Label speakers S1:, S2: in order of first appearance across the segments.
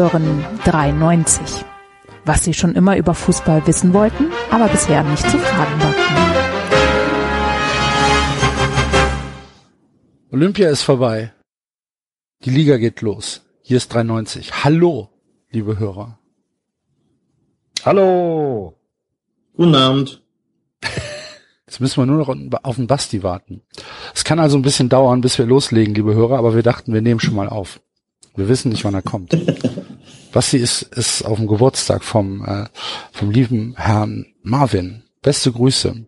S1: Hören 93. Was Sie schon immer über Fußball wissen wollten, aber bisher nicht zu fragen wagten.
S2: Olympia ist vorbei. Die Liga geht los. Hier ist 93. Hallo, liebe Hörer.
S3: Hallo.
S4: Guten Abend.
S2: Jetzt müssen wir nur noch auf den Basti warten. Es kann also ein bisschen dauern, bis wir loslegen, liebe Hörer, aber wir dachten, wir nehmen schon mal auf. Wir wissen nicht, wann er kommt. Basti ist, ist auf dem Geburtstag vom, äh, vom lieben Herrn Marvin. Beste Grüße.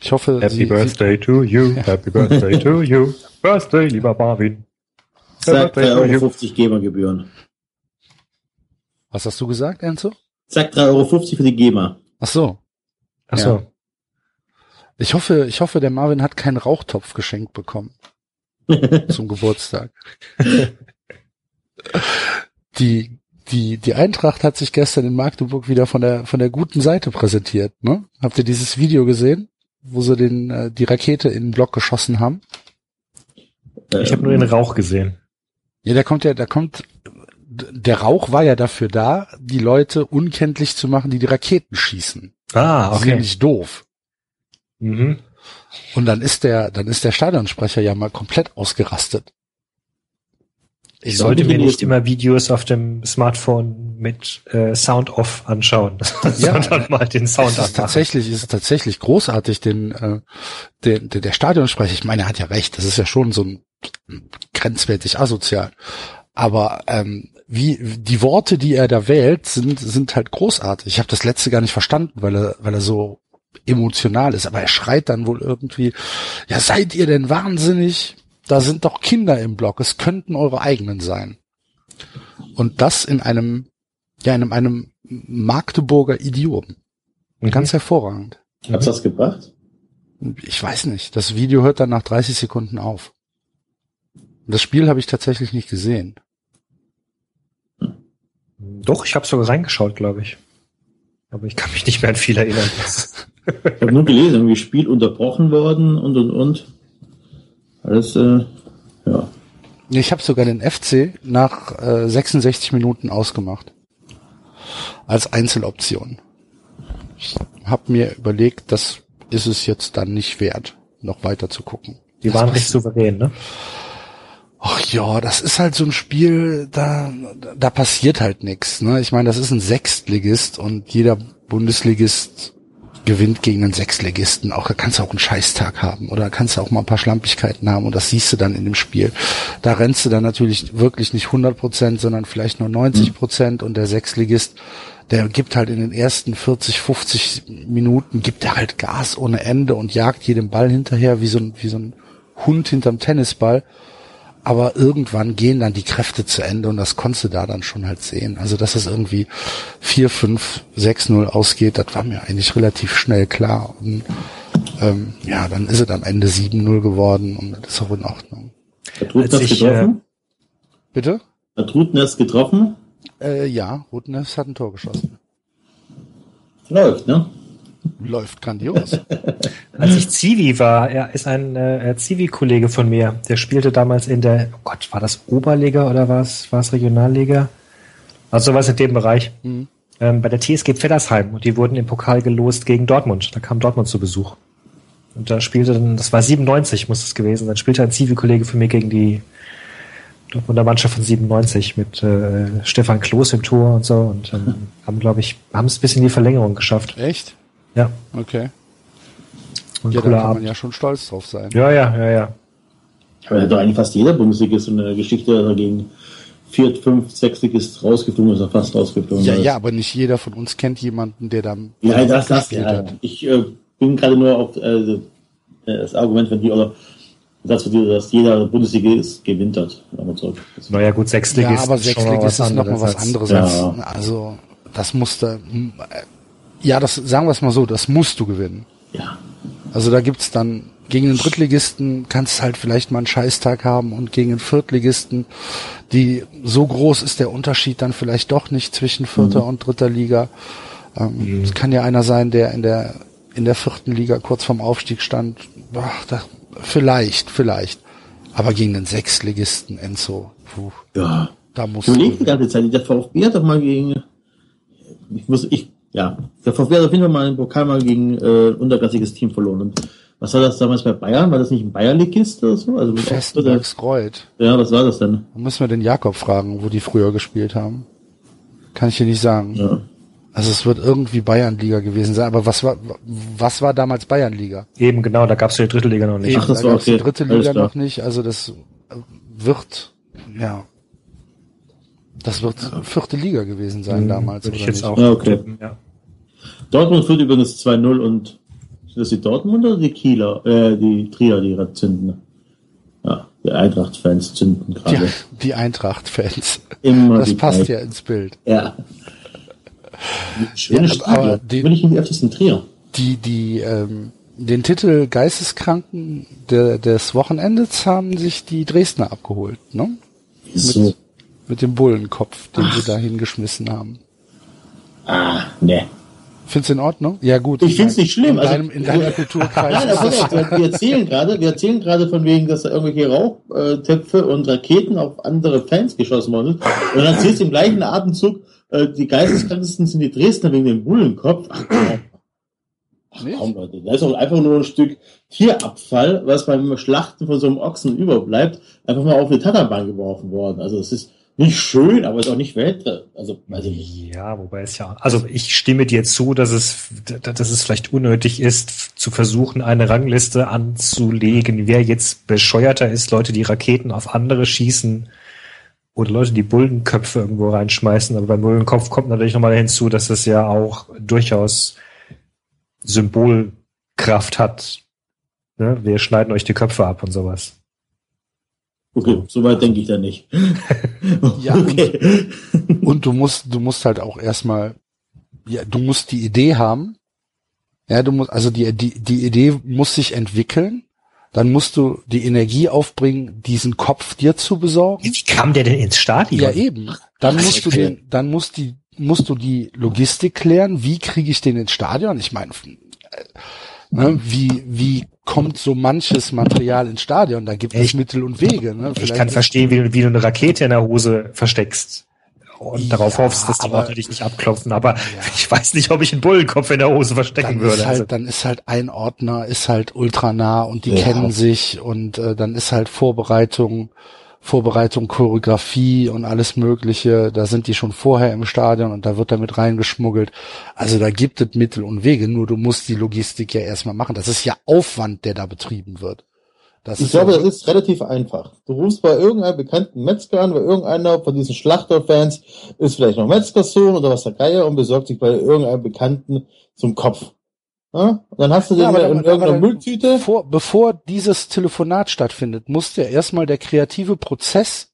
S2: Ich hoffe,
S3: Happy
S2: Sie,
S3: Birthday
S2: Sie,
S3: to you. Happy Birthday to you. Birthday, lieber Marvin.
S4: Sag
S3: Birthday to you.
S4: 3,50 Euro GEMA-Gebühren.
S2: was hast du gesagt, Enzo?
S4: Sag 3,50 Euro für die GEMA.
S2: Ach so.
S3: Ach so.
S2: Ich hoffe, ich hoffe, der Marvin hat keinen Rauchtopf geschenkt bekommen zum Geburtstag. Die, die, die Eintracht hat sich gestern in Magdeburg wieder von der, von der guten Seite präsentiert, ne? Habt ihr dieses Video gesehen, wo sie den, äh, die Rakete in den Block geschossen haben?
S3: Ich habe nur den Rauch gesehen.
S2: Ja, der kommt ja, da kommt, der Rauch war ja dafür da, die Leute unkenntlich zu machen, die die Raketen schießen.
S3: Ah,
S2: Das ist
S3: okay.
S2: nämlich doof.
S3: Mhm.
S2: Und dann ist der, dann ist der Stadionsprecher ja mal komplett ausgerastet.
S3: Ich sollte mir nicht immer Videos auf dem Smartphone mit äh, Sound off anschauen,
S2: Ja.
S3: sondern mal den Sound
S2: Es ist
S3: anmachen.
S2: tatsächlich, es ist tatsächlich großartig, den, äh, den, der, der Stadionsprecher, ich meine, er hat ja recht, das ist ja schon so ein grenzwertig asozial. Aber ähm, wie die Worte, die er da wählt, sind, sind halt großartig. Ich habe das letzte gar nicht verstanden, weil er, weil er so emotional ist. Aber er schreit dann wohl irgendwie, ja, seid ihr denn wahnsinnig? Da sind doch Kinder im Block, es könnten eure eigenen sein. Und das in einem, ja, in einem Magdeburger Idiom.
S3: Mhm.
S2: Ganz hervorragend.
S4: Hat's das gebracht?
S2: Ich weiß nicht. Das Video hört dann nach 30 Sekunden auf. Das Spiel habe ich tatsächlich nicht gesehen.
S3: Doch, ich habe sogar reingeschaut, glaube ich. Aber ich kann mich nicht mehr an viel erinnern.
S4: Ich habe nur gelesen, irgendwie Spiel unterbrochen worden und und und. Alles, äh, ja.
S2: Ich habe sogar den FC nach äh, 66 Minuten ausgemacht. Als Einzeloption. Ich habe mir überlegt, das ist es jetzt dann nicht wert, noch weiter zu gucken.
S3: Die
S2: Das
S3: waren recht souverän, ne?
S2: Ach ja, das ist halt so ein Spiel, da, da passiert halt nichts. Ne? Ich meine, das ist ein Sechstligist und jeder Bundesligist gewinnt gegen einen Sechstligisten. Auch da kannst du auch einen Scheißtag haben oder kannst du auch mal ein paar Schlampigkeiten haben und das siehst du dann in dem Spiel. Da rennst du dann natürlich wirklich nicht 100 Prozent, sondern vielleicht nur 90 Prozent und der Sechstligist, der gibt halt in den ersten 40, 50 Minuten, gibt er halt Gas ohne Ende und jagt jedem Ball hinterher wie so ein, wie so ein Hund hinterm Tennisball aber irgendwann gehen dann die Kräfte zu Ende und das konntest du da dann schon halt sehen. Also dass es irgendwie 4, 5, 6, 0 ausgeht, das war mir eigentlich relativ schnell klar. Und ähm, ja, dann ist es am Ende 7-0 geworden und das ist auch in Ordnung.
S4: Hat Rutners
S3: Als ich,
S4: getroffen?
S2: Bitte?
S4: Hat Rutners getroffen?
S2: Äh, ja, Rutnefs hat ein Tor geschossen.
S4: Läuft, ne?
S2: Läuft grandios.
S3: Als ich Zivi war, er ist ein äh, Zivi-Kollege von mir, der spielte damals in der, oh Gott, war das Oberliga oder war es, war es Regionalliga? Also sowas in dem Bereich.
S2: Mhm.
S3: Ähm, bei der TSG Pfeddersheim und die wurden im Pokal gelost gegen Dortmund. Da kam Dortmund zu Besuch. Und da spielte dann, das war 97 muss es gewesen sein, spielte ein Zivi-Kollege von mir gegen die Dortmunder Mannschaft von 97 mit äh, Stefan Kloß im Tor und so und ähm, haben, glaube ich, haben es bis in die Verlängerung geschafft.
S2: Echt?
S3: Ja,
S2: Okay.
S3: ein
S2: Ja, da kann man
S3: Abend.
S2: ja schon stolz drauf sein.
S3: Ja, ja, ja, ja.
S4: Aber da hat doch eigentlich fast jeder Bundesliga so eine Geschichte dagegen. Viert, fünf, sechsligist rausgeflogen ist, er fast rausgeflogen.
S2: Ja,
S4: ist.
S2: ja, aber nicht jeder von uns kennt jemanden, der da
S4: Ja, das, das, ja.
S2: hat.
S4: Ich äh, bin gerade nur auf äh, das Argument von dir, oder das, dass jeder Bundesligist gewinnt hat.
S3: Naja, gut, Sechsligist.
S2: Ja, aber
S3: ist
S2: Sechsligist ist noch mal was anderes.
S4: Ja.
S2: Als, also, das musste, ja, das, sagen wir es mal so, das musst du gewinnen.
S4: Ja.
S2: Also da gibt's dann, gegen den Drittligisten kannst du halt vielleicht mal einen Scheißtag haben und gegen den Viertligisten, die, so groß ist der Unterschied dann vielleicht doch nicht zwischen vierter und dritter Liga. Ähm, Es kann ja einer sein, der in der, in der vierten Liga kurz vorm Aufstieg stand. Ach, da, vielleicht, vielleicht. Aber gegen den Sechsligisten, Enzo, puh.
S4: Ja.
S2: Da muss
S4: Ich überlege die ganze Zeit, der VfB hat doch mal gegen, ich muss, ich, ja, der VfB hat auf jeden Fall mal einen Pokal mal gegen äh, ein unterklassiges Team verloren. Und was war das damals bei Bayern? War das nicht ein Bayernligist oder so? Also
S2: Festenbergsreuth.
S4: Ja, was war das denn?
S2: Da müssen wir den Jakob fragen, wo die früher gespielt haben. Kann ich dir nicht sagen.
S4: Ja.
S2: Also es wird irgendwie Bayernliga gewesen sein. Aber was war, was war damals Bayernliga?
S3: Eben, genau, da gab's ja die dritte Liga noch nicht.
S4: Ach, das
S2: da
S4: war
S2: gab's die
S4: okay.
S2: dritte Liga noch nicht. Also das wird, ja. Das wird vierte Liga gewesen sein damals.
S3: Würde ich jetzt
S2: nicht?
S3: auch
S4: Ja, okay.
S3: tippen, ja.
S4: Dortmund führt übrigens 2-0 und sind das die Dortmunder oder die Kieler, äh, die Trier, die gerade zünden? Ja, die Eintracht-Fans zünden
S2: Die,
S4: gerade.
S2: die Eintracht-Fans.
S4: Immer
S2: Das
S4: die
S2: passt
S4: gleichen.
S2: ja ins Bild.
S4: Ja. Schöne
S2: Ja,
S4: Stadion.
S2: aber die-
S4: Will ich nicht öfters in Trier?
S2: Die, die, ähm, den Titel Geisteskranken des Wochenendes haben sich die Dresdner abgeholt, ne?
S4: Wieso?
S2: Mit dem Bullenkopf, den sie da hingeschmissen haben.
S4: Ah, ne.
S2: Findest du in Ordnung? Ja, gut.
S4: Ich find's nicht schlimm.
S2: In
S4: Also-
S2: deinem, in deinem Kulturkreis.
S4: Nein, aber auf, wir erzählen gerade, wir erzählen gerade von wegen, dass da irgendwelche Rauchtöpfe und Raketen auf andere Fans geschossen worden sind. Und dann erzählst du im gleichen Atemzug, äh, die geisteskrankesten sind die Dresdner wegen dem Bullenkopf. Ach, komm. Ach, komm, Leute. Da ist auch einfach nur ein Stück Tierabfall, was beim Schlachten von so einem Ochsen überbleibt, einfach mal auf eine Tatanbahn geworfen worden. Also es ist nicht schön, aber ist auch nicht Welt, also, nicht.
S3: Ja, wobei es ja, also ich stimme dir zu, dass es, dass es vielleicht unnötig ist, zu versuchen, eine Rangliste anzulegen, wer jetzt bescheuerter ist, Leute, die Raketen auf andere schießen oder Leute, die Bullenköpfe irgendwo reinschmeißen. Aber beim Bullenkopf kommt natürlich nochmal hinzu, dass es ja auch durchaus Symbolkraft hat. Ne? Wir schneiden euch die Köpfe ab und sowas.
S4: Okay, soweit denke ich da nicht.
S2: Ja,
S4: okay.
S2: Und du musst, du musst halt auch erstmal, ja, du musst die Idee haben. Ja, du musst, also die, die, die Idee muss sich entwickeln. Dann musst du die Energie aufbringen, diesen Kopf dir zu besorgen.
S3: Wie kam der denn ins Stadion?
S2: Ja, eben. Dann
S3: Ach,
S2: musst du den, dann musst die, musst du die Logistik klären. Wie kriege ich den ins Stadion? Ich meine, ne, wie, wie kommt so manches Material ins Stadion? Da gibt es Mittel und Wege. Ne?
S3: Ich kann verstehen, wie, du- wie du eine Rakete in der Hose versteckst und
S2: Ja,
S3: darauf hoffst, dass die
S2: aber-
S3: Leute dich nicht abklopfen. Aber ich weiß nicht, ob ich einen Bullenkopf in der Hose verstecken
S2: dann
S3: würde.
S2: ist halt,
S3: Also,
S2: dann ist halt ein Ordner, ist halt ultra nah und die
S4: Ja.
S2: kennen sich und äh, dann ist halt Vorbereitung, Vorbereitung, Choreografie und alles Mögliche. Da sind die schon vorher im Stadion und da wird damit reingeschmuggelt. Also da gibt es Mittel und Wege. Nur du musst die Logistik ja erstmal machen. Das ist ja Aufwand, der da betrieben wird. Das
S5: Ich
S2: ist
S5: glaube,
S2: ja,
S5: das ist relativ einfach. Du rufst bei irgendeinem bekannten Metzger an, bei irgendeiner von diesen Schlachterfans ist vielleicht noch Metzgersohn oder was der Geier und besorgt sich bei irgendeinem Bekannten zum Kopf. Ja? Und dann hast du den
S2: Ja, aber
S5: in irgendeiner Mülltüte.
S2: Vor, bevor dieses Telefonat stattfindet, muss ja erstmal der kreative Prozess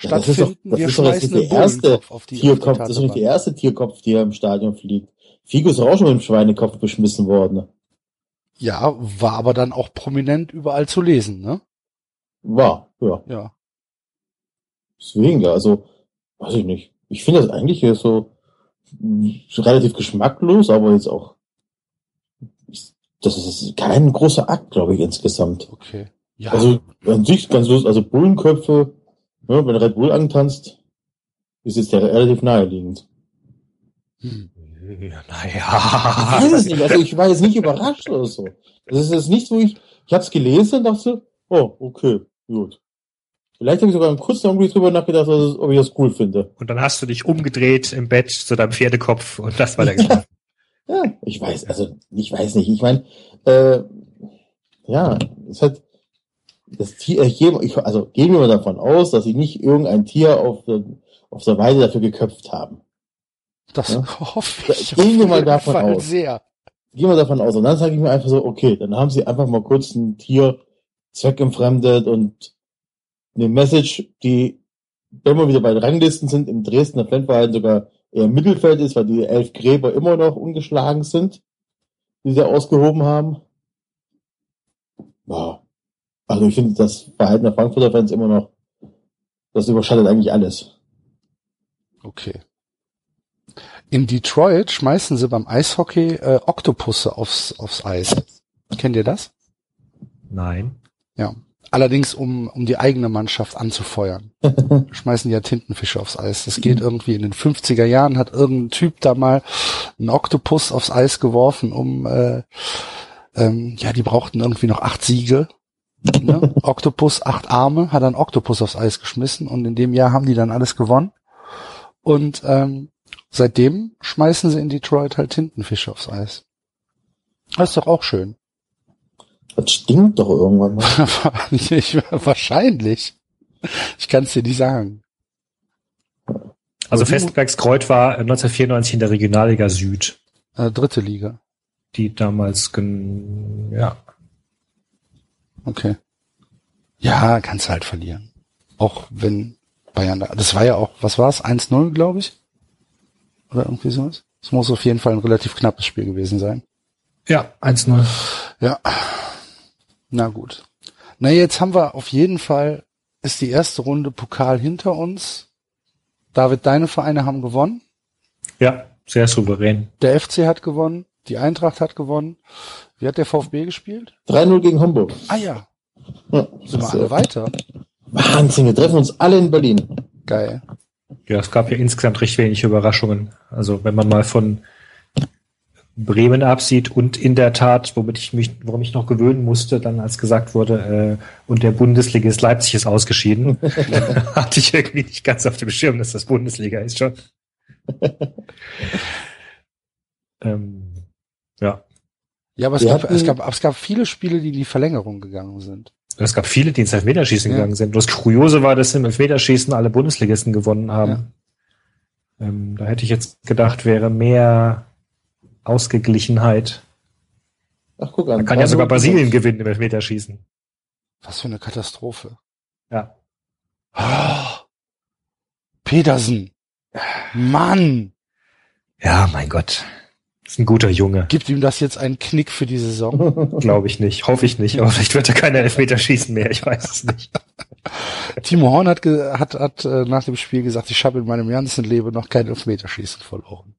S5: Ja, das ist doch,
S2: stattfinden.
S5: das ist doch das ist der erste
S2: auf die, auf die
S5: Tierkopf, das ist nicht der erste Tierkopf, der im Stadion fliegt. Figo ist auch schon mit dem Schweinekopf beschmissen worden.
S2: Ja, war aber dann auch prominent überall zu lesen, ne?
S5: War, ja.
S2: Ja.
S5: Deswegen, ja, also, weiß ich nicht. Ich finde das eigentlich hier so mh, relativ geschmacklos, aber jetzt auch, das ist kein großer Akt, glaube ich, insgesamt.
S2: Okay. Ja,
S5: Also, an sich ganz lustig, also Bullenköpfe, ne, wenn Red Bull antanzt, ist jetzt ja relativ naheliegend.
S2: hm.
S5: Ich
S3: naja.
S5: weiß es nicht, also ich war jetzt nicht überrascht oder so. Das ist jetzt nicht, wo ich, ich hab's gelesen und dachte, oh, okay, gut. Vielleicht habe ich sogar einen kurzen Augenblick drüber nachgedacht, es- ob ich das cool finde.
S3: Und dann hast du dich umgedreht im Bett zu deinem Pferdekopf und das war der Geschmack.
S5: Ja, ich weiß, also ich weiß nicht. Ich meine, äh, ja, es hat das Tier, ich gehe, ich, also gehen wir mal davon aus, dass sie nicht irgendein Tier auf der, auf der Weide dafür geköpft haben.
S2: das
S5: Ja.
S2: hoffe ich.
S5: Gehen wir mal davon
S2: Fall
S5: aus.
S2: Sehr.
S5: Gehen wir davon aus. Und dann sage ich mir einfach so, okay, dann haben sie einfach mal kurz ein Tier zweckentfremdet und eine Message, die, wenn wir wieder bei den Ranglisten sind, im Dresdner Fanverhalten sogar eher im Mittelfeld ist, weil die elf Gräber immer noch ungeschlagen sind, die sie ausgehoben haben. Ja. Also ich finde das Verhalten der Frankfurter Fans immer noch, das überschattet eigentlich alles.
S2: Okay. In Detroit schmeißen sie beim Eishockey äh, Oktopusse aufs, aufs Eis. Kennt ihr das?
S3: Nein.
S2: Ja. Allerdings um, um die eigene Mannschaft anzufeuern. Schmeißen die ja Tintenfische aufs Eis. Das geht irgendwie in den 50er Jahren, hat irgendein Typ da mal einen Oktopus aufs Eis geworfen, um, äh, ähm, ja, die brauchten irgendwie noch acht Siege. Ne? Oktopus, acht Arme, hat einen Oktopus aufs Eis geschmissen und in dem Jahr haben die dann alles gewonnen. Und ähm, seitdem schmeißen sie in Detroit halt Tintenfische aufs Eis. Das ist doch auch schön.
S5: Das stinkt doch irgendwann mal.
S2: ich, wahrscheinlich. Ich kann es dir nicht sagen.
S3: Also Festwerkskreuz war 1994 in der Regionalliga Süd,
S2: Äh, dritte Liga.
S3: die damals, gen ja,
S2: Okay. Ja, kannst du halt verlieren. Auch wenn Bayern da. Das war ja auch, was war's? 1-0, glaube ich? Oder irgendwie sowas? Es muss auf jeden Fall ein relativ knappes Spiel gewesen sein.
S3: ja, 1-0.
S2: Ja. Na gut. Na, jetzt haben wir auf jeden Fall, ist die erste Runde Pokal hinter uns. David, deine Vereine haben gewonnen.
S3: Ja, sehr souverän.
S2: Der FC hat gewonnen. Die Eintracht hat gewonnen. Wie hat der VfB gespielt?
S5: 3-0 gegen Hamburg.
S2: Ah ja,
S5: Ja,
S2: sind wir alle weiter.
S5: Wahnsinn, wir treffen uns alle in Berlin.
S2: Geil.
S3: Ja, es gab ja insgesamt recht wenig Überraschungen. Also wenn man mal von Bremen absieht und in der Tat, womit ich mich, worum ich noch gewöhnen musste, dann als gesagt wurde, äh, und der Bundesligist Leipzig ist ausgeschieden, hatte ich irgendwie nicht ganz auf dem Schirm, dass das Bundesliga ist schon. ähm, ja,
S2: Ja, aber es
S5: Wir
S2: gab,
S5: hatten-
S2: es gab, es gab viele Spiele, die in die Verlängerung gegangen sind.
S3: es gab viele, die ins Elfmeterschießen
S2: Ja.
S3: gegangen sind. Das Kuriose war, dass im Elfmeterschießen alle Bundesligisten gewonnen haben. Ähm, da hätte ich jetzt gedacht, wäre mehr Ausgeglichenheit.
S5: Ach, guck an.
S3: Da kann ja
S5: 3-0
S3: sogar Brasilien gewinnen im Elfmeterschießen.
S2: Was für eine Katastrophe.
S3: Ja.
S2: Ah, Petersen. Mann.
S3: Ja, mein Gott. Ist ein guter Junge.
S2: Gibt ihm das jetzt einen Knick für die Saison?
S3: Glaube ich nicht. Hoffe ich nicht. Aber vielleicht wird er keine Elfmeterschießen mehr. Ich weiß es nicht.
S2: Timo Horn hat, hat, hat äh, nach dem Spiel gesagt, ich habe in meinem ganzen Leben noch kein Elfmeterschießen verloren.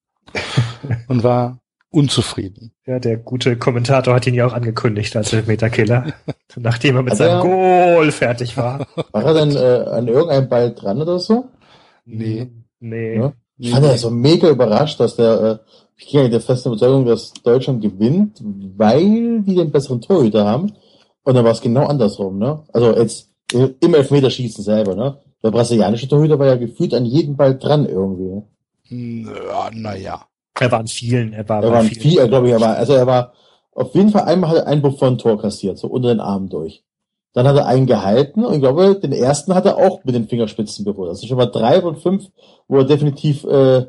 S2: Und war unzufrieden.
S3: Ja, der gute Kommentator hat ihn ja auch angekündigt als Elfmeterkiller. Nachdem er mit
S5: Also
S3: seinem
S5: ja.
S3: Goal fertig war.
S5: War er denn äh, an irgendeinem Ball dran oder so?
S2: Nee.
S3: Nee.
S5: Ja. Ich fand ja so mega überrascht, dass der, äh, ich gehe ja der festen Überzeugung, dass Deutschland gewinnt, weil die den besseren Torhüter haben. Und dann war es genau andersrum, ne? Also jetzt äh, im Elfmeterschießen selber, ne? Der brasilianische Torhüter war ja gefühlt an jedem Ball dran irgendwie.
S2: Ja, naja.
S3: Er war an vielen. Er war
S5: Er war
S3: vielen.
S5: viel, glaube ich, er war, also er war, auf jeden Fall einmal hat er einen Buff von Tor kassiert, so unter den Arm durch. Dann hat er einen gehalten und ich glaube, den ersten hat er auch mit den Fingerspitzen berührt. Also schon mal drei von fünf, wo er definitiv äh,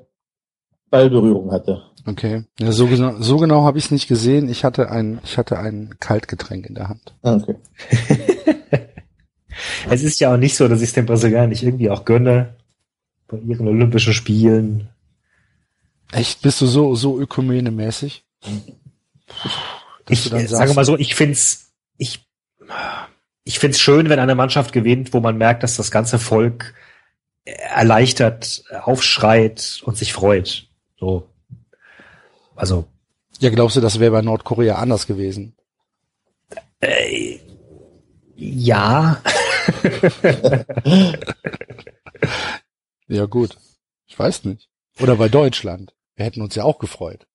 S5: Ballberührung hatte.
S2: Okay. Ja, so genau, so genau habe ich es nicht gesehen. Ich hatte ein, ich hatte ein Kaltgetränk in der Hand.
S5: Ah, okay.
S3: Es ist ja auch nicht so, dass ich es den Brasilianern nicht irgendwie auch gönne. Bei ihren Olympischen Spielen.
S2: Echt? Bist du so, so ökumenemäßig?
S3: Ich äh,
S2: sagst,
S3: sage mal so, ich find's, ich, ich find's schön, wenn eine Mannschaft gewinnt, wo man merkt, dass das ganze Volk erleichtert, aufschreit und sich freut. So. Also,
S2: Ja, glaubst du, das wäre bei Nordkorea anders gewesen?
S3: äh, ja.
S2: Ja, gut. Ich weiß nicht. Oder bei Deutschland. Wir hätten uns ja auch gefreut.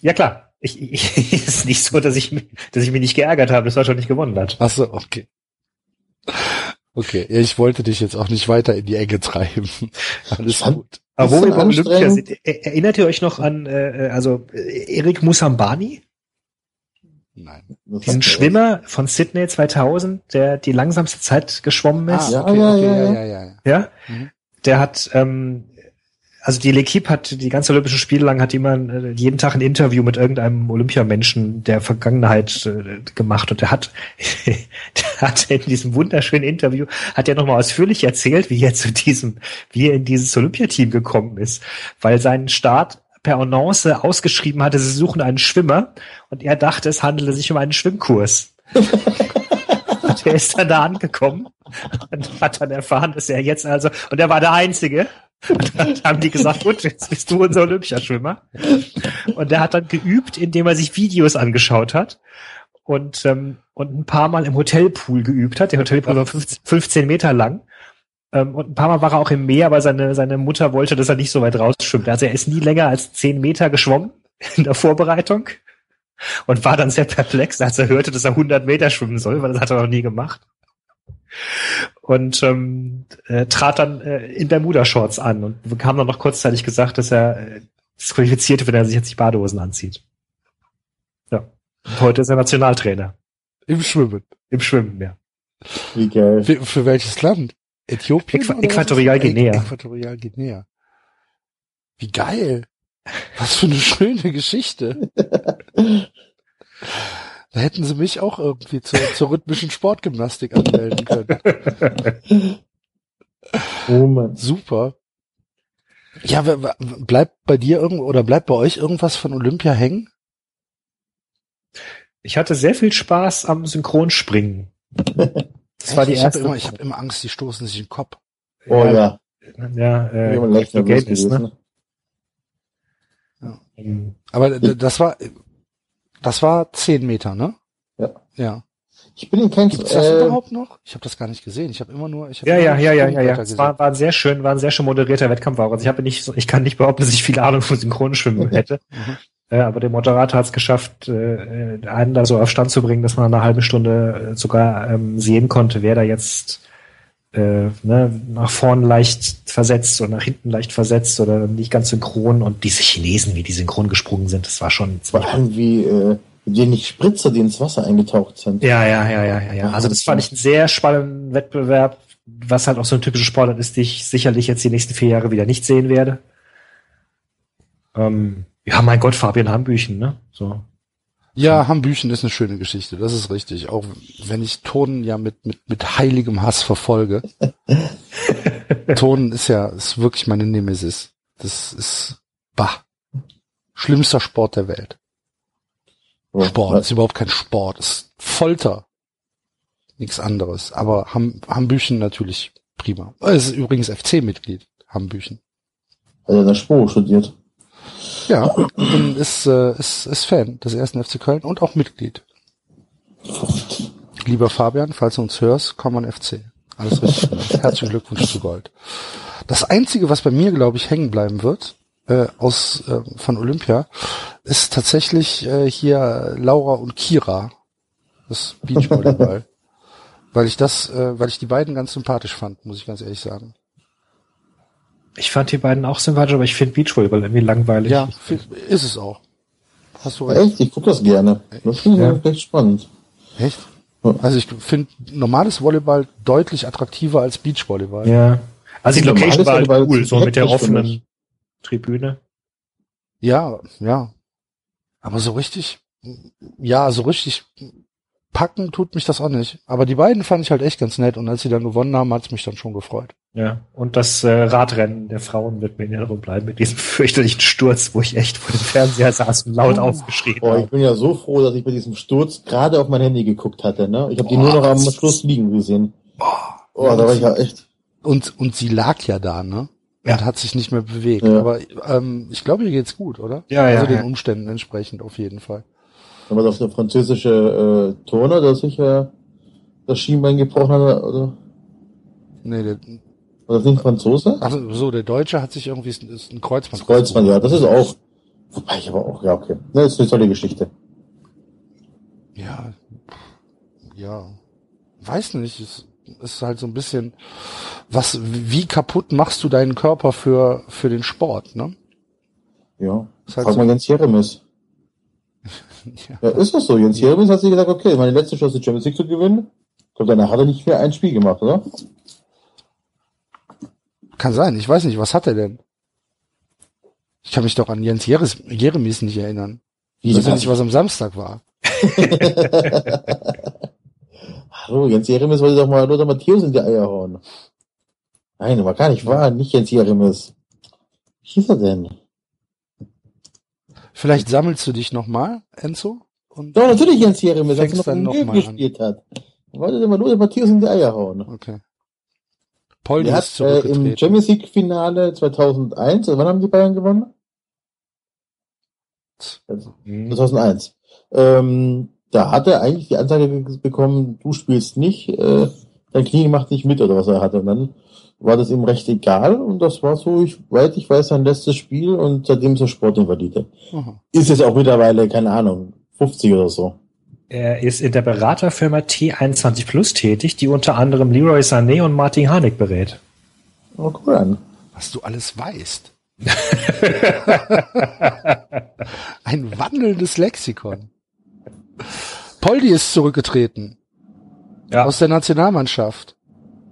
S3: Ja klar. Ich, ich, es ist nicht so, dass ich, mich- dass ich mich nicht geärgert habe, dass Deutschland nicht gewonnen hat.
S2: Ach so, okay. Okay, ich wollte dich jetzt auch nicht weiter in die Ecke treiben. Alles
S5: fand-
S2: gut.
S3: Aber wo wir beim Olympia sind, er- erinnert ihr euch noch an, äh, also äh, Erik Musambani,
S2: Nein.
S3: Diesen
S5: er
S3: Schwimmer von Sydney 2000, der die langsamste Zeit geschwommen ist?
S5: ja,
S2: okay,
S5: ja,
S2: okay,
S5: ja,
S2: ja,
S5: ja.
S2: ja, ja.
S3: Ja,
S2: Mhm.
S3: der hat, ähm, also die L'Equipe hat die ganze Olympischen Spiele lang hat immer äh, jeden Tag ein Interview mit irgendeinem Olympiamenschen der Vergangenheit äh, gemacht und der hat, der hat in diesem wunderschönen Interview hat er nochmal ausführlich erzählt, wie er zu diesem, wie er in dieses Olympiateam gekommen ist, weil sein Start per Annonce ausgeschrieben hatte, sie suchen einen Schwimmer und er dachte, es handele sich um einen Schwimmkurs. Und er ist dann da angekommen und hat dann erfahren, dass er jetzt also, und er war der Einzige. Und dann haben die gesagt, gut, jetzt bist du unser Olympiaschwimmer. Und er hat dann geübt, indem er sich Videos angeschaut hat und, ähm, und ein paar Mal im Hotelpool geübt hat. Der Hotelpool war 15, 15 Meter lang. Ähm, und ein paar Mal war er auch im Meer, aber seine, seine Mutter wollte, dass er nicht so weit rausschwimmt. Also er ist nie länger als 10 Meter geschwommen in der Vorbereitung und war dann sehr perplex, als er hörte, dass er 100 Meter schwimmen soll, weil das hat er noch nie gemacht. Und ähm, äh, trat dann äh, in Bermuda-Shorts an und bekam dann noch kurzzeitig gesagt, dass er äh, disqualifizierte, wenn er sich jetzt die Badehosen anzieht. Ja. Und heute ist er Nationaltrainer.
S2: Im Schwimmen.
S3: Im Schwimmen, ja.
S5: Wie geil.
S2: Für, für welches Land? Äthiopien?
S3: Äqu? Äquatorial Guinea.
S2: Äqu- Äquatorial Guinea. Wie geil. Was für eine schöne Geschichte. Da hätten sie mich auch irgendwie zur, zur rhythmischen Sportgymnastik anmelden können.
S5: Oh Mann.
S2: Super. Ja, bleibt bei dir irgendwo oder bleibt bei euch irgendwas von Olympia hängen?
S3: Ich hatte sehr viel Spaß am Synchronspringen. Das war die
S2: ich habe
S3: erste.
S2: immer, ich habe immer Angst, die stoßen sich in den Kopf.
S5: Oh ja.
S3: Ja, äh, so
S5: nervös
S3: gelb ist,
S5: gewesen.
S3: ne? Ähm,
S2: Aber das war, das war zehn Meter, ne?
S5: Ja.
S2: Ja.
S5: Ich bin in kein
S2: Gibt's das
S5: äh,
S2: überhaupt noch? Ich habe das gar nicht gesehen. Ich habe immer nur, ich hab
S3: Ja,
S2: immer
S3: ja,
S2: nur
S3: ja, ja, ja, ja. Es
S2: gesehen.
S3: war, war ein sehr schön, war ein sehr schön moderierter Wettkampf auch. Also ich habe nicht, ich kann nicht behaupten, dass ich viel Ahnung von Synchronschwimmen hätte.
S2: Mhm.
S3: Äh, aber der Moderator hat es geschafft, äh, äh, einen da so auf Stand zu bringen, dass man eine halbe Stunde äh, sogar ähm, sehen konnte, wer da jetzt äh, ne, nach vorn leicht versetzt oder nach hinten leicht versetzt oder nicht ganz synchron. Und diese Chinesen, wie die synchron gesprungen sind, das war schon
S5: vor
S3: ziemlich
S5: allem wie äh, wenig Spritzer, die ins Wasser eingetaucht sind.
S3: Ja, ja, ja, ja, ja, ja. Also das fand ich einen sehr spannenden Wettbewerb, was halt auch so ein typischer Sportart ist, die ich sicherlich jetzt die nächsten vier Jahre wieder nicht sehen werde. Ähm, ja, mein Gott, Fabian Hambüchen, ne? So.
S2: Ja, Hambüchen ist eine schöne Geschichte, das ist richtig. Auch wenn ich Tonen ja mit, mit, mit heiligem Hass verfolge. Tonen ist ja, ist wirklich meine Nemesis. Das ist, bah, schlimmster Sport der Welt. Sport ist überhaupt kein Sport, ist Folter. Nichts anderes. Aber Ham, Hambüchen natürlich prima. Es ist übrigens FC-Mitglied, Hambüchen.
S5: Hat er in der Spur studiert.
S2: Ja, und ist, äh, ist, ist Fan des ersten FC Köln und auch Mitglied. Lieber Fabian, falls du uns hörst, komm an FC. Alles richtig. Herzlichen Glückwunsch zu Gold. Das Einzige, was bei mir, glaube ich, hängen bleiben wird, äh, aus äh, von Olympia, ist tatsächlich äh, hier Laura und Kira. Das Beachvolleyball. weil ich das, äh, weil ich die beiden ganz sympathisch fand, muss ich ganz ehrlich sagen.
S3: Ich fand die beiden auch sympathisch, aber ich finde Beachvolleyball irgendwie langweilig.
S2: Ja, ist es auch. Hast du recht.
S5: Echt? Ich gucke das gerne. Das finde ich
S3: Ja.
S5: echt spannend.
S2: Echt?
S5: Ja.
S2: Also ich finde normales Volleyball deutlich attraktiver als Beachvolleyball.
S3: Ja. Also die Location war halt cool,
S5: ist
S3: so mit der offenen. Tribüne.
S2: Ja, ja. Aber so richtig, ja, so richtig packen tut mich das auch nicht. Aber die beiden fand ich halt echt ganz nett und als sie dann gewonnen haben, hat's mich dann schon gefreut.
S3: Ja. Und das äh, Radrennen der Frauen wird mir in Erinnerung bleiben mit diesem fürchterlichen Sturz, wo ich echt vor dem Fernseher saß und laut aufgeschrien
S5: Boah, ich
S3: habe.
S5: bin ja so froh, dass ich bei diesem Sturz gerade auf mein Handy geguckt hatte. Ne? Ich habe die nur noch am Schluss liegen gesehen. Oh, da war ich ja echt.
S2: Und, und sie lag ja da, ne? Und
S3: Ja.
S2: hat sich nicht mehr bewegt.
S5: Ja.
S2: Aber ähm, ich glaube, ihr geht's gut, oder?
S3: Ja, ja,
S2: Also den
S3: ja.
S2: Umständen entsprechend auf jeden Fall.
S5: Da war das der französische äh, Turner, der sich äh, das Schienbein gebrochen hat. Oder?
S2: Nee, der,
S5: War das nicht Franzose?
S2: also so, der Deutsche hat sich irgendwie ist ein Kreuzband.
S5: Das Kreuzband, ja, das ist auch. Wobei ich aber auch, ja, okay. Das ist eine tolle Geschichte.
S2: Ja, ja, weiß nicht. Es ist halt so ein bisschen, was, wie kaputt machst du deinen Körper für für den Sport, ne?
S5: Ja.
S2: Ist halt
S5: Frag
S2: so-
S5: mal Jens Jeremis.
S2: Ja.
S5: Ja, ist das so? Jens Jeremis hat sich gesagt, okay, meine letzte Chance, die Champions League zu gewinnen. Ich glaube, danach hat er nicht mehr ein Spiel gemacht, oder?
S2: Kann sein. Ich weiß nicht, was hat er denn? Ich kann mich doch an Jens Jeres, Jeremies nicht erinnern. Ich weiß nicht, was am Samstag war.
S5: Hallo, Jens Jeremis wollte doch mal Lothar Matthäus in die Eier hauen. Nein, war gar nicht wahr, nicht Jens Jeremis. Wie hieß er denn?
S2: Vielleicht sammelst du dich nochmal, Enzo? Und
S5: Doch, natürlich Jens Jeremis, als er noch
S2: noch
S5: gespielt hat. Wollte doch mal Lothar Matthäus in die Eier hauen.
S2: okay. Poldi
S5: Er
S2: ist
S5: hat äh, im
S2: zurückgetreten.
S5: Champions League Finale 2001, oder wann haben die Bayern gewonnen?
S3: Mhm.
S5: 2001. Ähm, da hat er eigentlich die Ansage ge- bekommen, du spielst nicht, äh, dein Knie macht nicht mit oder was er hatte. Und dann war das ihm recht egal und das war so, ich, weit ich weiß, sein letztes Spiel und seitdem ist er Sportinvalide.
S2: Aha.
S5: Ist jetzt auch mittlerweile, keine Ahnung, 50 oder so.
S3: Er ist in der Beraterfirma T21 Plus tätig, die unter anderem Leroy Sané und Martin Harnik berät.
S5: Oh, cool an.
S2: Was du alles weißt. Ein wandelndes Lexikon. Poldi ist zurückgetreten
S3: Ja,
S2: aus der Nationalmannschaft.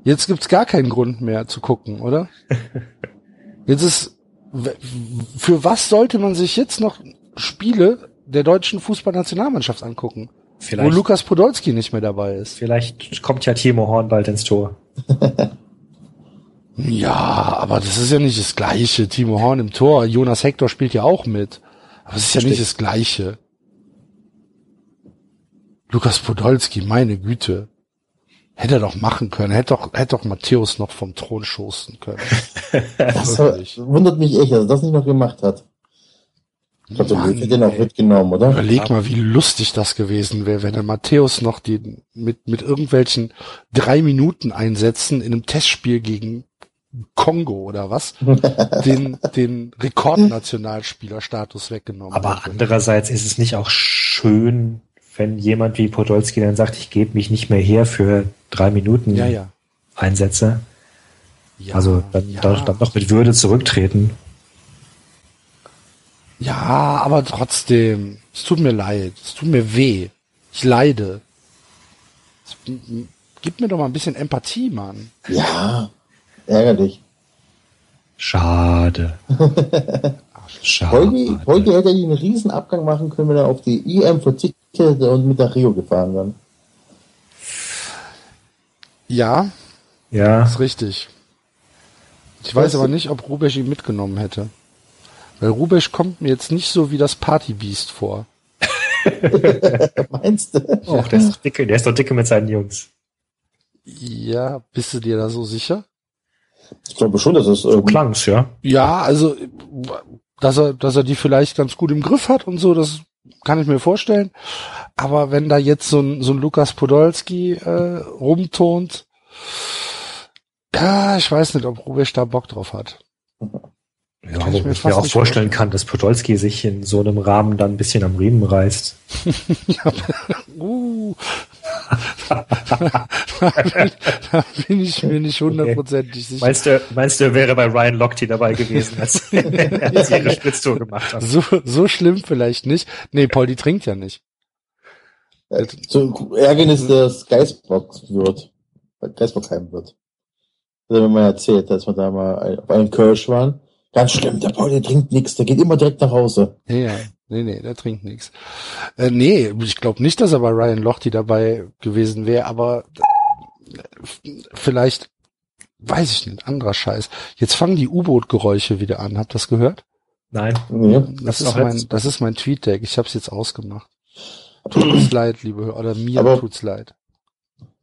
S2: Jetzt gibt's gar keinen Grund mehr zu gucken, oder? Jetzt ist, für was sollte man sich jetzt noch Spiele der deutschen Fußballnationalmannschaft angucken, wo
S3: vielleicht,
S2: Lukas Podolski nicht mehr dabei ist?
S3: vielleicht kommt ja Timo Horn bald ins Tor.
S2: Ja, aber das ist ja nicht das Gleiche. Timo Horn im Tor, Jonas Hector spielt ja auch mit. Aber es ist ja nicht das Gleiche. Lukas Podolski, meine Güte. Hätte er doch machen können. Hätte doch, hätte doch Matthäus noch vom Thron schoßen können.
S5: Das wundert mich echt, dass er das nicht noch gemacht hat. Der
S2: Mann,
S5: den auch mitgenommen, oder?
S2: Überleg mal, wie lustig das gewesen wäre, wenn der Matthäus noch die, mit, mit irgendwelchen drei Minuten Einsätzen in einem Testspiel gegen Kongo oder was, den, den Rekordnationalspielerstatus weggenommen
S3: Aber
S2: hätte.
S3: andererseits ist es nicht auch schön, wenn jemand wie Podolski dann sagt, ich gebe mich nicht mehr her für drei Minuten
S2: Ja, ja.
S3: Einsätze.
S2: ja
S3: also dann,
S2: ja.
S3: dann, dann noch mit Würde zurücktreten.
S2: Ja, aber trotzdem, es tut mir leid, es tut mir weh. Ich leide. Gib mir doch mal ein bisschen Empathie, Mann.
S5: Ja, ärgerlich.
S3: Schade. Schade.
S5: Holgi hätte einen riesen Abgang machen können, wenn er auf die EM verzichtet hätte und mit nach Rio gefahren wäre.
S2: Ja,
S3: Ja,
S2: ist richtig. Ich weiß aber nicht, ob Rubesch ihn mitgenommen hätte. Weil Rubesch kommt mir jetzt nicht so wie das Partybeast vor.
S5: Meinst du?
S3: oh, der ist doch dicke, der ist doch dicke mit seinen Jungs.
S2: Ja, bist du dir da so sicher?
S5: Ich glaube schon, dass es irgendwie.
S3: Klang's, ja.
S2: Ja, also, dass er, dass er die vielleicht ganz gut im Griff hat und so, das kann ich mir vorstellen. Aber wenn da jetzt so ein, so ein Lukas Podolski äh, rumtont, ja, ich weiß nicht, ob Rubesch da Bock drauf hat.
S3: Ja,
S2: Kann ich
S3: wo
S2: mir
S3: ich mir auch vorstellen kann, dass Podolski sich in so einem Rahmen dann ein bisschen am Riemen reißt.
S2: Uh. da, bin, da bin ich mir nicht hundertprozentig sicher.
S3: Meinst du, meinst du, er wäre bei Ryan Lochte dabei gewesen, als, als sie ihre Spritztour gemacht haben?
S2: So, so schlimm vielleicht nicht. Nee, Paul, die trinkt ja nicht.
S5: Äh, So Ärgernis, dass Geisbock wird. Geisbockheim wird. Das hat mir mal erzählt, dass wir da mal auf einem Kirsch waren. Ganz schlimm, der Paul, der trinkt nichts, der geht immer direkt nach Hause.
S2: Ja, ja. Nee, nee, der trinkt nichts. Äh, nee, ich glaube nicht, dass er bei Ryan Lochte dabei gewesen wäre, aber äh, vielleicht, weiß ich nicht, anderer Scheiß. Jetzt fangen die U-Boot-Geräusche wieder an. Habt ihr das gehört?
S3: Nein.
S5: Nee.
S2: Das,
S3: ist
S2: ist mein, das ist mein Tweet-Deck. Ich habe es jetzt ausgemacht. Tut's leid, liebe Hörer, oder mir
S5: Aber-
S2: tut's leid.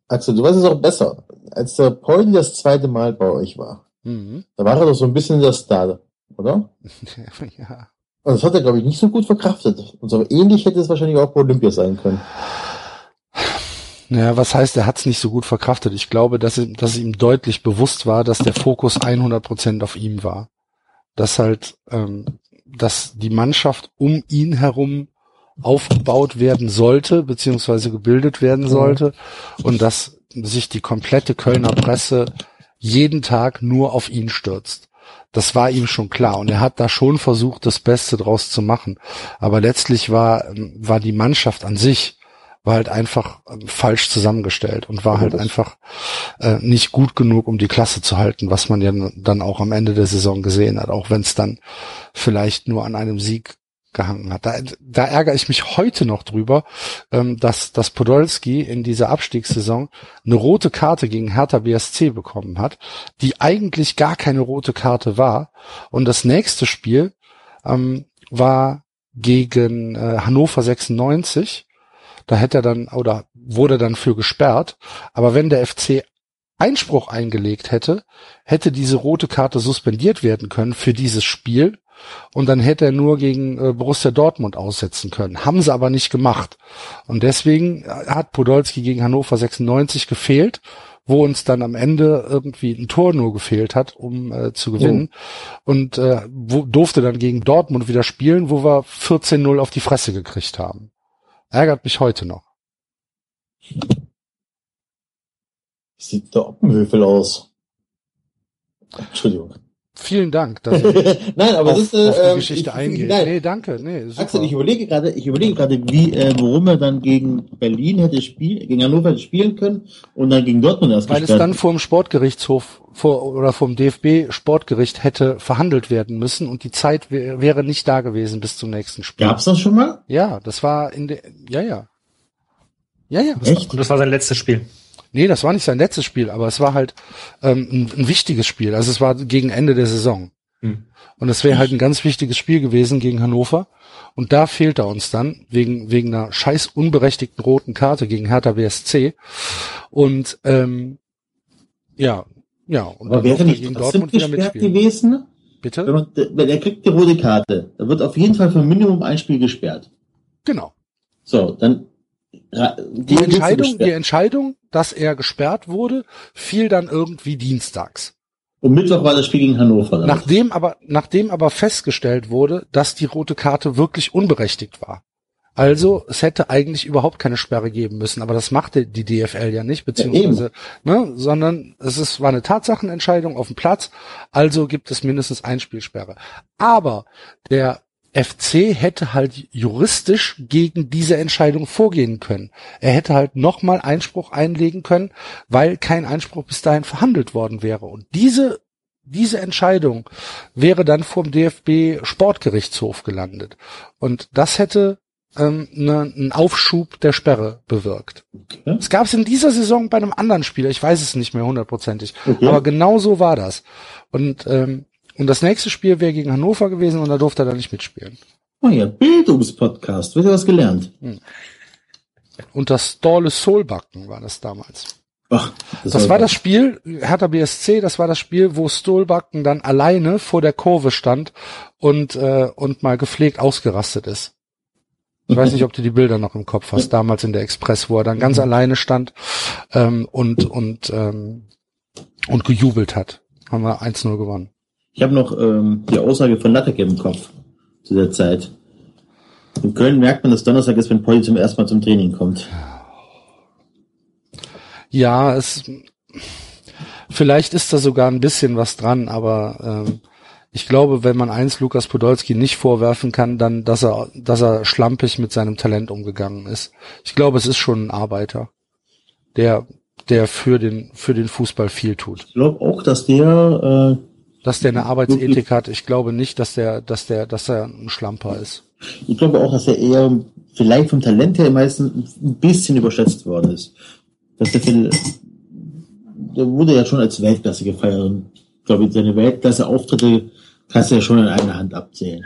S5: Axel, du weißt es auch besser. Als der Paul das zweite Mal bei euch war,
S2: Mhm.
S5: da war er doch so ein bisschen der Star, oder?
S2: ja.
S5: Und das hat er, glaube ich, nicht so gut verkraftet. Und so ähnlich hätte es wahrscheinlich auch bei Olympia sein können.
S2: Naja, was heißt, er hat's nicht so gut verkraftet? Ich glaube, dass, ihm- dass ihm deutlich bewusst war, dass der Fokus 100 Prozent auf ihm war. Dass halt, ähm, dass die Mannschaft um ihn herum aufgebaut werden sollte, beziehungsweise gebildet werden sollte und dass sich die komplette Kölner Presse jeden Tag nur auf ihn stürzt. Das war ihm schon klar und er hat da schon versucht, das Beste draus zu machen. Aber letztlich war, ähm, war die Mannschaft an sich war halt einfach ähm, falsch zusammengestellt und war halt einfach äh, nicht gut genug, um die Klasse zu halten, was man ja dann auch am Ende der Saison gesehen hat, auch wenn es dann vielleicht nur an einem Sieg gehangen hat. Da, da ärgere ich mich heute noch drüber, ähm, dass, dass Podolski in dieser Abstiegssaison eine rote Karte gegen Hertha BSC bekommen hat, die eigentlich gar keine rote Karte war. Und das nächste Spiel ähm, war gegen äh, Hannover 96. Da hätte er dann oder wurde dann für gesperrt. Aber wenn der FC Einspruch eingelegt hätte, hätte diese rote Karte suspendiert werden können für dieses Spiel und dann hätte er nur gegen äh, Borussia Dortmund aussetzen können. Haben sie aber nicht gemacht. Und deswegen hat Podolski gegen Hannover 96 gefehlt, wo uns dann am Ende irgendwie ein Tor nur gefehlt hat, um äh, zu gewinnen. Und äh, wo, durfte dann gegen Dortmund wieder spielen, wo wir 14-0 auf die Fresse gekriegt haben. Ärgert mich heute noch.
S5: Sieht der Oppenhöfel aus. Entschuldigung.
S2: Vielen Dank, dass
S5: nein, aber
S2: auf,
S5: das ist äh,
S2: auf die
S5: ähm,
S2: Geschichte
S5: ich,
S2: eingeht.
S5: Nein,
S2: Nee, danke. Nee, super.
S5: Axel, ich überlege gerade, ich überlege gerade, wie, äh, warum er dann gegen Berlin hätte spielen, gegen Hannover hätte spielen können und dann gegen Dortmund erst
S2: Weil es dann vor dem Sportgerichtshof vor, oder vom DFB Sportgericht hätte verhandelt werden müssen und die Zeit wär, wäre nicht da gewesen bis zum nächsten Spiel.
S5: Gab's das schon mal?
S2: Ja, das war in der, ja, ja. Ja, ja.
S5: Echt?
S3: Und das war sein letztes Spiel.
S2: Nee, das war nicht sein letztes Spiel, aber es war halt ähm, ein, ein wichtiges Spiel. Also es war gegen Ende der Saison.
S3: Hm.
S2: Und es wäre halt ein ganz wichtiges Spiel gewesen gegen Hannover. Und da fehlt er uns dann wegen, wegen einer scheiß unberechtigten roten Karte gegen Hertha BSC. Und ähm, ja, ja. Und
S5: Aber wäre
S2: er
S5: nicht
S2: gegen Dortmund wieder
S5: gesperrt
S2: mitspielen.
S5: gewesen? Wenn
S2: Bitte?
S5: man, wenn er kriegt die rote Karte, da wird auf jeden Fall für Minimum ein Spiel gesperrt.
S2: Genau.
S5: So, dann
S2: Die Entscheidung, die? Entscheidung, dass er gesperrt wurde, fiel dann irgendwie dienstags.
S5: Und Mittwoch war das Spiel gegen Hannover. Dann.
S2: Nachdem aber, nachdem aber festgestellt wurde, dass die rote Karte wirklich unberechtigt war. Also, es hätte eigentlich überhaupt keine Sperre geben müssen, aber das machte die DFL ja nicht, beziehungsweise, ne, sondern es ist, war eine Tatsachenentscheidung auf dem Platz, also gibt es mindestens ein Spielsperre. Aber der FC hätte halt juristisch gegen diese Entscheidung vorgehen können. Er hätte halt nochmal Einspruch einlegen können, weil kein Einspruch bis dahin verhandelt worden wäre. Und diese, diese Entscheidung wäre dann vom DFB Sportgerichtshof gelandet. Und das hätte ähm, ne, einen Aufschub der Sperre bewirkt.
S5: Okay.
S2: Es gab es in dieser Saison bei einem anderen Spieler, ich weiß es nicht mehr hundertprozentig,
S5: Okay.
S2: aber genau so war das. Und, ähm, und das nächste Spiel wäre gegen Hannover gewesen und da durfte er dann nicht mitspielen.
S5: Oh ja, Bildungspodcast. Wird ja was gelernt.
S2: Und das Dorle Solbacken war das damals.
S5: Ach,
S2: Das war das Spiel, Hertha BSC, das war das Spiel, wo Stolbacken dann alleine vor der Kurve stand und, äh, und mal gepflegt ausgerastet ist. Ich weiß nicht, ob du die Bilder noch im Kopf hast, damals in der Express, wo er dann ganz alleine stand ähm, und, und, ähm, und gejubelt hat. Haben wir 1-0 gewonnen.
S5: Ich habe noch ähm, die Aussage von Lattek im Kopf zu der Zeit. In Köln merkt man, dass Donnerstag ist, wenn Polly zum ersten Mal zum Training kommt.
S2: Ja, es vielleicht ist da sogar ein bisschen was dran, aber ähm, ich glaube, wenn man eins Lukas Podolski nicht vorwerfen kann, dann, dass er, dass er schlampig mit seinem Talent umgegangen ist. Ich glaube, es ist schon ein Arbeiter, der, der für den, für den Fußball viel tut.
S5: Ich glaube auch, dass der, äh,
S2: Dass der eine Arbeitsethik hat, ich glaube nicht, dass der, dass der, dass er ein Schlamper ist.
S5: ich glaube auch, dass er eher vielleicht vom Talent her meistens ein bisschen überschätzt worden ist. Dass der, viel, der wurde ja schon als Weltklasse gefeiert. Und ich glaube, seine Weltklasse-Auftritte kannst du ja schon an einer Hand abzählen.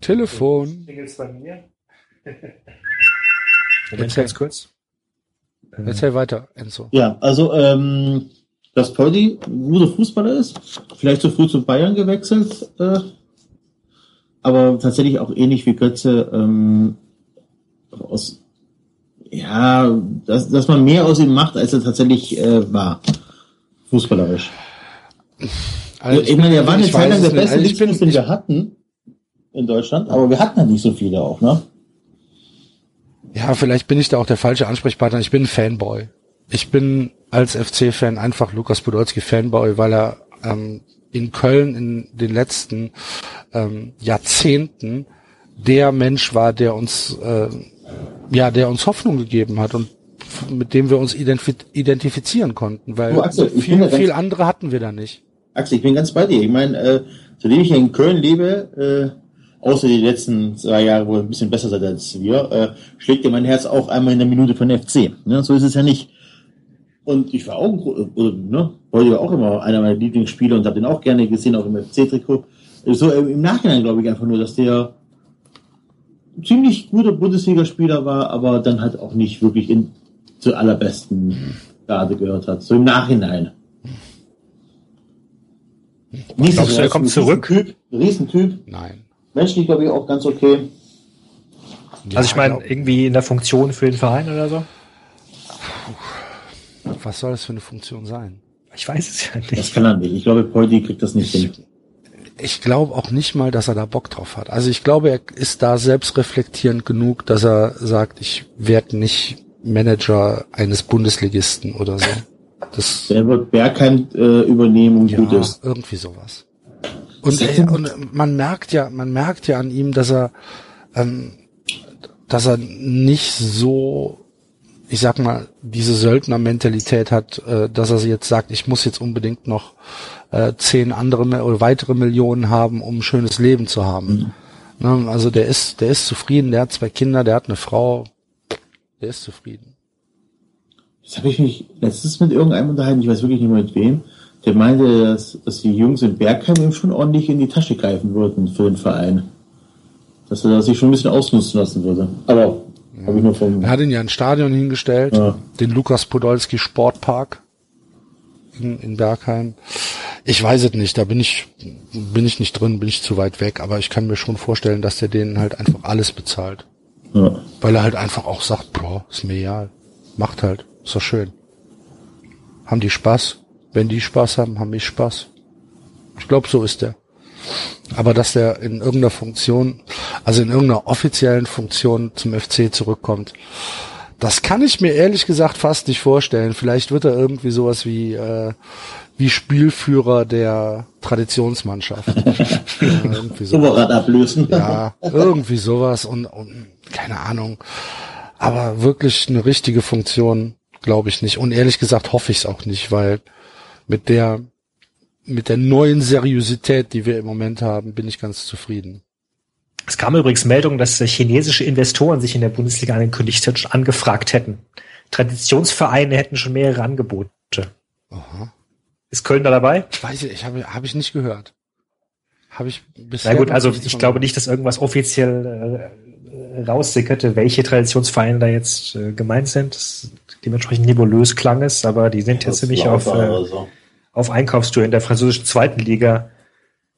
S2: Telefon.
S3: Klingelt's bei mir?
S2: Erzähl.
S3: Moment, ganz kurz. Äh,
S2: Erzähl weiter, Enzo.
S5: Ja, also ähm, dass Poldi ein guter Fußballer ist, vielleicht zu früh zu Bayern gewechselt, äh, aber tatsächlich auch ähnlich wie Götze ähm, aus ja, dass, dass man mehr aus ihm macht, als er tatsächlich äh, war. Fußballerisch.
S2: Also
S5: ich, meine, er war eine
S2: ich
S5: Zeit lang der beste
S2: Also ich bin,
S5: den wir hatten in Deutschland, aber wir hatten halt nicht so viele auch, ne?
S2: Ja, vielleicht bin ich da auch der falsche Ansprechpartner. Ich bin ein Fanboy. Ich bin als FC-Fan einfach Lukas Podolski Fanboy, weil er ähm, in Köln in den letzten ähm, Jahrzehnten der Mensch war, der uns äh, ja, der uns Hoffnung gegeben hat und mit dem wir uns identif identifizieren konnten, weil
S5: Du, Axel,
S2: viel, viel andere hatten wir da nicht.
S5: Axel, ich bin ganz bei dir. Ich meine, äh, seitdem ich in Köln lebe, äh, außer die letzten zwei Jahre, wo ihr ein bisschen besser seid als wir, äh, schlägt dir mein Herz auch einmal in der Minute von FC. Ne? So ist es ja nicht. Und ich war auch, ne, heute war auch immer einer meiner Lieblingsspieler und habe den auch gerne gesehen, auch im FC-Trikot. So äh, im Nachhinein glaube ich einfach nur, dass der ein ziemlich guter Bundesligaspieler war, aber dann halt auch nicht wirklich in, zur allerbesten Garde gehört hat. So im Nachhinein. Nicht
S3: Glaubst du, er kommt zurück?
S5: Riesentyp, Riesentyp.
S2: Nein.
S5: Menschlich, glaube ich, auch ganz okay.
S2: Ja,
S3: also ich meine, irgendwie in der Funktion für den Verein oder so?
S2: Was soll das für eine Funktion sein?
S3: Ich weiß es ja
S5: Das
S3: nicht.
S5: kann er nicht. Ich glaube, Poldi kriegt das nicht hin.
S2: Ich glaube auch nicht mal, dass er da Bock drauf hat. Also ich glaube, er ist da selbstreflektierend genug, dass er sagt, ich werde nicht Manager eines Bundesligisten oder so. Das
S5: Der wird Bergheim äh, übernehmen und
S2: ja,
S5: gut ist.
S2: irgendwie sowas. Und, äh, und man merkt ja, man merkt ja an ihm, dass er, ähm, dass er nicht so, ich sag mal, diese Söldner-Mentalität hat, äh, dass er jetzt sagt, ich muss jetzt unbedingt noch äh, zehn andere oder weitere Millionen haben, um ein schönes Leben zu haben. Ne, also der ist, der ist zufrieden, der hat zwei Kinder, der hat eine Frau, der ist zufrieden.
S5: Das habe ich mich letztens mit irgendeinem unterhalten, ich weiß wirklich nicht mehr mit wem, der meinte, dass, dass die Jungs in Bergheim ihm schon ordentlich in die Tasche greifen würden für den Verein. Dass er sich schon ein bisschen ausnutzen lassen würde. Aber vom...
S2: Er hat ihn ja ein Stadion hingestellt,
S5: Ja.
S2: den Lukas Podolski Sportpark in, in Bergheim. Ich weiß es nicht, da bin ich, bin ich nicht drin, bin ich zu weit weg, aber ich kann mir schon vorstellen, dass der denen halt einfach alles bezahlt.
S5: Ja.
S2: Weil er halt einfach auch sagt, boah, ist mir egal. Macht halt, ist doch schön. Haben die Spaß? Wenn die Spaß haben, haben ich Spaß. Ich glaube, so ist der. Aber dass der in irgendeiner Funktion, also in irgendeiner offiziellen Funktion zum FC zurückkommt, das kann ich mir ehrlich gesagt fast nicht vorstellen. Vielleicht wird er irgendwie sowas wie, äh, wie Spielführer der Traditionsmannschaft. ja, irgendwie so.
S5: Oberrad ablösen.
S2: Ja, irgendwie sowas und, und keine Ahnung. Aber wirklich eine richtige Funktion glaube ich nicht. Und ehrlich gesagt hoffe ich es auch nicht, weil mit der mit der neuen Seriosität, die wir im Moment haben, bin ich ganz zufrieden.
S3: Es kam übrigens Meldung, dass äh, chinesische Investoren sich in der Bundesliga angekündigt hätten, angefragt hätten. Traditionsvereine hätten schon mehrere Angebote.
S2: Aha.
S3: Ist Köln da dabei?
S2: Weiß ich, ich habe habe ich nicht gehört. Habe ich bisher
S3: Na gut, also ich glaube nicht, dass irgendwas offiziell äh, raussickerte, welche Traditionsvereine da jetzt äh, gemeint sind. Das dementsprechend nebulös klang es, aber die sind jetzt ziemlich auf, äh,
S5: so.
S3: Auf Einkaufstour in der französischen zweiten Liga.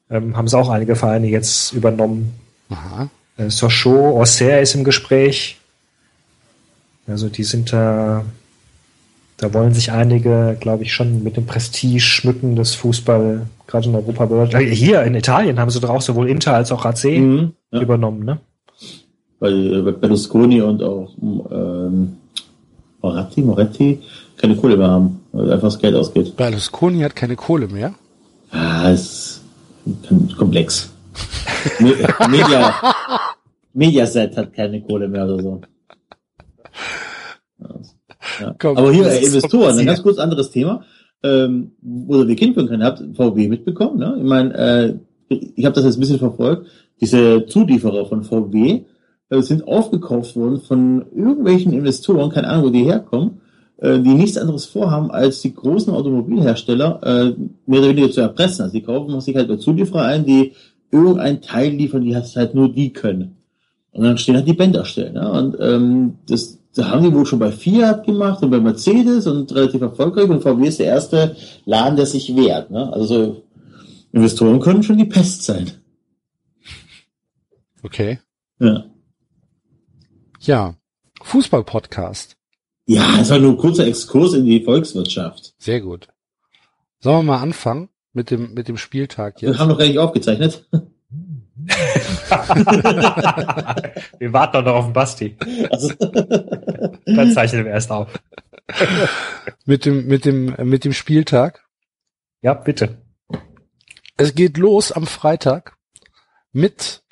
S3: Ähm, haben es auch einige Vereine jetzt übernommen.
S2: Aha.
S3: Äh, Sochaux, Auxerre ist im Gespräch. Also die sind da, da wollen sich einige, glaube ich, schon mit dem Prestige schmücken, das Fußball gerade in Europa bedeutet. Äh, Hier in Italien haben sie doch auch sowohl Inter als auch AC
S5: Mhm, ja.
S3: übernommen, ne?
S5: Weil, weil Berlusconi und auch ähm, Moratti, Moretti keine Kohle mehr haben, weil einfach das Geld ausgeht.
S2: Berlusconi hat keine Kohle mehr.
S5: Ah, ist kom- komplex. Me Media, Mediaset hat keine Kohle mehr oder so. Ja.
S2: Komm,
S5: Aber hier äh, Investoren, ein ganz kurz anderes Thema, ähm, wo ihr hinführen können. Habt VW mitbekommen? Ne? Ich meine, äh, ich habe das jetzt ein bisschen verfolgt. Diese Zulieferer von VW äh, sind aufgekauft worden von irgendwelchen Investoren, keine Ahnung, wo die herkommen, die nichts anderes vorhaben, als die großen Automobilhersteller äh, mehr oder weniger zu erpressen. Also die kaufen sich halt bei Zulieferer ein, die irgendein Teil liefern, die halt nur die können. Und dann stehen halt die Bänderstellen. Ja? Und ähm, das, das haben die wohl schon bei Fiat gemacht und bei Mercedes und relativ erfolgreich. Und VW ist der erste Laden, der sich wehrt. Ne? Also so Investoren können schon die Pest sein.
S2: Okay.
S5: Ja,
S2: Ja. Fußball-Podcast.
S5: Ja es war nur ein kurzer Exkurs in die Volkswirtschaft.
S2: Sehr gut. Sollen wir mal anfangen mit dem, mit dem Spieltag
S5: Wir
S2: jetzt?
S5: haben noch gar nicht aufgezeichnet.
S3: wir warten doch noch auf den Basti.
S5: Also,
S3: Dann zeichnen wir erst auf.
S2: Mit dem, mit dem, mit dem Spieltag.
S3: Ja, bitte.
S2: Es geht los am Freitag mit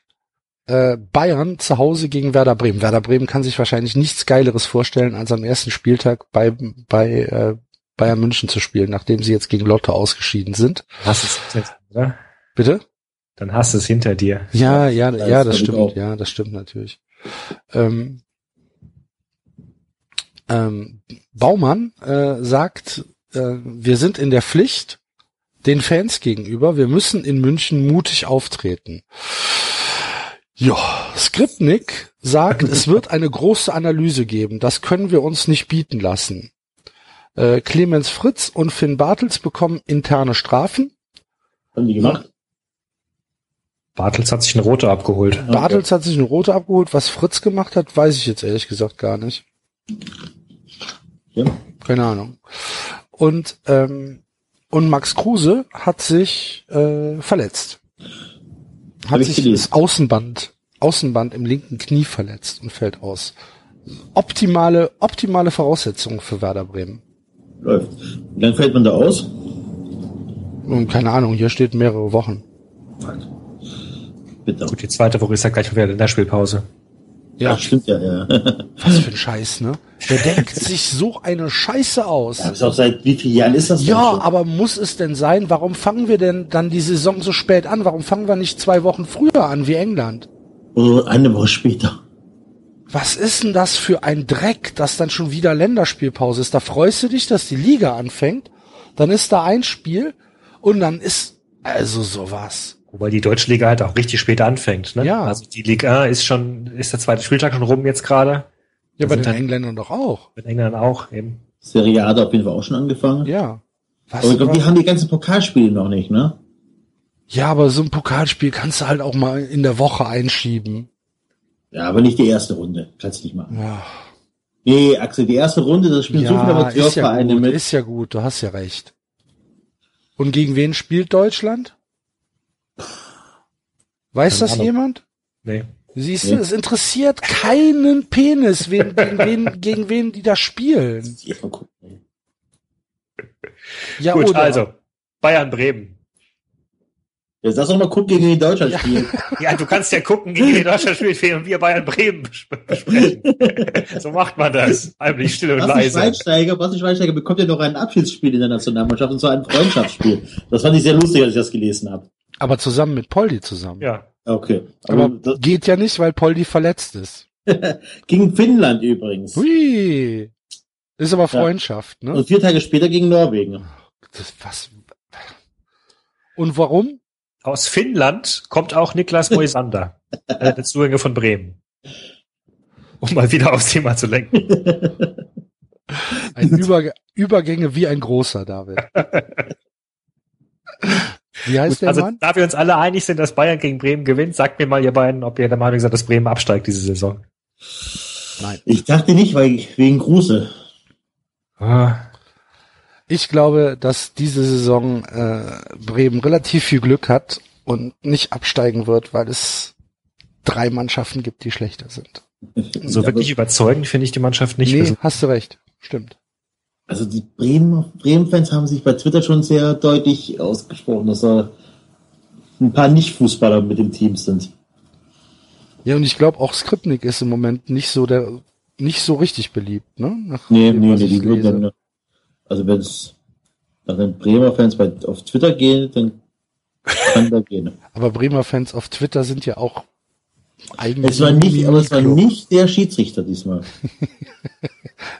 S2: äh, Bayern zu Hause gegen Werder Bremen. Werder Bremen kann sich wahrscheinlich nichts Geileres vorstellen, als am ersten Spieltag bei, bei äh, Bayern München zu spielen, nachdem sie jetzt gegen Lotte ausgeschieden sind.
S3: Hast es hinter dir, oder?
S2: Bitte?
S3: Dann hast du es hinter dir.
S2: Ja, ja,
S5: das
S2: ja,
S5: hab
S2: das stimmt,
S5: auch.
S2: ja, das stimmt natürlich. Ähm, ähm, Baumann äh, sagt, äh, wir sind in der Pflicht den Fans gegenüber, wir müssen in München mutig auftreten. Ja, Skripnik sagt, es wird eine große Analyse geben, das können wir uns nicht bieten lassen. Äh, Clemens Fritz und Finn Bartels bekommen interne Strafen.
S5: Haben die gemacht?
S3: Bartels hat sich eine rote abgeholt.
S5: Okay.
S2: Bartels hat sich eine rote abgeholt. Was Fritz gemacht hat, weiß ich jetzt ehrlich gesagt gar nicht.
S5: Ja.
S2: Keine Ahnung. Und, ähm, und Max Kruse hat sich äh, verletzt. Hat
S5: ich
S2: sich
S5: gelesen.
S2: das Außenband, Außenband im linken Knie verletzt und fällt aus. Optimale, optimale Voraussetzungen für Werder Bremen.
S5: Läuft. Wie lange fällt man da aus?
S2: Und keine Ahnung, hier steht mehrere Wochen.
S5: Bitte.
S3: Gut, die zweite Woche ist ja gleich wieder in der Spielpause.
S5: Ja, stimmt ja, ja.
S2: Was für ein Scheiß, ne? Wer denkt sich so eine Scheiße aus?
S5: Das ist auch seit wie vielen Jahren ist das denn
S2: Ja,
S5: schon?
S2: aber muss es denn sein? Warum fangen wir denn dann die Saison so spät an? Warum fangen wir nicht zwei Wochen früher an wie England?
S5: Oder eine Woche später.
S2: Was ist denn das für ein Dreck, dass dann schon wieder Länderspielpause ist? Da freust du dich, dass die Liga anfängt, dann ist da ein Spiel und dann ist also sowas.
S3: Wobei die Deutsche Liga halt auch richtig spät anfängt. Ne?
S2: Ja.
S3: Also die Liga ist schon, ist der zweite Spieltag schon rum jetzt gerade.
S2: Ja,
S3: Da
S2: bei den
S3: dann-
S2: Engländern doch auch.
S3: Mit England auch eben.
S5: Serie A hat auf jeden Fall auch schon angefangen.
S2: Ja. Was,
S5: aber ich glaube, die haben die ganzen Pokalspiele noch nicht, ne?
S2: ja, aber so ein Pokalspiel kannst du halt auch mal in der Woche einschieben.
S5: Ja, aber nicht die erste Runde. Kannst du nicht machen.
S2: Ja,
S5: Nee, Axel, die erste Runde, das spielen so viele
S2: ja ist ja
S5: Amateurvereine
S2: gut,
S5: mit.
S2: ist ja gut, du hast ja recht. Und gegen wen spielt Deutschland? Weiß
S3: Keine
S2: das
S3: Ahnung.
S2: jemand?
S3: Nee.
S2: Siehst
S5: Nee.
S2: du, es interessiert keinen Penis, wen, gegen, wen, gegen wen die da spielen. Ja,
S3: Gut,
S2: oder?
S3: also. Bayern Bremen.
S5: Jetzt lass doch mal gucken, gegen die Deutschland
S2: Ja.
S5: spielen.
S3: Ja, du kannst ja gucken, gegen die Deutschland spielt und wir Bayern Bremen besp- besprechen. so macht man das. Heimlich still und
S5: Basti
S3: leise.
S5: Schweinsteiger, Basti Schweinsteiger bekommt ja noch ein Abschiedsspiel in der Nationalmannschaft und zwar ein Freundschaftsspiel. Das fand ich sehr lustig, als ich das gelesen habe.
S2: Aber zusammen mit Poldi zusammen.
S3: Ja.
S5: Okay.
S2: Aber
S5: Aber das,
S2: geht ja nicht, weil Poldi verletzt ist.
S5: gegen Finnland übrigens.
S2: Hui. Ist aber Freundschaft, ne?
S5: Und vier Tage später gegen Norwegen.
S2: Das, was? Und warum?
S3: Aus Finnland kommt auch Niklas Moisander, der Zugänge von Bremen. Um mal wieder aufs Thema zu lenken.
S2: Ein Überg Übergänge wie ein großer, David. Wie heißt der
S3: also,
S2: Mann?
S3: da wir uns alle einig sind, dass Bayern gegen Bremen gewinnt, sagt mir mal ihr beiden, ob ihr der Meinung seid, dass Bremen absteigt diese Saison.
S2: Nein.
S5: Ich dachte nicht, weil wegen Kruse.
S3: Ah,
S2: Ich glaube, dass diese Saison äh, Bremen relativ viel Glück hat und nicht absteigen wird, weil es drei Mannschaften gibt, die schlechter sind.
S3: so wirklich überzeugend finde ich die Mannschaft nicht.
S2: nee, hast du recht. Stimmt.
S5: Also die Bremen, Bremen-Fans haben sich bei Twitter schon sehr deutlich ausgesprochen, dass da ein paar Nicht-Fußballer mit dem Team sind.
S2: Ja, und ich glaube auch Skripnik ist im Moment nicht so der, nicht so richtig beliebt, ne? Nach
S5: Nee,
S2: dem,
S5: nee, nee, die würden dann, also wenn es nach den Bremer Fans bei, auf Twitter gehen, dann kann da gehen.
S2: Aber Bremer Fans auf Twitter sind ja auch eigentlich
S5: Es war nicht, aber es war nicht der Schiedsrichter diesmal.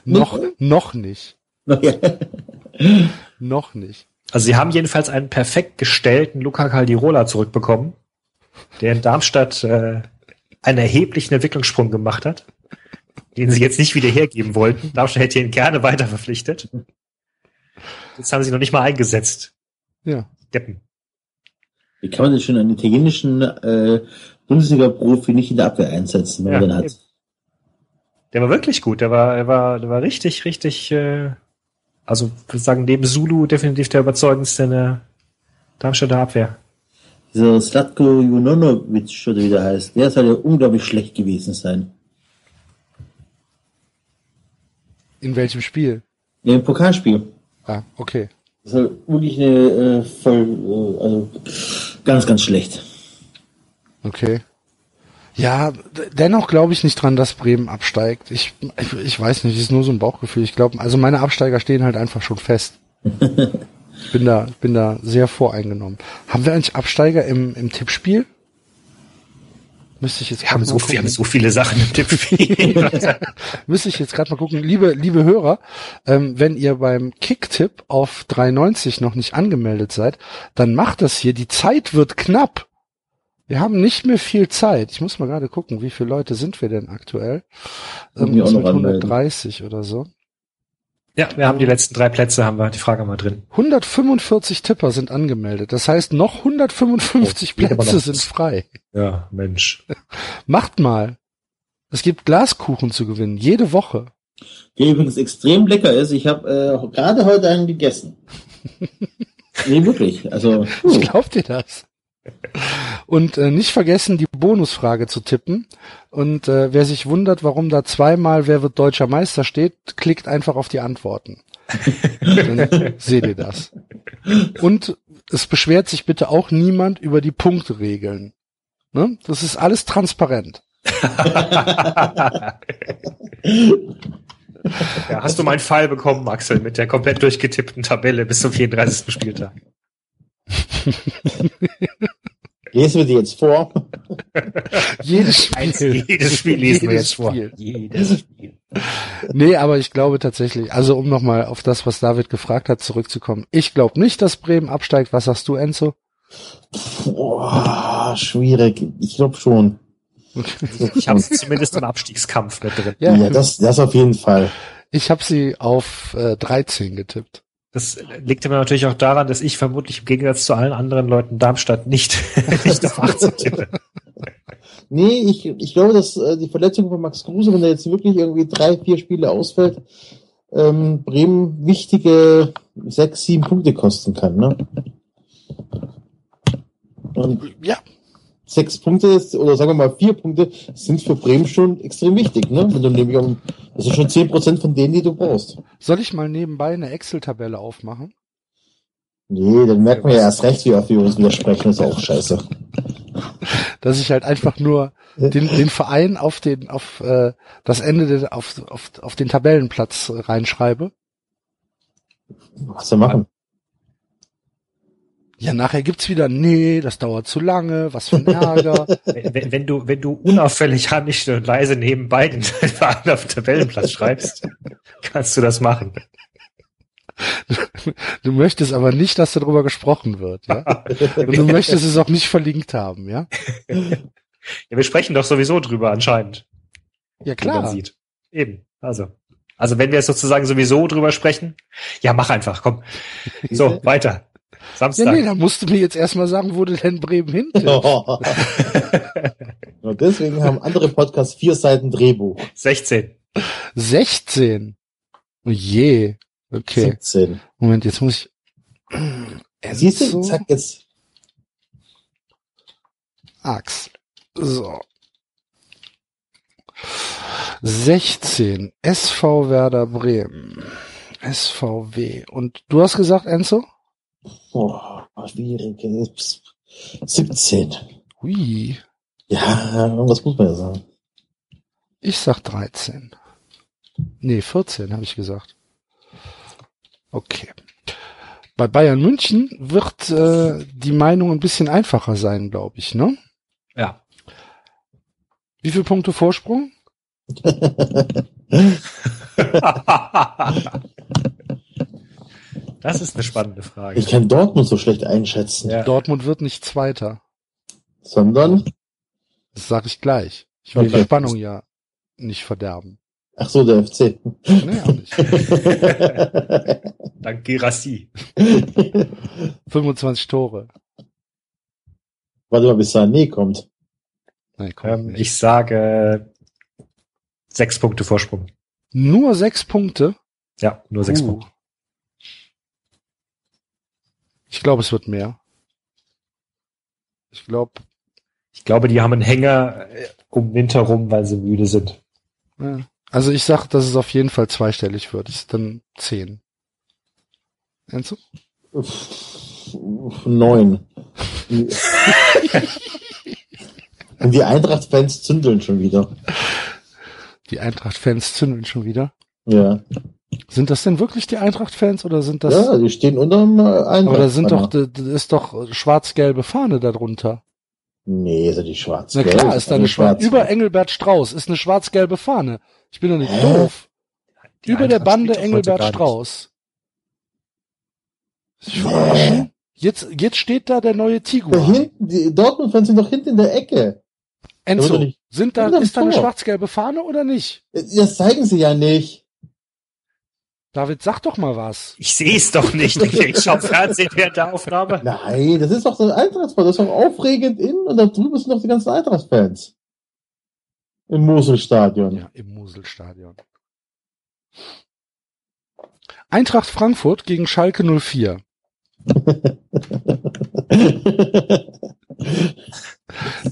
S2: noch, noch nicht. noch nicht.
S3: also sie haben jedenfalls einen perfekt gestellten Luca Caldirola zurückbekommen, der in Darmstadt äh, einen erheblichen Entwicklungssprung gemacht hat, den sie jetzt nicht wieder hergeben wollten. Darmstadt hätte ihn gerne weiter verpflichtet. Jetzt haben sie noch nicht mal eingesetzt.
S2: Ja.
S3: Deppen.
S5: Wie kann man denn schon einen italienischen äh, Bundesliga-Profi nicht in der Abwehr einsetzen, wenn
S3: Ja,
S5: man den hat?
S3: Der war wirklich gut. Der war, der war, der war richtig, richtig. Äh, also ich würde sagen neben Zulu definitiv der überzeugendste in der Darmstädter Abwehr.
S5: Dieser Slatko Junonovic, oder wie der heißt, der soll ja unglaublich schlecht gewesen sein.
S2: In welchem Spiel?
S5: Im Pokalspiel.
S2: Ah, okay.
S5: Das ist wirklich eine äh, voll, äh, also ganz, ganz schlecht.
S2: Okay. Ja, dennoch glaube ich nicht dran, dass Bremen absteigt. Ich, ich, ich weiß nicht, ist nur so ein Bauchgefühl. Ich glaube, also meine Absteiger stehen halt einfach schon fest. Ich bin da, bin da sehr voreingenommen. Haben wir eigentlich Absteiger im, im Tippspiel? Müsste ich jetzt
S3: Wir haben, so, wir haben so viele Sachen im Tippspiel.
S2: Müsste ich jetzt gerade mal gucken. Liebe, liebe Hörer, ähm, wenn ihr beim Kicktipp auf 3,90 noch nicht angemeldet seid, dann macht das hier. Die Zeit wird knapp. Wir haben nicht mehr viel Zeit. Ich muss mal gerade gucken, wie viele Leute sind wir denn aktuell?
S5: Muss mich auch noch
S2: mit
S5: anmelden.
S2: 130 oder so.
S3: Ja, wir haben die letzten drei Plätze, haben wir die Frage mal drin.
S2: 145 Tipper sind angemeldet. Das heißt, noch 155
S3: Oh,
S2: Plätze sind frei.
S3: Ja, Mensch.
S2: Macht mal. Es gibt Glaskuchen zu gewinnen, jede Woche.
S4: Der übrigens extrem lecker ist. Ich habe äh, gerade heute einen gegessen. nee, wirklich. Also, puh.
S2: Glaubt ihr das? Und äh, nicht vergessen, die Bonusfrage zu tippen. Und äh, wer sich wundert, warum da zweimal Wer wird deutscher Meister steht, klickt einfach auf die Antworten. Dann seht ihr das. Und es beschwert sich bitte auch niemand über die Punktregeln. Ne? Das ist alles transparent.
S3: Ja, hast du mal einen Fall bekommen, Axel, mit der komplett durchgetippten Tabelle bis zum 34. Spieltag?
S5: Lesen wir die jetzt vor.
S2: Jedes Spiel.
S3: Eins, jedes Spiel lesen wir
S2: Jedes
S3: jetzt vor.
S2: Spiel.
S3: Jedes Spiel.
S2: Nee, aber ich glaube tatsächlich, also um nochmal auf das, was David gefragt hat, zurückzukommen. Ich glaube nicht, dass Bremen absteigt. Was sagst du, Enzo?
S5: Boah, schwierig. Ich glaube schon.
S3: Ich habe zumindest im Abstiegskampf mit drin.
S2: Ja,
S5: Ja, das, das auf jeden Fall.
S2: ich habe sie auf äh, 13 getippt.
S3: Das liegt aber natürlich auch daran, dass ich vermutlich im Gegensatz zu allen anderen Leuten Darmstadt nicht, nicht auf 18 tippe.
S5: Nee, ich, ich glaube, dass äh, die Verletzung von Max Kruse, wenn er jetzt wirklich irgendwie drei, vier Spiele ausfällt, ähm, Bremen wichtige sechs, sieben Punkte kosten kann. Ne? Und
S2: Ja,
S5: sechs Punkte oder sagen wir mal vier Punkte sind für Bremen schon extrem wichtig. Ne? Wenn du nämlich um, das ist schon zehn Prozent von denen, die du brauchst.
S2: soll ich mal nebenbei eine Excel-Tabelle aufmachen?
S5: Nee, dann merkt man ja erst recht, wie oft wir uns widersprechen. ist auch scheiße.
S2: Dass ich halt einfach nur den, den Verein auf den auf äh, das Ende der, auf, auf, auf den Tabellenplatz reinschreibe.
S5: Was zu machen?
S2: Ja, nachher gibt's wieder, nee, das dauert zu lange, was für ein Ärger.
S3: Wenn, wenn du, wenn du unauffällig heimlich und leise nebenbei den Verein auf den Tabellenplatz schreibst, kannst du das machen.
S2: Du möchtest aber nicht, dass darüber gesprochen wird, ja? Und du möchtest es auch nicht verlinkt haben, ja?
S3: Ja, wir sprechen doch sowieso drüber anscheinend.
S2: Ja,
S3: wie man
S2: klar.
S3: sieht. Eben. Also. Also wenn wir jetzt sozusagen sowieso drüber sprechen, ja, mach einfach, komm. So, weiter.
S2: Ja,
S3: Samstag.
S2: nee, da musst du mir jetzt erstmal sagen, wo du denn Bremen hin
S5: Und deswegen haben andere Podcasts vier Seiten Drehbuch.
S3: 16.
S2: 16. Oh je. Okay.
S5: 17.
S2: Moment, jetzt muss ich.
S5: Siehst du,
S2: Enzo
S5: zack, jetzt.
S2: Axt. So. 16. SV Werder Bremen. SVW. Und du hast gesagt, Enzo?
S5: Boah, schwierig. Jetzt 17.
S2: Hui.
S5: Ja, irgendwas muss man ja sagen.
S2: Ich sag 13. Nee, 14 habe ich gesagt. Okay. Bei Bayern München wird äh, die Meinung ein bisschen einfacher sein, glaube ich, ne?
S3: Ja.
S2: Wie viele Punkte Vorsprung?
S3: das ist eine spannende Frage.
S5: Ich kann Dortmund so schlecht einschätzen.
S3: Ja.
S2: Dortmund wird nicht Zweiter.
S5: Sondern,
S2: Das sage ich gleich. Ich will
S5: Okay.
S2: die Spannung ja nicht verderben.
S5: ach so, der FC.
S2: Nee, auch nicht.
S3: Dank Girassi.
S2: 25 Tore.
S5: Warte mal, bis Sané kommt.
S2: Nein, komm,
S3: Ähm, ich sage sechs Punkte Vorsprung.
S2: Nur sechs Punkte.
S3: Ja, nur sechs
S2: Uh.
S3: Punkte.
S2: Ich glaube, es wird mehr. Ich glaube,
S3: Ich glaube, die haben einen Hänger äh, um Winter rum, weil sie müde sind.
S2: ja. also ich sag, dass es auf jeden Fall zweistellig wird. Ich dann zehn. Enzo?
S5: Neun. Und die Eintracht-Fans zündeln schon wieder.
S2: Die Eintracht-Fans zündeln schon wieder.
S5: Ja.
S2: Sind das denn wirklich die Eintracht-Fans oder sind das?
S5: ja, die stehen unterm äh, Eintracht.
S2: aber da sind doch, da da ist doch schwarz-gelbe Fahne darunter.
S5: Nee, ist ja die schwarz.
S2: Na klar, ist da eine schwarz. Über Engelbert Strauß ist eine schwarz-gelbe Fahne. Ich bin doch nicht
S5: Hä?
S2: doof.
S3: Die
S2: Über der
S3: Eintracht
S2: Bande
S3: doch heute
S2: Engelbert. Strauß. Verarschen? Jetzt, jetzt steht da der neue
S5: Da
S2: Tiguan.
S5: hinten, die Dortmund-Fans sind doch hinten in der Ecke.
S2: Enzo, sind da, ist da eine schwarz-gelbe Fahne oder nicht?
S5: Das zeigen sie ja nicht.
S2: David, sag doch mal was.
S3: Ich sehe es doch nicht. Ich schaue Fernsehen während der Aufnahme.
S5: Nein, das ist doch so ein Eintrachtsport. Das ist doch aufregend in und da drüben sind noch die ganzen Eintracht-Fans. Im Moselstadion.
S2: Ja, im Muselstadion. Eintracht Frankfurt gegen Schalke 04.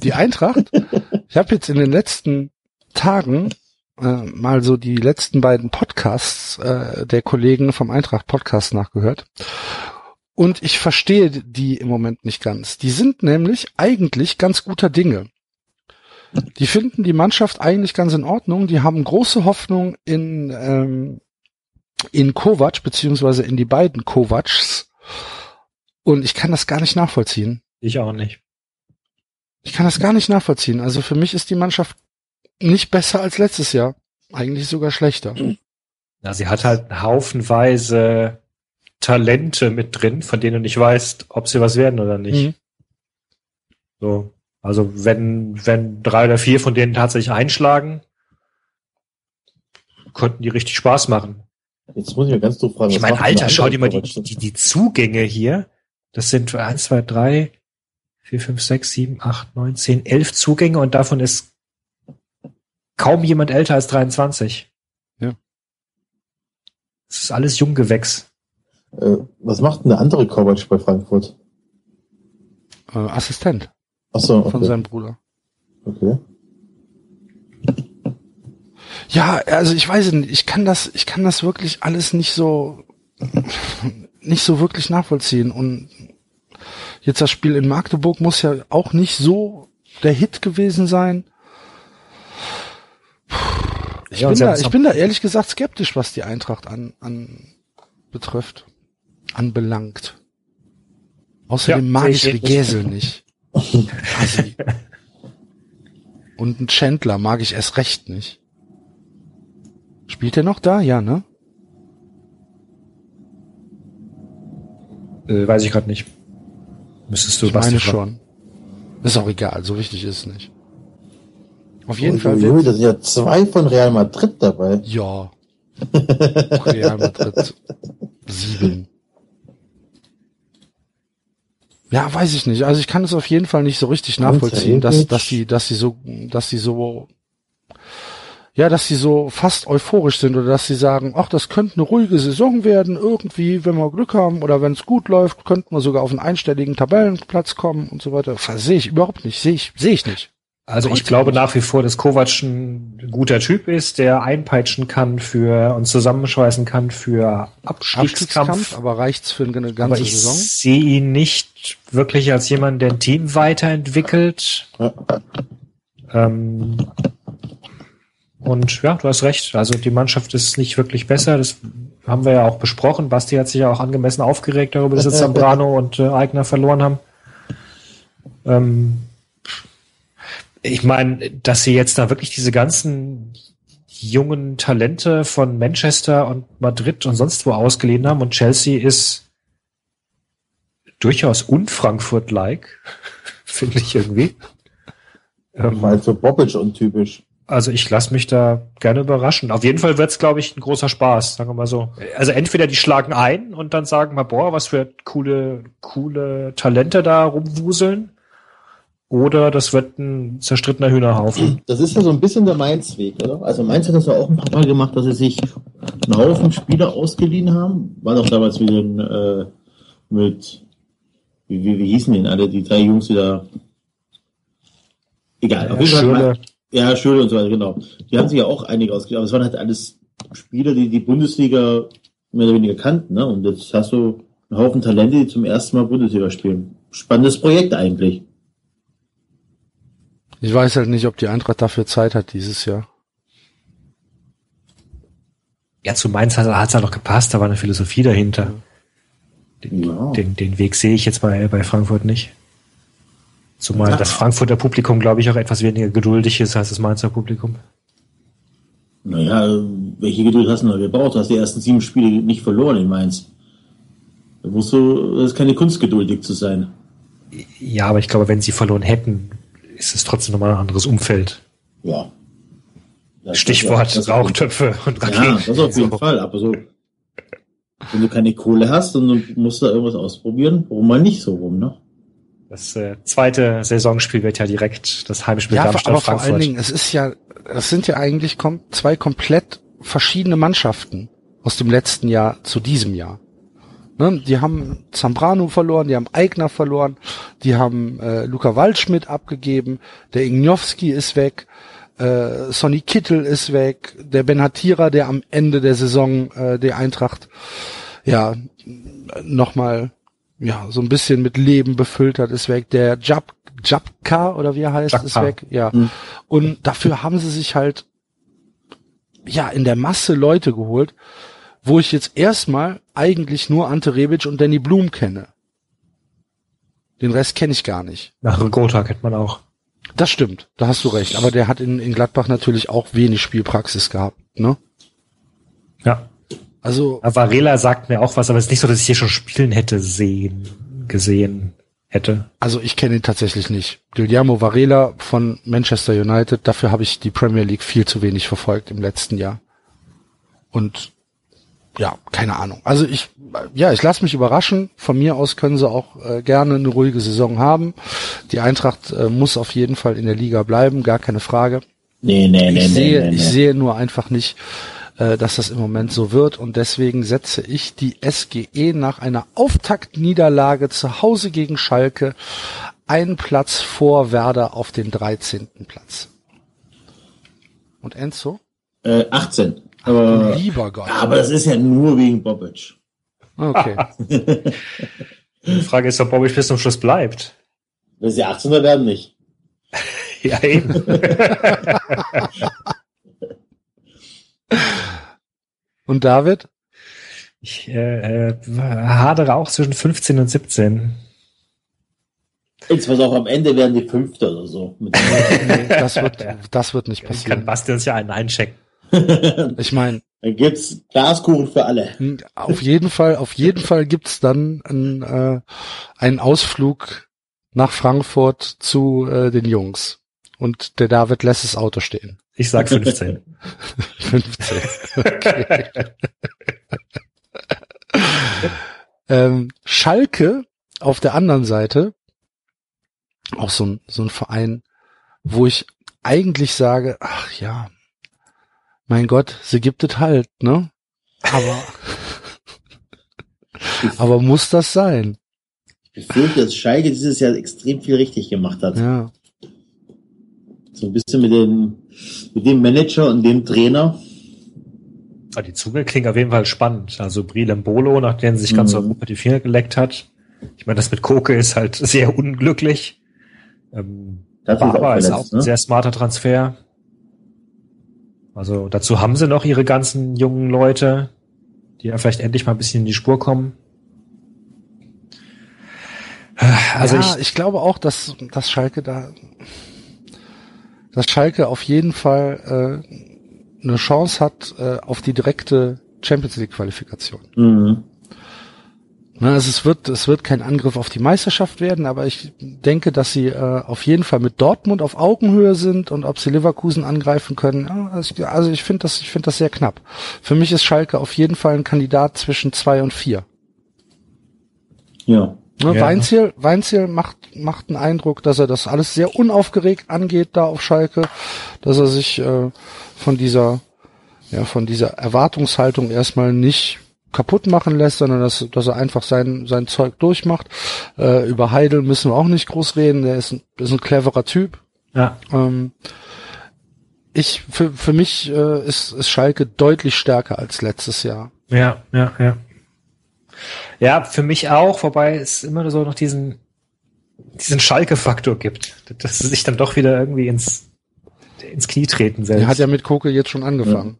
S2: Die Eintracht, ich habe jetzt in den letzten Tagen äh, mal so die letzten beiden Podcasts äh, der Kollegen vom Eintracht Podcast nachgehört. Und ich verstehe die im Moment nicht ganz. Die sind nämlich eigentlich ganz guter Dinge. Die finden die Mannschaft eigentlich ganz in Ordnung. Die haben große Hoffnung in, ähm, in Kovac, beziehungsweise in die beiden Kovacs. Und ich kann das gar nicht nachvollziehen.
S3: Ich auch nicht.
S2: Ich kann das gar nicht nachvollziehen. Also für mich ist die Mannschaft nicht besser als letztes Jahr. Eigentlich sogar schlechter.
S3: Na, sie hat halt haufenweise Talente mit drin, von denen du nicht weißt, ob sie was werden oder nicht.
S2: Mhm.
S3: So. Also wenn, wenn drei oder vier von denen tatsächlich einschlagen, könnten die richtig Spaß machen.
S5: Jetzt muss ich mal ganz doof fragen.
S3: Ich meine, Alter, schau dir mal die, die, die Zugänge hier. Das sind eins, zwei, drei, vier, fünf, sechs, sieben, acht, neun, zehn, elf Zugänge und davon ist kaum jemand älter als 23.
S2: Ja.
S3: Das ist alles Junggewächs.
S5: Äh, was macht denn der andere Kovac bei Frankfurt?
S2: Äh, Assistent
S5: Achso,
S2: von
S5: okay.
S2: seinem Bruder.
S5: okay.
S2: Ja, also ich weiß nicht, ich kann das, ich kann das wirklich alles nicht so, nicht so wirklich nachvollziehen. Und jetzt das Spiel in Magdeburg muss ja auch nicht so der Hit gewesen sein. Ich,
S3: Ja,
S2: bin, da, ich bin da ehrlich gesagt skeptisch, was die Eintracht an, an betrifft, anbelangt. Außerdem
S3: Ja,
S2: mag ich
S3: ich.
S2: Regesel nicht. Assi. Und einen Chandler mag ich erst recht nicht. Spielt er noch da? Ja, ne?
S3: Äh, weiß ich gerade nicht. Müsstest du
S2: Ich
S3: Basti
S2: meine
S3: fragen.
S2: schon. Ist auch egal, so wichtig ist es nicht. Auf jeden Fall wird,
S5: da sind ja zwei von Real Madrid dabei.
S2: ja. Real Madrid. Sieben. Ja, weiß ich nicht. Also ich kann es auf jeden Fall nicht so richtig nachvollziehen, dass, dass die, dass sie so, dass sie so, ja, dass sie so fast euphorisch sind oder dass sie sagen, ach, das könnte eine ruhige Saison werden, irgendwie, wenn wir Glück haben oder wenn es gut läuft, könnten wir sogar auf einen einstelligen Tabellenplatz kommen und so weiter. Sehe ich überhaupt nicht, sehe ich, sehe ich nicht.
S3: Also ich glaube nach wie vor, dass Kovac ein guter Typ ist, der einpeitschen kann für und zusammenschweißen kann für Abstiegskampf.
S2: Abstiegskampf, aber reicht's für eine ganze
S3: Aber ich
S2: Saison?
S3: sehe ihn nicht wirklich als jemand, der ein Team weiterentwickelt. Ähm, und ja, du hast recht. Also die Mannschaft ist nicht wirklich besser. Das haben wir ja auch besprochen. Basti hat sich ja auch angemessen aufgeregt darüber, dass jetzt Zambrano und äh, Eigner verloren haben. Ähm, ich meine, dass sie jetzt da wirklich diese ganzen jungen Talente von Manchester und Madrid und sonst wo ausgeliehen haben und Chelsea ist durchaus un-Frankfurt-like, finde ich irgendwie. Ähm,
S5: Mal für Bobic untypisch.
S3: also ich lasse mich da gerne überraschen. Auf jeden Fall wird's, glaube ich, ein großer Spaß, sagen wir mal so. Also entweder die schlagen ein und dann sagen mal, boah, was für coole, coole Talente da rumwuseln. Oder das wird ein zerstrittener Hühnerhaufen.
S4: Das ist ja so ein bisschen der Mainz-Weg, oder? Also Mainz hat das ja auch ein paar Mal gemacht, dass sie sich einen Haufen Spieler ausgeliehen haben. War doch damals wieder ein, äh, mit, wie, wie, wie hießen denn alle, die drei Jungs, die da, egal. auf jeden Fall Ja, Schürrle und so weiter, genau. Die haben sich ja auch einige ausgeliehen, aber es waren halt alles Spieler, die die Bundesliga mehr oder weniger kannten, ne? Und jetzt hast du einen Haufen Talente, die zum ersten Mal Bundesliga spielen. Spannendes Projekt eigentlich.
S2: Ich weiß halt nicht, ob die Eintracht dafür Zeit hat dieses Jahr.
S3: Ja, zu Mainz hat es halt noch gepasst, da war eine Philosophie dahinter. Den,
S4: Ja.
S3: den, den Weg sehe ich jetzt bei, bei Frankfurt nicht. Zumal
S4: Ja.
S3: das Frankfurter Publikum, glaube ich, auch etwas weniger geduldig ist als das Mainzer Publikum.
S4: Naja, welche Geduld hast du noch gebraucht? Du hast die ersten sieben Spiele nicht verloren in Mainz. Da musst du, das ist keine Kunst, geduldig zu sein.
S3: Ja, aber ich glaube, wenn sie verloren hätten, ist es trotzdem nochmal ein anderes Umfeld.
S4: Ja. Das-
S3: Stichwort
S4: das-
S3: Rauchtöpfe und
S4: Ja,
S3: Raketen.
S4: das auf jeden
S3: So.
S4: Fall. Aber so, wenn du keine Kohle hast und du musst da irgendwas ausprobieren, warum mal nicht so rum, ne?
S3: Das äh, zweite Saisonspiel wird ja direkt das Heimspiel
S2: Ja, aber vor
S3: Darmstadt-Frankfurt.
S2: allen Dingen, es ist ja, es sind ja eigentlich kom zwei komplett verschiedene Mannschaften aus dem letzten Jahr zu diesem Jahr. Ne, die haben Zambrano verloren, die haben Eigner verloren, die haben äh, Luca Waldschmidt abgegeben, der Ignowski ist weg, äh, Sonny Kittel ist weg, der Benhatira, der am Ende der Saison äh, die Eintracht ja nochmal ja so ein bisschen mit Leben befüllt hat, ist weg, der Jab Jabka oder wie er heißt, ist
S3: Jabka.
S2: weg, ja.
S4: Hm.
S2: Und dafür haben sie sich halt ja in der Masse Leute geholt, wo ich jetzt erstmal eigentlich nur Ante Rebic und Danny Blum kenne. Den Rest kenne ich gar nicht.
S3: Nach Gotha kennt man auch.
S2: Das stimmt, da hast du recht. Aber der hat in, in Gladbach natürlich auch wenig Spielpraxis gehabt. Ne?
S3: Ja.
S2: Also
S3: Varela sagt mir auch was, aber es ist nicht so, dass ich hier schon spielen hätte sehen, gesehen hätte.
S2: Also ich kenne ihn tatsächlich nicht. Guillermo Varela von Manchester United, dafür habe ich die Premier League viel zu wenig verfolgt im letzten Jahr. Und ja, keine Ahnung. Also ich, ja, ich lasse mich überraschen. Von mir aus können sie auch äh, gerne eine ruhige Saison haben. Die Eintracht äh, muss auf jeden Fall in der Liga bleiben, gar keine Frage.
S4: Nee, nee, nee,
S2: ich sehe,
S4: nee, nee,
S2: ich
S4: nee.
S2: sehe nur einfach nicht, äh, dass das im Moment so wird und deswegen setze ich die SGE nach einer Auftaktniederlage zu Hause gegen Schalke einen Platz vor Werder auf den 13. Platz. Und Enzo?
S4: Äh, 18. Aber,
S2: lieber Gott.
S4: aber das ist ja nur wegen Bobic.
S2: Okay.
S3: Die Frage ist, ob Bobby bis zum Schluss bleibt.
S4: Wenn sie 18er werden, nicht.
S3: Ja, eben.
S2: Und David?
S3: Ich äh, äh, hadere auch zwischen 15 und 17.
S4: Jetzt was auch am Ende werden die Fünfte oder so.
S2: Das wird, das wird nicht
S3: Ich kann
S2: passieren.
S3: Basti uns ja einen einchecken.
S2: Ich meine,
S4: Dann gibt's Glaskuchen für alle.
S2: auf jeden Fall, auf jeden Fall gibt's dann einen, äh, einen Ausflug nach Frankfurt zu äh, den Jungs. Und der David lässt das Auto stehen.
S3: Ich sag 15.
S2: 15. Okay. ähm, Schalke auf der anderen Seite, auch so ein, so ein Verein, wo ich eigentlich sage, ach ja, mein Gott, sie gibt es halt, ne? Aber, aber muss das sein?
S4: Ich befürchte, dass Schalke dieses Jahr extrem viel richtig gemacht hat.
S2: Ja.
S4: So ein bisschen mit dem, mit dem Manager und dem Trainer.
S3: Ah, Die Zunge klingt auf jeden Fall spannend. Also Brilem Bolo, nachdem sich ganz
S4: Mhm.
S3: Europa die Finger geleckt hat. Ich meine, das mit Koke ist halt sehr unglücklich. Ähm,
S4: ist auch
S3: Barber ist
S4: verletzt,
S3: auch ein
S4: ne?
S3: sehr smarter Transfer. Also dazu haben sie noch ihre ganzen jungen Leute, die ja vielleicht endlich mal ein bisschen in die Spur kommen. Also
S2: ja,
S3: ich,
S2: ich, glaube auch, dass, dass Schalke da, dass Schalke auf jeden Fall äh, eine Chance hat äh, auf die direkte Champions League Qualifikation.
S4: Mhm.
S2: Ne, also es wird, es wird kein Angriff auf die Meisterschaft werden, aber ich denke, dass sie äh, auf jeden Fall mit Dortmund auf Augenhöhe sind und ob sie Leverkusen angreifen können. Ja, also ich, also ich finde das, ich finde das sehr knapp. Für mich ist Schalke auf jeden Fall ein Kandidat zwischen zwei und vier.
S4: Ja.
S2: Ne,
S3: Ja.
S2: Weinziel, Weinziel macht, macht einen Eindruck, dass er das alles sehr unaufgeregt angeht da auf Schalke, dass er sich äh, von dieser, ja, von dieser Erwartungshaltung erstmal nicht kaputt machen lässt, sondern dass, dass er einfach sein, sein Zeug durchmacht. Äh, über Heidel müssen wir auch nicht groß reden, der ist ein, ist ein cleverer Typ.
S3: ja,
S2: Ähm, ich, für, für mich äh, ist, ist Schalke deutlich stärker als letztes Jahr.
S3: ja, ja, ja. Ja, für mich auch, wobei es immer so noch diesen, diesen Schalke-Faktor gibt, dass sie sich dann doch wieder irgendwie ins, ins Knie treten selbst.
S2: Der hat ja mit Koke jetzt schon angefangen.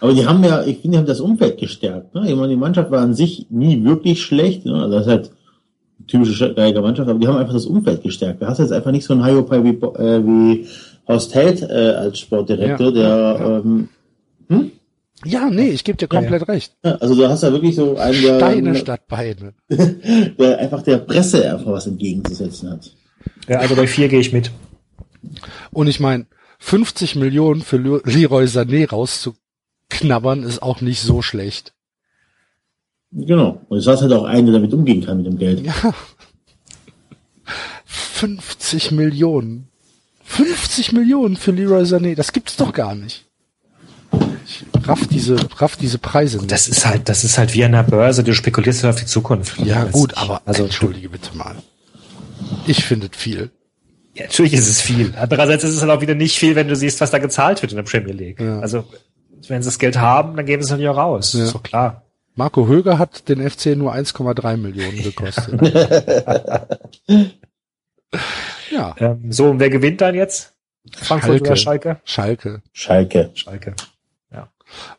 S4: Aber die haben ja, ich finde, die haben das Umfeld gestärkt. Ne? Ich meine, die Mannschaft war an sich nie wirklich schlecht. Ne? Also das ist halt eine typische Geiger Mannschaft, aber die haben einfach das Umfeld gestärkt. Da hast du jetzt einfach nicht so einen Hyopai wie, äh, wie Horst Held äh, als
S2: Ja.
S4: Sportdirektor, der,
S2: Ja.
S4: ähm, hm?
S2: Ja, nee, ich gebe dir komplett recht.
S4: Ja, also du hast da wirklich so einen, der,
S2: Steine statt Beine.
S4: der einfach der Presse einfach was entgegenzusetzen hat.
S3: ja, also bei vier gehe ich mit.
S2: Und ich meine, 50 Millionen für Leroy Sané rauszuknabbern ist auch nicht so schlecht.
S4: Genau. Und es war halt auch einer, der damit umgehen kann mit dem Geld.
S2: Ja. 50 Millionen. 50 Millionen für Leroy Sané, das gibt's doch gar nicht. Ich raff diese, raff diese Preise nicht.
S3: Das ist halt, das ist halt wie an der Börse, du spekulierst halt auf die Zukunft.
S2: ja gut, aber
S3: also
S2: entschuldige bitte mal. Ich finde es viel.
S3: Ja, natürlich ist es viel. Andererseits ist es halt auch wieder nicht viel, wenn du siehst, was da gezahlt wird in der Premier League.
S2: Ja.
S3: Also, wenn sie das Geld haben, dann geben sie es natürlich auch raus.
S2: Ja.
S3: Ist doch klar.
S2: Marco Höger hat den FC nur 1,3 Millionen gekostet. ja,
S3: Ähm, so, und wer gewinnt dann jetzt? Frankfurt
S2: Schalke.
S3: oder Schalke?
S2: Schalke.
S5: Schalke.
S3: Schalke.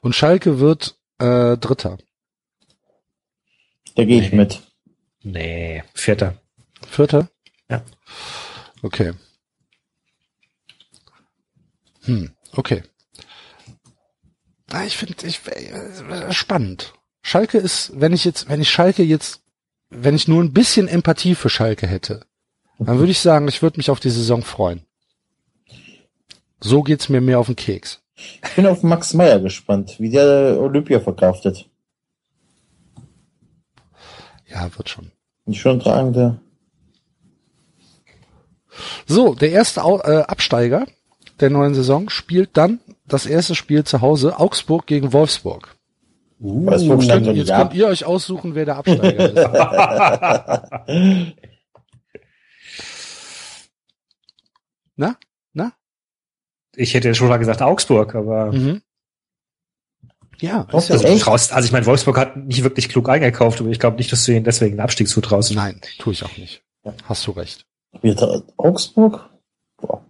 S2: Und Schalke wird äh, Dritter.
S5: Da gehe ich
S3: Nee.
S5: mit.
S3: Nee, Vierter.
S2: Vierter? Okay. Hm, okay. Ah, ich finde, ich äh, spannend. Schalke ist, wenn ich jetzt, wenn ich Schalke jetzt, wenn ich nur ein bisschen Empathie für Schalke hätte, dann würde ich sagen, ich würde mich auf die Saison freuen. So geht's mir mehr auf den Keks.
S5: Ich bin auf Max Meyer gespannt, wie der Olympia verkraftet.
S2: Ja, wird schon.
S5: Nicht schon tragende.
S2: So, der erste äh, Absteiger der neuen Saison spielt dann das erste Spiel zu Hause, Augsburg gegen Wolfsburg.
S5: Wolfsburg steigt noch
S2: Jetzt
S5: nicht
S2: könnt ihr euch aussuchen, wer der Absteiger ist. Na? Na?
S3: Ich hätte schon mal gesagt Augsburg, aber
S2: Mhm. Ja,
S5: Doch,
S2: ist ja
S5: das
S2: so.
S5: echt?
S3: traust, also ich meine, Wolfsburg hat nicht wirklich klug eingekauft, aber ich glaube nicht, dass du ihnen deswegen einen Abstieg zutraust.
S2: Nein, tue ich auch nicht. Hast du recht.
S5: Wieder Augsburg? Boah.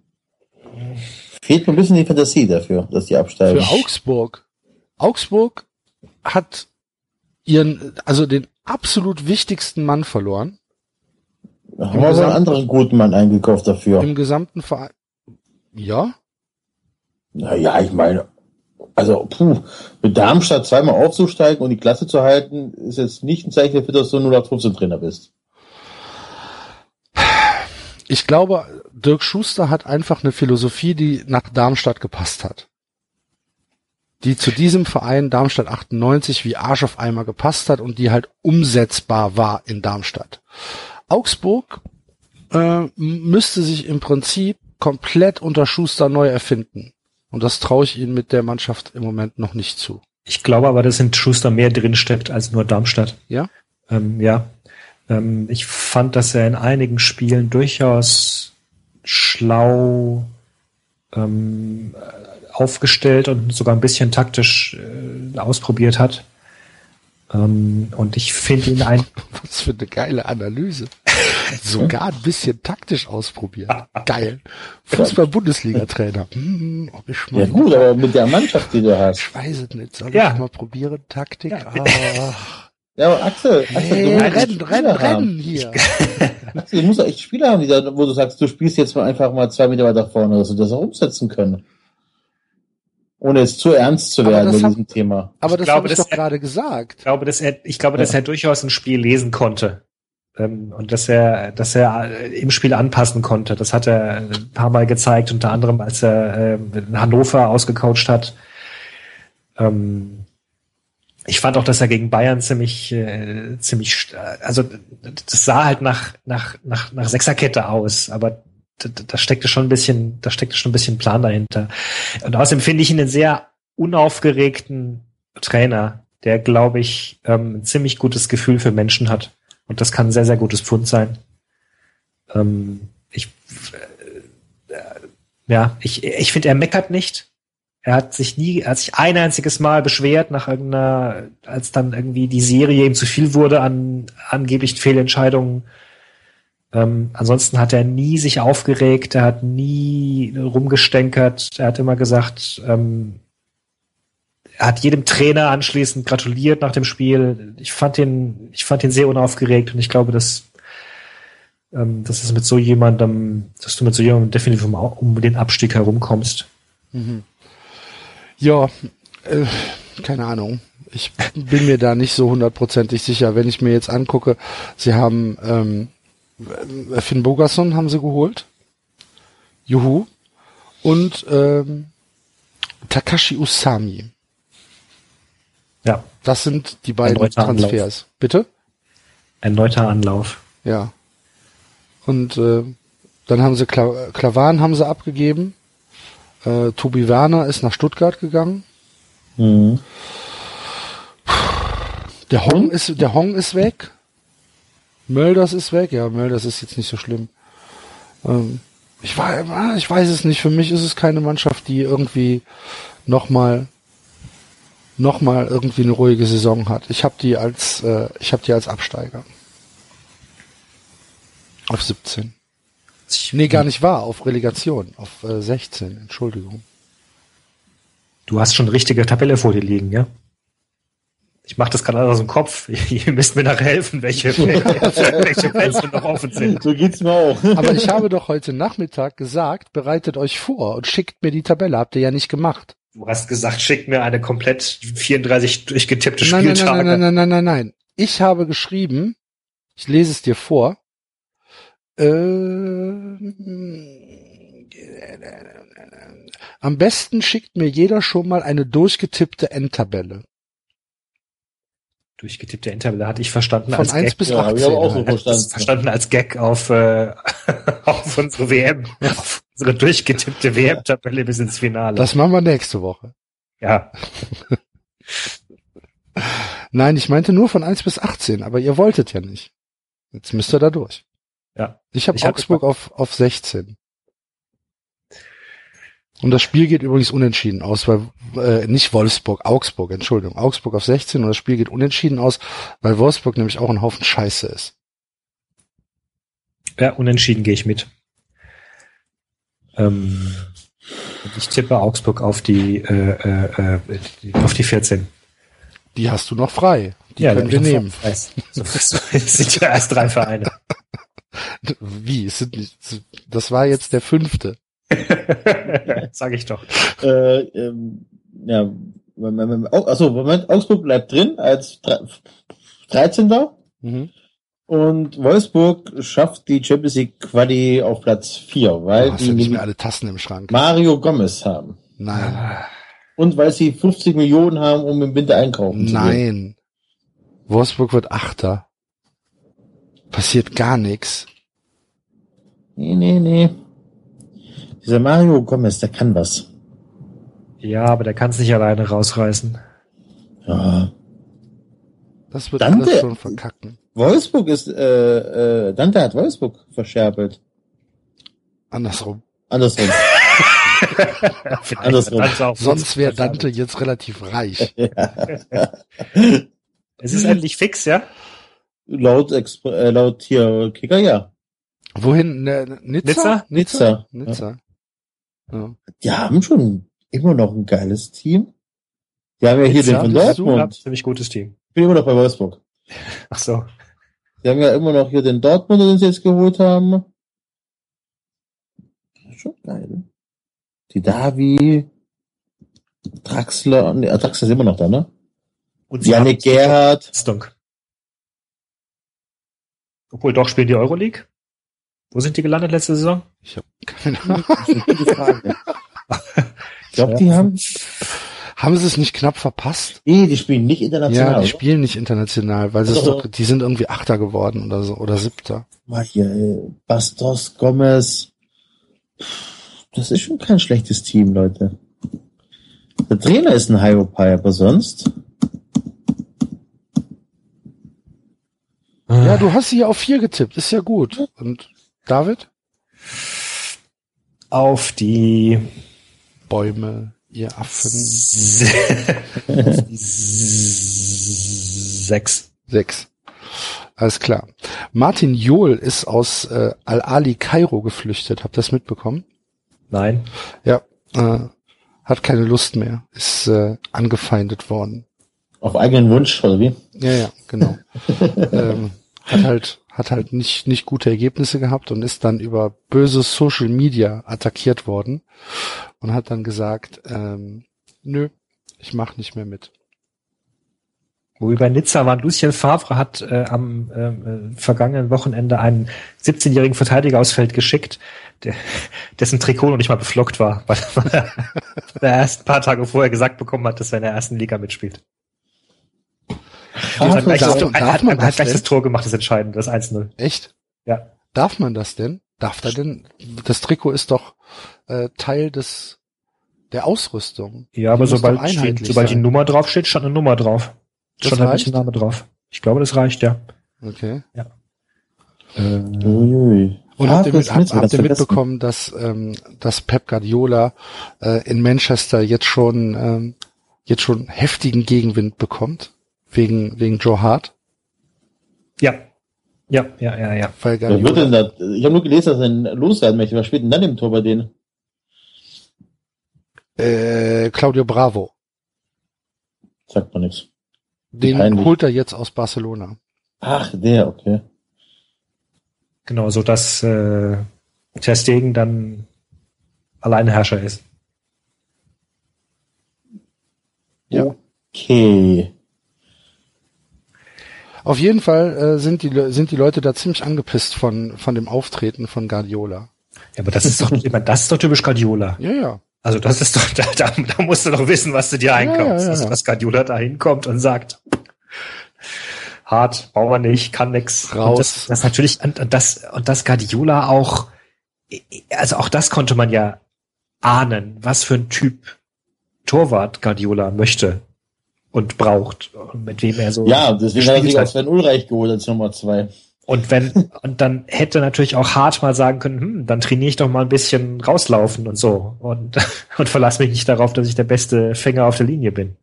S5: Fehlt mir ein bisschen die Fantasie dafür, dass die absteigen.
S2: Für Augsburg. Augsburg hat ihren, also den absolut wichtigsten Mann verloren
S5: Da haben wir so einen anderen guten Mann eingekauft dafür.
S2: im gesamten Verein. Ja?
S5: Naja, ich meine, also puh, mit Darmstadt zweimal aufzusteigen und die Klasse zu halten, ist jetzt nicht ein Zeichen dafür, dass du nur 15 Trainer bist.
S2: Ich glaube, Dirk Schuster hat einfach eine Philosophie, die nach Darmstadt gepasst hat. Die zu diesem Verein Darmstadt 98 wie Arsch auf Eimer gepasst hat und die halt umsetzbar war in Darmstadt. Augsburg äh, müsste sich im Prinzip komplett unter Schuster neu erfinden. Und das traue ich ihnen mit der Mannschaft im Moment noch nicht zu.
S3: Ich glaube aber, dass in Schuster mehr drinsteckt als nur Darmstadt.
S2: Ja?
S3: Ähm, ja. Ähm, ich fand, dass er in einigen Spielen durchaus schlau ähm, aufgestellt und sogar ein bisschen taktisch äh, ausprobiert hat. Ähm, und ich finde ihn ein,
S2: Was für eine geile Analyse. Sogar ein bisschen taktisch ausprobiert. Geil. Fußball-Bundesliga-Trainer. Hm, ob ich mal
S5: Ja gut, aber mit der Mannschaft, die du hast.
S2: Ich weiß es nicht. Soll
S3: Ja.
S2: ich mal probieren? Taktik?
S3: Ja.
S2: Ah,
S5: Ja, aber Axel, Axel
S2: nee,
S5: du musst
S2: rennen, rennen, rennen hier.
S5: Axel, du musst doch echt Spieler haben, die da, wo du sagst, du spielst jetzt mal einfach mal zwei Meter weiter vorne, dass du das auch umsetzen können. Ohne jetzt zu ernst zu werden
S2: hab-
S5: diesem Thema.
S2: Aber das habe ich
S3: das-
S2: doch gerade gesagt.
S3: ich glaube, dass er, ich glaube, dass er durchaus ein Spiel lesen konnte. Ähm, und dass er, dass er äh, im Spiel anpassen konnte. Das hat er ein paar Mal gezeigt, unter anderem, als er ähm, in Hannover ausgecoacht hat. Ähm, ich fand auch, dass er gegen Bayern ziemlich, äh, ziemlich, also das sah halt nach, nach, nach, nach Sechserkette aus, aber da, da steckte schon ein bisschen, da steckte schon ein bisschen Plan dahinter. Und außerdem finde ich ihn einen sehr unaufgeregten Trainer, der, glaube ich, ähm, ein ziemlich gutes Gefühl für Menschen hat. Und das kann ein sehr, sehr gutes Pfund sein. Ähm, ich, äh, äh, ja, ich, ich finde, er meckert nicht. Er hat sich nie, er hat sich ein einziges Mal beschwert nach irgendeiner, als dann irgendwie die Serie ihm zu viel wurde an angeblichen Fehlentscheidungen. Ähm, ansonsten hat er nie sich aufgeregt, er hat nie rumgestänkert, er hat immer gesagt, ähm, er hat jedem Trainer anschließend gratuliert nach dem Spiel. Ich fand ihn, ich fand ihn sehr unaufgeregt und ich glaube, dass, ähm, dass es mit so jemandem, dass du mit so jemandem definitiv um, um den Abstieg herumkommst.
S2: Ja, äh, keine Ahnung. Ich bin mir da nicht so hundertprozentig sicher. Wenn ich mir jetzt angucke, sie haben ähm, äh, Finn Bogason haben sie geholt. Juhu. Und ähm, Takashi Usami.
S3: Ja,
S2: Das sind die beiden
S3: Erneuter Anlauf.
S2: Transfers. Bitte?
S3: erneuter Anlauf.
S2: Ja. Und äh, dann haben sie Kla Klavan haben sie abgegeben. Äh, Tobi Werner ist nach Stuttgart gegangen.
S5: Mhm.
S2: Der Hong ist der Hong ist weg. Mölders ist weg. Ja, Mölders ist jetzt nicht so schlimm. Ähm, ich weiß, ich weiß es nicht. Für mich ist es keine Mannschaft, die irgendwie noch mal noch mal irgendwie eine ruhige Saison hat. Ich habe die als äh, ich habe die als Absteiger auf 17. Nee, gar nicht wahr, auf Relegation, auf äh, 16, Entschuldigung.
S3: Du hast schon eine richtige Tabelle vor dir liegen, ja? Ich mache das gerade aus dem Kopf. Ihr müsst mir nachher helfen, welche, welche Plätze noch offen sind.
S5: So geht's mir auch.
S2: Aber ich habe doch heute Nachmittag gesagt, bereitet euch vor und schickt mir die Tabelle. Habt ihr ja nicht gemacht.
S3: Du hast gesagt, schick mir eine komplett 34 durchgetippte
S2: Nein, nein,
S3: Spieltage.
S2: nein, nein, nein, nein, nein, nein. Ich habe geschrieben, ich lese es dir vor. Äh, am besten schickt mir jeder schon mal eine durchgetippte Endtabelle.
S3: Durchgetippte Endtabelle hatte ich verstanden
S2: Von
S3: als
S2: 1
S3: Gag.
S2: bis
S5: Ja, hab
S2: 18.
S5: ich aber auch so verstanden.
S3: verstanden als Gag auf, äh, auf unsere WM, auf unsere durchgetippte WM-Tabelle bis ins Finale.
S2: Das machen wir nächste Woche.
S3: ja,
S2: Nein, ich meinte nur von 1 bis 18, aber ihr wolltet ja nicht. Jetzt müsst ihr da durch.
S3: Ja.
S2: Ich habe Augsburg auf, auf 16. Und das Spiel geht übrigens unentschieden aus, weil äh, nicht Wolfsburg, Augsburg, Entschuldigung, Augsburg auf 16 und das Spiel geht unentschieden aus, weil Wolfsburg nämlich auch ein Haufen Scheiße ist.
S3: Ja, unentschieden gehe ich mit. Ähm, ich tippe Augsburg auf die, äh, äh, äh, auf die 14.
S2: Die hast du noch frei. Die
S3: ja,
S2: können wir nehmen.
S3: So, so, sind ja erst drei Vereine.
S2: Wie? Es sind nicht, das war jetzt der fünfte.
S3: Sag ich doch.
S5: Äh, ähm, ja, achso, Moment, Augsburg bleibt drin als Dre- 13.
S2: Mhm.
S5: Und Wolfsburg schafft die Champions League Quali auf Platz 4,
S2: Du
S5: weil
S2: hast ja nicht
S5: die
S2: mehr alle Tassen im Schrank.
S5: Mario Gomez haben.
S2: Nein.
S5: Und weil sie 50 Millionen haben, um im Winter einkaufen zu gehen.
S2: Nein. Wolfsburg wird Achter. Passiert gar nichts.
S5: Nee, nee, nee. Dieser Mario Gomez, der kann was.
S3: Ja, aber der kann es nicht alleine rausreißen.
S5: Ja.
S2: Das wird
S5: Dante-
S2: alles schon verkacken.
S5: Wolfsburg ist, äh, äh, Dante hat Wolfsburg verscherbelt.
S2: Andersrum.
S5: Andersrum. Andersrum.
S2: Sonst wäre Dante jetzt relativ reich.
S3: Es ist endlich fix, ja?
S5: Laut, Expr äh, laut hier Kicker, ja.
S2: Wohin? Ne, Nizza?
S3: Nizza?
S5: Nizza.
S2: Nizza. Ja.
S5: Die haben schon immer noch ein geiles Team. Die haben ja hier
S3: Nizza,
S5: den von Dortmund.
S3: ziemlich gutes Team.
S5: Ich bin immer noch bei Wolfsburg.
S3: Ach so.
S5: Die haben ja immer noch hier den Dortmund, den sie jetzt geholt haben. Schon geil. Die Davi, Draxler, nee, Draxler ist immer noch da, ne?
S3: Und sie
S5: Janik
S3: haben
S5: Gerhardt.
S3: Leistung. Obwohl, doch spielen die Euroleague. Wo sind die gelandet letzte Saison?
S2: Ich habe keine Ahnung.
S5: Ich glaube, die haben,
S2: Haben sie es nicht knapp verpasst?
S5: nee, die spielen nicht international.
S2: Ja, die
S5: oder?
S2: spielen nicht international, weil sie
S5: Also-
S2: doch, die sind irgendwie Achter geworden oder so oder Siebter.
S5: Mal hier, äh, Bastos, Gomez. Das ist schon kein schlechtes Team, Leute. Der Trainer ist ein Hyopai, aber sonst.
S2: Ja, du hast sie ja auf vier getippt, ist ja gut. Und David?
S3: Auf die
S2: Bäume, ihr Affen.
S3: sechs.
S2: Sechs. Alles klar. Martin Johl ist aus äh, Al-Ali Kairo geflüchtet. Habt ihr das mitbekommen?
S3: Nein.
S2: Ja. Äh, hat keine Lust mehr. Ist äh, angefeindet worden.
S5: Auf eigenen Wunsch, oder wie?
S2: Ja, ja, genau. ähm, hat halt hat halt nicht nicht gute Ergebnisse gehabt und ist dann über böse Social Media attackiert worden und hat dann gesagt, ähm, nö, ich mach nicht mehr mit.
S3: Wo wir bei Nizza waren, Lucien Favre hat äh, am ähm, äh, vergangenen Wochenende einen 17-jährigen Verteidiger aus Feld geschickt, der, dessen Trikot noch nicht mal beflockt war, er weil er erst ein paar Tage vorher gesagt bekommen hat, dass er in der ersten Liga mitspielt. Die hat gleich, das,
S2: darf
S3: hat,
S2: man
S3: hat
S2: das
S3: gleich das Tor gemacht, das Entscheidende, das 1-0.
S2: Echt?
S3: Ja.
S2: Darf man das denn? Darf da denn? Das Trikot ist doch äh, Teil des der Ausrüstung.
S3: Ja, aber sobald, steht, sobald die. Nummer draufsteht, stand eine Nummer drauf.
S2: Das
S3: Schon ein
S2: reicht?
S3: bisschen Name drauf. Ich glaube, das reicht, ja.
S2: Okay.
S5: Uiui.
S2: Und habt ihr, mit,
S5: Smith,
S2: habt
S5: das
S2: ihr mitbekommen, dass, ähm, dass Pep Guardiola äh, in Manchester jetzt schon ähm, jetzt schon heftigen Gegenwind bekommt wegen wegen Joe Hart,
S3: Ja. Ja, ja, ja, ja.
S2: weil
S5: Wer wird denn da? Ich habe nur gelesen, dass er ihn loswerden möchte. Was spielt denn dann im Tor bei denen?
S2: äh, Claudio Bravo,
S5: Sagt man nichts.
S2: den
S5: Peinlich.
S2: holt er jetzt aus Barcelona.
S5: Ach, der, okay.
S3: Genau, so dass äh, Ter Stegen dann Alleinherrscher ist.
S2: Ja.
S5: Okay.
S2: Auf jeden Fall äh, sind die sind die Leute da ziemlich angepisst von von dem Auftreten von Guardiola.
S3: Ja, aber das ist doch, ich meine, das ist doch typisch Guardiola.
S2: Ja, ja.
S3: Also das ist doch, da, da, da musst du doch wissen, was du dir einkaufst.
S2: ja, ja,
S3: Also,
S2: ja.
S3: dass Guardiola da hinkommt und sagt, hart, brauchen wir nicht, kann nix.
S2: Raus.
S3: Und das, das natürlich, und, und das, und das Guardiola auch, also auch das konnte man ja ahnen, was für ein Typ Torwart Guardiola möchte und braucht mit wem er so
S5: Ja, deswegen hat er sich auch. Sven Ulreich geholt als Nummer zwei.
S3: Und wenn, und dann hätte natürlich auch hart mal sagen können, hm, dann trainiere ich doch mal ein bisschen rauslaufen und so. Und, und verlass mich nicht darauf, dass ich der beste Fänger auf der Linie bin.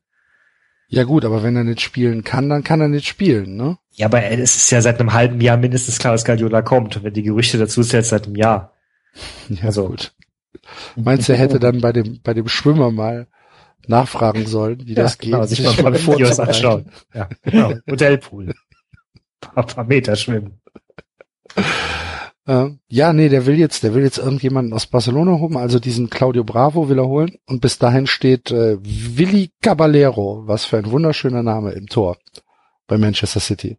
S2: Ja gut, aber wenn er nicht spielen kann, dann kann er nicht spielen, ne?
S3: Ja, aber es ist ja seit einem halben Jahr mindestens klar, dass Guardiola kommt. Wenn die Gerüchte dazu zählt, seit einem Jahr.
S2: Ja,
S3: Also-
S2: gut. Meinst du, er hätte dann bei dem bei dem Schwimmer mal nachfragen sollen, wie das
S3: genau,
S2: geht?
S3: sich mal ein paar Videos anschauen. Ja, genau. Modellpool. Paar, paar Meter schwimmen.
S2: Äh, ja, nee, der will jetzt, der will jetzt irgendjemanden aus Barcelona holen, also diesen Claudio Bravo will er holen und bis dahin steht äh, Willi Caballero, was für ein wunderschöner Name im Tor bei Manchester City.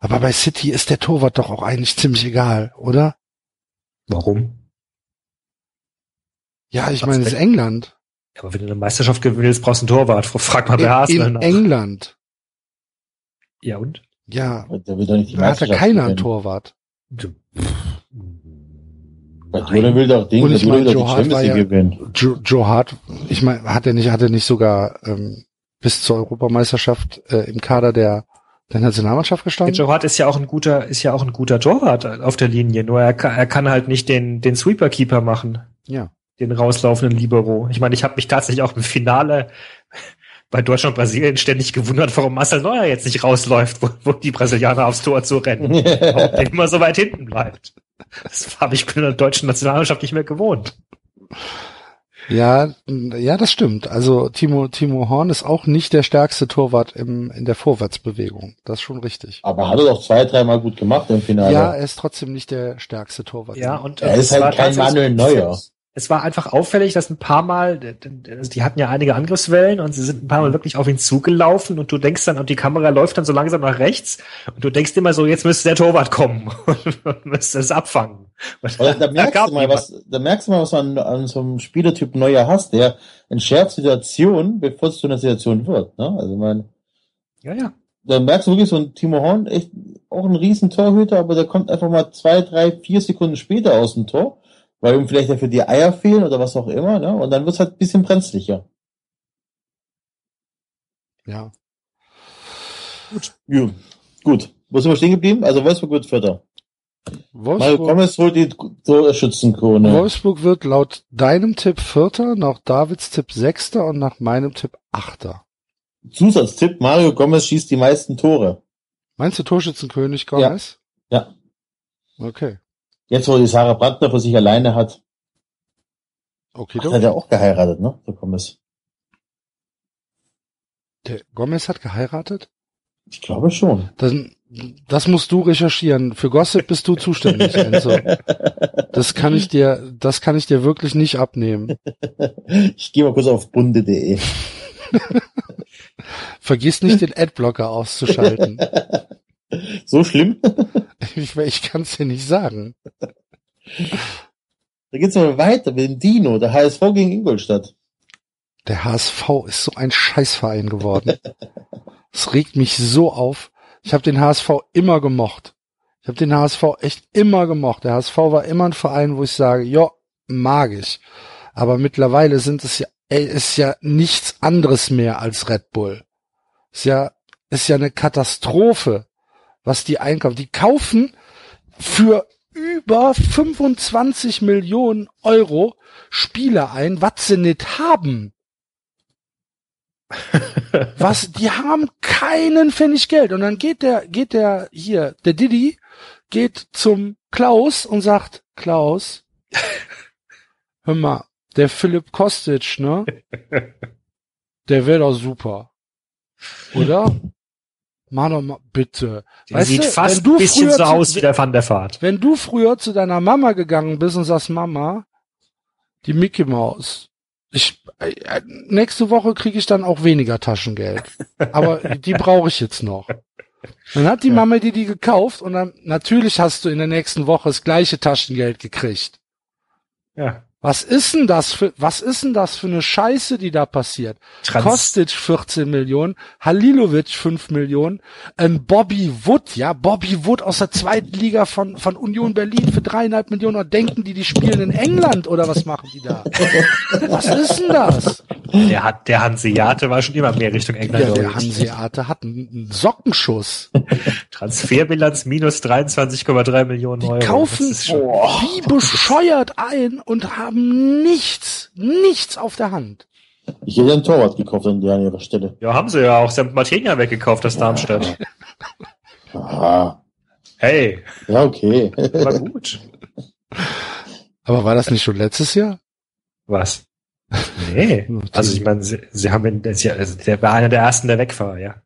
S2: Aber bei City ist der Torwart doch auch eigentlich ziemlich egal, oder?
S3: Warum?
S2: Ja, ich meine, es ist? England.
S3: Ja, aber wenn du eine Meisterschaft gewinnen willst, brauchst du einen Torwart. Frag mal bei
S2: In,
S3: Arsenal
S2: in
S3: nach.
S2: England.
S3: Ja, und?
S2: Ja,
S5: Der will doch nicht die
S2: da hat ja
S5: Meisterschaft
S2: keiner einen. Torwart.
S5: Guardiola will doch Ding,
S2: Und ich
S5: Guardiola will
S2: meine,
S5: doch
S2: Joe
S5: die
S2: Hart
S5: Champions League
S2: ja-
S5: gewinnen.
S2: Joe, Joe Hart, ich meine, hat er nicht, hat er nicht sogar ähm, bis zur Europameisterschaft äh, im Kader der, der Nationalmannschaft gestanden?
S3: Joe Hart ist ja auch ein guter, ist ja auch ein guter Torwart auf der Linie. Nur er kann, er kann halt nicht den, den Sweeper-Keeper machen.
S2: Ja.
S3: Den rauslaufenden Libero. Ich meine, ich habe mich tatsächlich auch im Finale bei Deutschland Brasilien ständig gewundert, warum Marcel Neuer jetzt nicht rausläuft, wo, wo die Brasilianer aufs Tor zu rennen. Warum der immer so weit hinten bleibt. Das habe ich in der deutschen Nationalmannschaft nicht mehr gewohnt.
S2: Ja, ja, das stimmt. Also Timo, Timo Horn ist auch nicht der stärkste Torwart im, in der Vorwärtsbewegung. Das ist schon richtig.
S5: Aber hat er doch zwei, dreimal gut gemacht im Finale.
S2: Ja, er ist trotzdem nicht der stärkste Torwart.
S3: Ja, und
S5: Er ist halt kein Manuel Neuer.
S3: Es war einfach auffällig, dass ein paar Mal, also die hatten ja einige Angriffswellen und sie sind ein paar Mal wirklich auf ihn zugelaufen und du denkst dann, und die Kamera läuft dann so langsam nach rechts und du denkst immer so, jetzt müsste der Torwart kommen und müsste es abfangen. Und
S5: Aber da merkst du mal, was, da merkst du mal, was du an, so einem Spielertyp Neuer hast, der entschärft Situationen, bevor es zu einer Situation wird, ne? Also, mein,
S3: Ja, ja.
S5: da merkst du wirklich so ein Timo Horn, echt auch ein riesen Torhüter, aber der kommt einfach mal zwei, drei, vier Sekunden später aus dem Tor, weil ihm vielleicht dafür die Eier fehlen oder was auch immer, ne? Und dann wird's halt ein bisschen brenzlicher.
S2: Ja.
S5: Ja, gut. Wo sind wir stehen geblieben? Also Wolfsburg wird Vierter. Mario
S2: Wolfsburg,
S5: Gomez holt die Torschützenkrone.
S2: Wolfsburg wird laut deinem Tipp Vierter, nach Davids Tipp Sechster und nach meinem Tipp Achter.
S5: Zusatztipp, Mario Gomez schießt die meisten Tore.
S2: Meinst du Torschützenkönig Gomez?
S5: Ja.
S2: Okay.
S5: Jetzt, wo die Sarah Brandner für sich alleine hat,
S2: Okay,
S5: Ach, hat er auch geheiratet, ne? Der Gomez.
S2: Der Gomez hat geheiratet?
S5: Ich glaube schon.
S2: Das, das musst du recherchieren. Für Gossip bist du zuständig, Enzo. Das kann ich dir, das kann ich dir wirklich nicht abnehmen.
S5: Ich gehe mal kurz auf bunde.de.
S2: Vergiss nicht, den Adblocker auszuschalten.
S5: So schlimm?
S2: Ich, ich kann es dir nicht sagen.
S5: Da geht's mal weiter mit dem Dino, der HSV gegen Ingolstadt.
S2: Der HSV ist so ein Scheißverein geworden. Es regt mich so auf. Ich habe den HSV immer gemocht. Ich habe den HSV echt immer gemocht. Der HSV war immer ein Verein, wo ich sage, ja, mag ich. Aber mittlerweile sind es ja, ey, ist ja nichts anderes mehr als Red Bull. Ist ja, ist ja eine Katastrophe, was die einkaufen. Die kaufen für über 25 Millionen Euro Spieler ein, was sie nicht haben. Was, die haben keinen Pfennig Geld. Und dann geht der, geht der hier, der Didi, geht zum Klaus und sagt, Klaus, hör mal, der Philipp Kostic, ne? Der wäre doch super. Oder? Mach doch mal, bitte.
S3: Der
S2: Weißt
S3: sieht
S2: du,
S3: fast ein bisschen so
S2: zu-
S3: aus wie der Van der Vaart.
S2: Wenn du früher zu deiner Mama gegangen bist und sagst, Mama, die Mickey Maus, ich, äh, nächste Woche kriege ich dann auch weniger Taschengeld. Aber die brauche ich jetzt noch. Dann hat die Mama dir die gekauft und dann, natürlich hast du in der nächsten Woche das gleiche Taschengeld gekriegt.
S3: Ja.
S2: Was ist denn das für, was ist denn das für eine Scheiße, die da passiert?
S3: Trans
S2: Kostic 14 Millionen, Halilovic 5 Millionen, ein Bobby Wood, ja, Bobby Wood aus der zweiten Liga von, von Union Berlin für dreieinhalb Millionen. Oder denken die, die spielen in England oder was machen die da? was ist denn das?
S3: der hat, der Hanseate war schon immer mehr Richtung England.
S2: Ja, der. Hanseate hat einen, Sockenschuss.
S3: Transferbilanz minus 23,3 Millionen
S2: Die
S3: Euro.
S2: kaufen wie bescheuert ein und haben nichts, nichts auf der Hand.
S5: Ich hätte einen Torwart gekauft an der an ihrer Stelle.
S3: Ja, haben sie ja auch. Sie haben Martinia weggekauft, das Darmstadt.
S5: Aha.
S3: Hey,
S5: Ja, okay.
S3: war gut.
S2: Aber war das nicht schon letztes Jahr?
S3: Was? Nee. Also ich meine, sie, sie haben ja- also der war einer der ersten, der weg war, ja.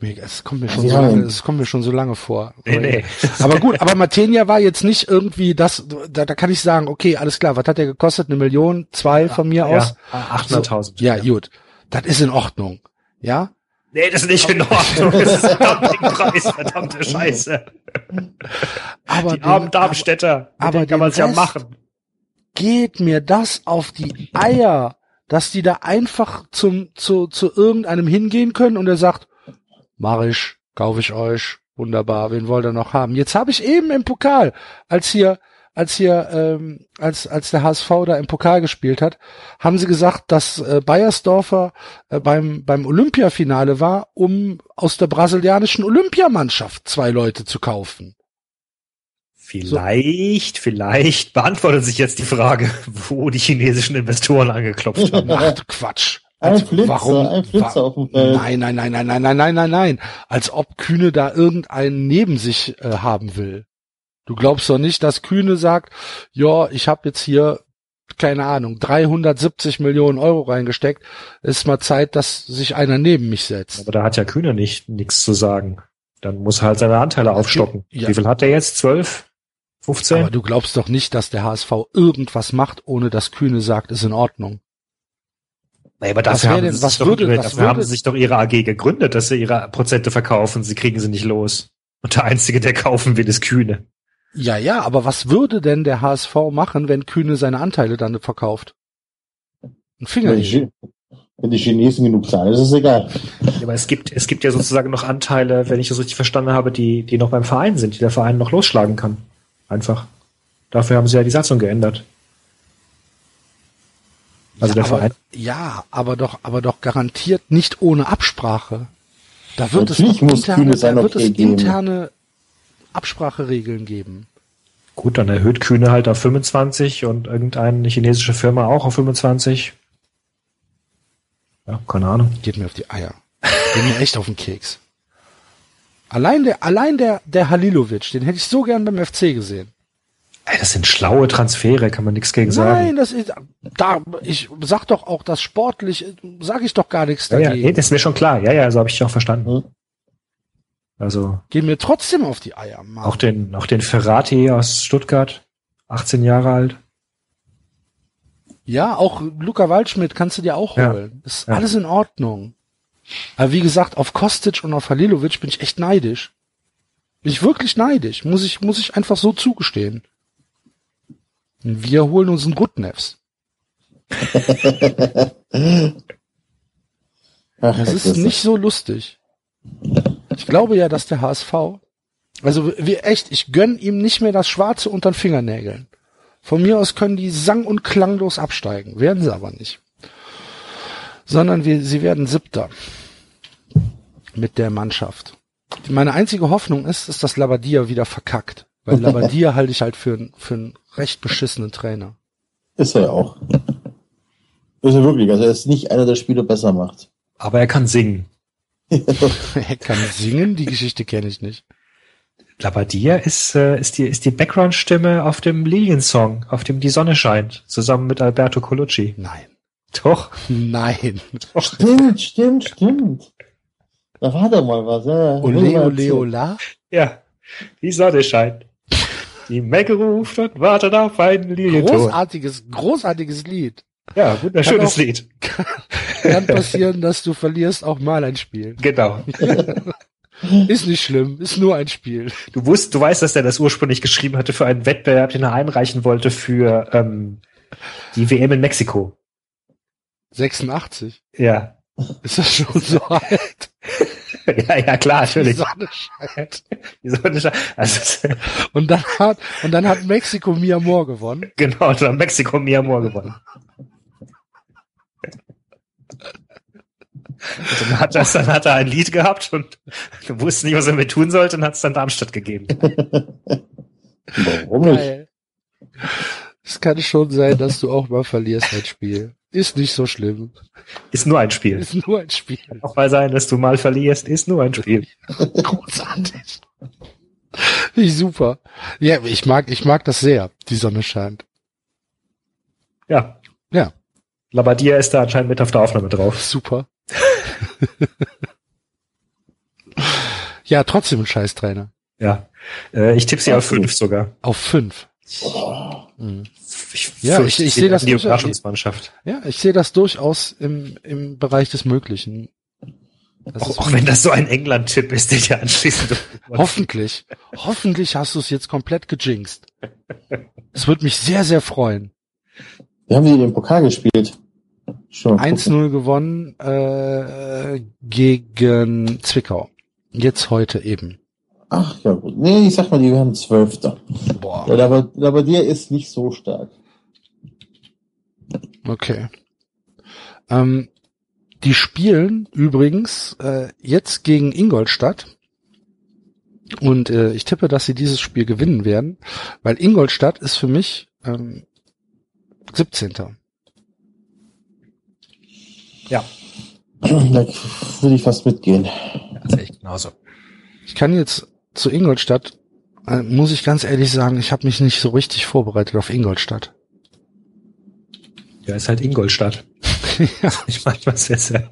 S2: Mega, es kommt mir schon
S5: Sie
S2: so lange, es kommt mir schon so lange vor.
S3: Nee, nee.
S2: Aber gut, aber Matenia war jetzt nicht irgendwie das, da, da kann ich sagen, okay, alles klar, was hat der gekostet? Eine Million, zwei von mir aus?
S3: Ja, 800.000.
S2: Ja, gut. Das ist in Ordnung. Ja?
S3: Nee, das ist nicht in Ordnung. Das ist ein Dumpingpreis, verdammte Scheiße.
S2: Aber,
S3: Die armen Darmstädter.
S2: aber
S3: Aber kann man es ja machen.
S2: geht mir das auf die Eier, dass die da einfach zum, zu, zu irgendeinem hingehen können und er sagt, mach ich, kaufe ich euch, wunderbar, wen wollt ihr noch haben? Jetzt habe ich eben im Pokal, als hier, als hier, ähm, als, als der HSV da im Pokal gespielt hat, haben sie gesagt, dass äh, Bayersdorfer äh, beim, beim Olympiafinale war, um aus der brasilianischen Olympiamannschaft zwei Leute zu kaufen.
S3: Vielleicht, vielleicht beantwortet sich jetzt die Frage, wo die chinesischen Investoren angeklopft haben.
S2: Ach, Quatsch.
S5: Ein Flitzer,
S2: warum,
S5: ein Flitzer auf dem Feld.
S2: Nein, nein, nein, nein, nein, nein, nein, nein, nein. Als ob Kühne da irgendeinen neben sich äh, haben will. Du glaubst doch nicht, dass Kühne sagt, ja, ich habe jetzt hier, keine Ahnung, 370 Millionen Euro reingesteckt. Ist mal Zeit, dass sich einer neben mich setzt.
S3: Aber da hat ja Kühne nicht nichts zu sagen. Dann muss er halt seine Anteile aufstocken.
S2: Ja.
S3: Wie viel hat er jetzt? 12? 15?
S2: Aber du glaubst doch nicht, dass der HSV irgendwas macht, ohne dass Kühne sagt, ist in Ordnung.
S3: Nee, aber dafür, haben,
S2: denn-
S3: sie
S2: was
S3: sich doch
S2: würde-
S3: dafür haben
S2: würde-
S3: sie sich doch ihre AG gegründet, dass sie ihre Prozente verkaufen. Sie kriegen sie nicht los. Und der Einzige, der kaufen will, ist Kühne.
S2: Ja, ja, aber was würde denn der HSV machen, wenn Kühne seine Anteile dann verkauft? Ein Finger
S5: Wenn wenn die Chinesen genug zahlen, ist es egal.
S3: Ja, aber es gibt, es gibt ja sozusagen noch Anteile, wenn ich das richtig verstanden habe, die, die noch beim Verein sind, die der Verein noch losschlagen kann. Einfach. Dafür haben sie ja die Satzung geändert. Also der
S2: aber,
S3: Verein.
S2: Ja, aber doch, aber doch garantiert nicht ohne Absprache. Da wird
S5: Natürlich
S2: es
S5: muss
S2: interne,
S5: sein
S2: da wird
S5: Okay
S2: es
S5: geben.
S2: interne Abspracheregeln geben.
S3: Gut, dann erhöht Kühne halt auf 25 und irgendeine chinesische Firma auch auf 25. Ja, keine Ahnung.
S2: Geht mir auf die Eier. Geht mir echt auf den Keks. Allein der, allein der, der Halilovic, den hätte ich so gern beim FC gesehen.
S3: Das sind schlaue Transfere, kann man nichts gegen sagen.
S2: Nein, das ist, da, ich sag doch auch das sportlich, sage ich doch gar nichts
S3: Ja, ja,
S2: dagegen.
S3: nee, das ist mir schon klar. Ja, ja, so habe ich dich auch verstanden.
S5: Hm.
S3: Also
S2: Gehen mir trotzdem auf die Eier, Mann.
S3: auch den, auch den Ferrati aus Stuttgart, 18 Jahre alt.
S2: Ja, auch Luca Waldschmidt kannst du dir auch
S3: Ja.
S2: holen. Ist
S3: Ja.
S2: alles in Ordnung. Aber wie gesagt, auf Kostic und auf Halilovic bin ich echt neidisch. Bin ich wirklich neidisch. Muss ich, muss ich einfach so zugestehen. Wir holen uns einen Rutnefs.
S5: Ach,
S2: Das ist nicht so lustig. Ich glaube ja, dass der HSV, also wie echt, ich gönn ihm nicht mehr das Schwarze unter den Fingernägeln. Von mir aus können die sang- und klanglos absteigen, werden sie aber nicht. Sondern wir, sie werden Siebter mit der Mannschaft. Meine einzige Hoffnung ist, ist, dass Labadia wieder verkackt. Weil Labadia halte ich halt für, für einen recht beschissenen Trainer.
S5: Ist er ja auch. Ist er wirklich. Also er ist nicht einer, der Spiele besser macht.
S3: Aber er kann singen.
S2: Er kann singen, die Geschichte kenne ich nicht.
S3: Labadia ist, äh, ist die, ist die Background-Stimme auf dem Liliensong, auf dem die Sonne scheint, zusammen mit Alberto Colucci.
S2: Nein.
S3: Doch.
S2: Nein.
S5: Stimmt, stimmt, stimmt. Da war doch mal was. Ja, ja.
S2: Ole, ole, ola.
S3: Ja. Die Sonne scheint. Die Mecke ruft und wartet auf einen Lilienton.
S2: Großartiges, großartiges Lied.
S3: Ja, wunderschönes
S2: Kann auch-
S3: Lied.
S2: Kann passieren, dass du verlierst auch mal ein Spiel.
S3: Genau.
S2: Ist nicht schlimm, ist nur ein Spiel.
S3: Du wusst, du weißt, dass er das ursprünglich geschrieben hatte für einen Wettbewerb, den er einreichen wollte für ähm, die WM in Mexiko.
S2: 86.
S3: Ja.
S2: Ist das schon so alt?
S3: ja, ja, klar,
S2: Die
S3: natürlich.
S2: Sonne scheint.
S3: Die Sonne scheint. Also,
S2: Und dann hat, und dann hat Mexiko Mi Amor gewonnen.
S3: genau, und dann Mexiko Mi Amor gewonnen. Und dann hat, das, dann hat er ein Lied gehabt und wusste nicht, was er mit tun sollte und hat es dann Darmstadt gegeben.
S5: Warum nicht?
S2: Es kann schon sein, dass du auch mal verlierst ein Spiel. Ist nicht so schlimm.
S3: Ist nur ein Spiel.
S2: Ist nur ein Spiel.
S3: Auch mal sein, dass du mal verlierst, ist nur ein Spiel.
S2: Großartig. Wie super. Ja, ich mag, ich mag das sehr. Die Sonne scheint.
S3: Ja.
S2: Ja.
S3: Labadia ist da anscheinend mit auf der Aufnahme drauf.
S2: Super. ja, trotzdem ein Scheißtrainer.
S3: Ja. Äh, ich tippe sie auf
S5: Absolut.
S3: fünf sogar.
S2: Auf fünf. Mhm.
S3: Ich
S2: Ja, ich- ich sehe das
S3: die
S2: durchaus-
S3: Überraschungsmannschaft.
S2: Ja, ich sehe das durchaus im, im Bereich des Möglichen. Das
S3: Auch, auch wenn das so ein England-Tipp ist, den ja anschließend.
S2: hoffentlich, hoffentlich hast du es jetzt komplett gejinxt. Es würde mich sehr, sehr freuen.
S5: Wir haben die den Pokal gespielt. Schon. mal gucken.
S2: 1-0 gewonnen äh, gegen Zwickau. Jetzt heute eben.
S5: Ach ja, gut. Nee, ich sag mal, die werden Zwölfter.
S2: Boah.
S5: Ja, aber, aber der ist nicht so stark.
S2: Okay. Ähm, die spielen übrigens äh, jetzt gegen Ingolstadt. Und äh, ich tippe, dass sie dieses Spiel gewinnen werden, weil Ingolstadt ist für mich ähm, 17.
S3: Ja,
S5: Da würde ich fast mitgehen.
S3: das sehe ich genauso.
S2: Ich kann jetzt zu Ingolstadt, äh, muss ich ganz ehrlich sagen, ich habe mich nicht so richtig vorbereitet auf Ingolstadt.
S3: Ja, ist halt Ingolstadt.
S2: ja,
S3: Ich meine, was jetzt ja.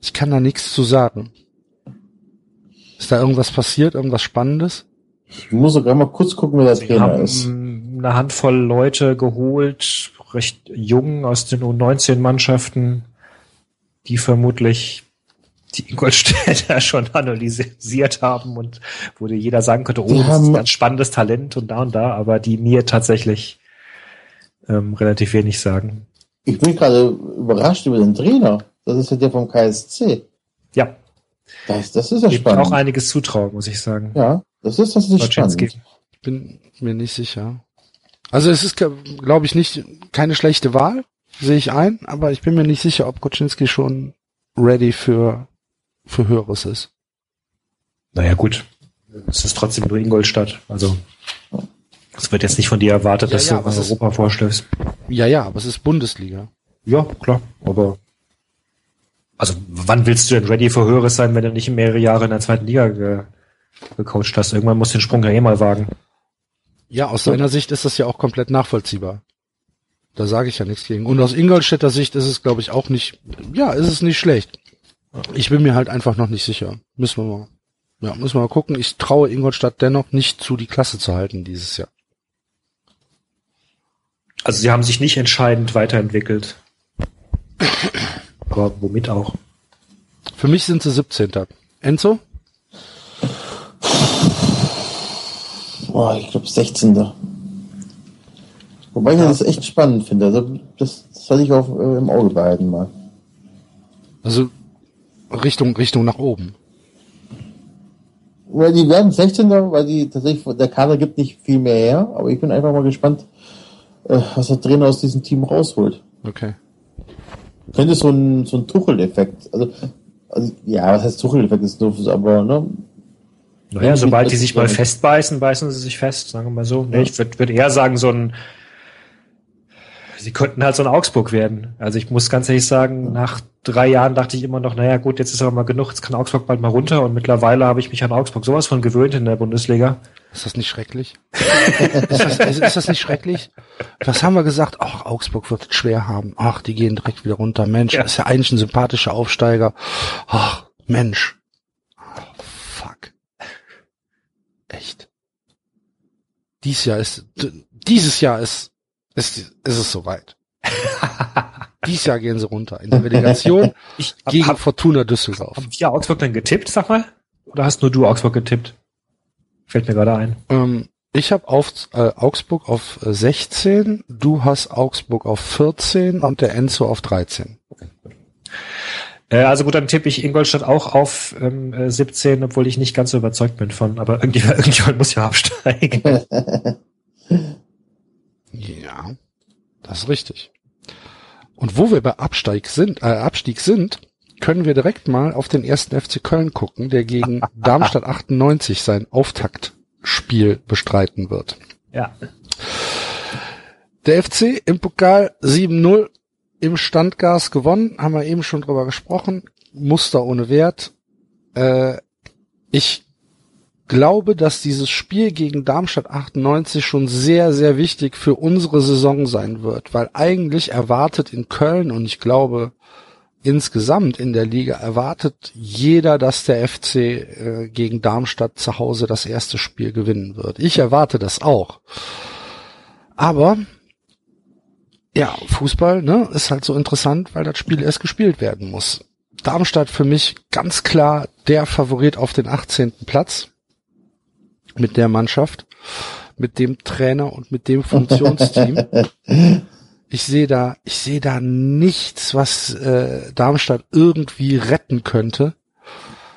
S2: ich kann da nichts zu sagen. Ist da irgendwas passiert, irgendwas Spannendes?
S5: Ich muss sogar mal kurz gucken, wer der
S3: Sie
S5: Trainer
S3: haben
S5: ist.
S3: eine Handvoll Leute geholt, recht jung aus den U19-Mannschaften, die vermutlich die Ingolstädter schon analysiert haben und wo dir jeder sagen könnte, oh, das ist ein ganz spannendes Talent und da und da, aber die mir tatsächlich ähm, relativ wenig sagen.
S5: Ich bin gerade überrascht über den Trainer. Das ist ja der vom KSC.
S3: Ja,
S5: Das, das ist ja
S3: ich
S5: spannend.
S3: auch einiges zutrauen, muss ich sagen.
S5: ja, das ist tatsächlich spannend.
S2: Bin mir nicht sicher. Also es ist, glaube ich, nicht keine schlechte Wahl, sehe ich ein, aber ich bin mir nicht sicher, ob Koczynski schon ready für, für Höheres ist.
S3: Naja, gut. Es ist trotzdem nur Ingolstadt. Also, es wird jetzt nicht von dir erwartet,
S2: Ja,
S3: dass
S2: ja,
S3: du
S2: aber es ist-
S3: Europa vorstellst.
S2: Ja, ja, aber es ist Bundesliga.
S3: Ja, klar, aber. Also, wann willst du denn ready für Höheres sein, wenn du nicht mehrere Jahre in der zweiten Liga ge gecoacht hast? Irgendwann musst du den Sprung ja eh mal wagen.
S2: Ja, aus seiner Sicht ist das ja auch komplett nachvollziehbar. Da sage ich ja nichts gegen. Und aus Ingolstädter Sicht ist es, glaube ich, auch nicht, ja, ist es nicht schlecht. Ich bin mir halt einfach noch nicht sicher. Müssen wir mal, ja, müssen wir mal gucken. Ich traue Ingolstadt dennoch nicht zu, die Klasse zu halten dieses Jahr.
S3: Also, sie haben sich nicht entscheidend weiterentwickelt. Aber womit auch?
S2: Für mich sind sie 17. Enzo?
S5: Boah, ich glaube 16. Wobei ich das echt spannend finde. Also das, das soll ich auch äh, im Auge behalten mal.
S2: Also Richtung, Richtung nach oben.
S5: Ja, die werden 16. weil die tatsächlich, der Kader gibt nicht viel mehr her, aber ich bin einfach mal gespannt, äh, was der Trainer aus diesem Team rausholt.
S2: Okay.
S5: Könnte so ein, so ein Tuchel-Effekt, also, also, ja, was heißt Tuchel-Effekt ist doof, aber, ne,
S3: Naja, sobald die sich mal festbeißen, beißen sie sich fest, sagen wir mal so. Nee, ich würde würd eher sagen, so ein, sie könnten halt so ein Augsburg werden. Also ich muss ganz ehrlich sagen, nach drei Jahren dachte ich immer noch, naja gut, jetzt ist aber mal genug, jetzt kann Augsburg bald mal runter und mittlerweile habe ich mich an Augsburg sowas von gewöhnt in der Bundesliga.
S2: Ist das nicht schrecklich? ist, das, ist, ist das nicht schrecklich? Was haben wir gesagt? Ach, Augsburg wird es schwer haben. Ach, die gehen direkt wieder runter. Mensch,
S3: Ja.
S2: ist ja eigentlich ein sympathischer Aufsteiger. Ach, Mensch. Oh, fuck. Echt. Dies Jahr ist, dieses Jahr ist, ist, ist es soweit. Dieses Jahr gehen sie runter. In der Relegation
S3: Ich
S2: gegen
S3: hab,
S2: Fortuna Düsseldorf.
S3: haben wir Augsburg denn getippt, sag mal? Oder hast nur du Augsburg getippt? Fällt mir gerade ein.
S2: Ähm, ich habe auf äh, Augsburg auf äh, 16, du hast Augsburg auf 14 und der Enzo auf 13.
S3: Äh, also gut, dann tippe ich Ingolstadt auch auf ähm, äh, 17, obwohl ich nicht ganz so überzeugt bin von, aber irgendjemand, irgendjemand muss ja absteigen.
S2: Ja, das ist richtig. Und wo wir bei Absteig sind, äh, Abstieg sind, können wir direkt mal auf den ersten FC Köln gucken, der gegen Darmstadt 98 sein Auftaktspiel bestreiten wird.
S3: ja.
S2: Der FC im Pokal 7-0 im Standgas gewonnen, haben wir eben schon drüber gesprochen. Muster ohne Wert. Äh, ich glaube, dass dieses Spiel gegen Darmstadt 98 schon sehr, sehr wichtig für unsere Saison sein wird, weil eigentlich erwartet in Köln und ich glaube insgesamt in der Liga erwartet jeder, dass der FC äh, gegen Darmstadt zu Hause das erste Spiel gewinnen wird. Ich erwarte das auch. Aber ja, Fußball, ne, ist halt so interessant, weil das Spiel erst gespielt werden muss. Darmstadt für mich ganz klar der Favorit auf den 18. Platz mit der Mannschaft, mit dem Trainer und mit dem Funktionsteam. Ich sehe da, ich sehe da nichts, was äh, Darmstadt irgendwie retten könnte.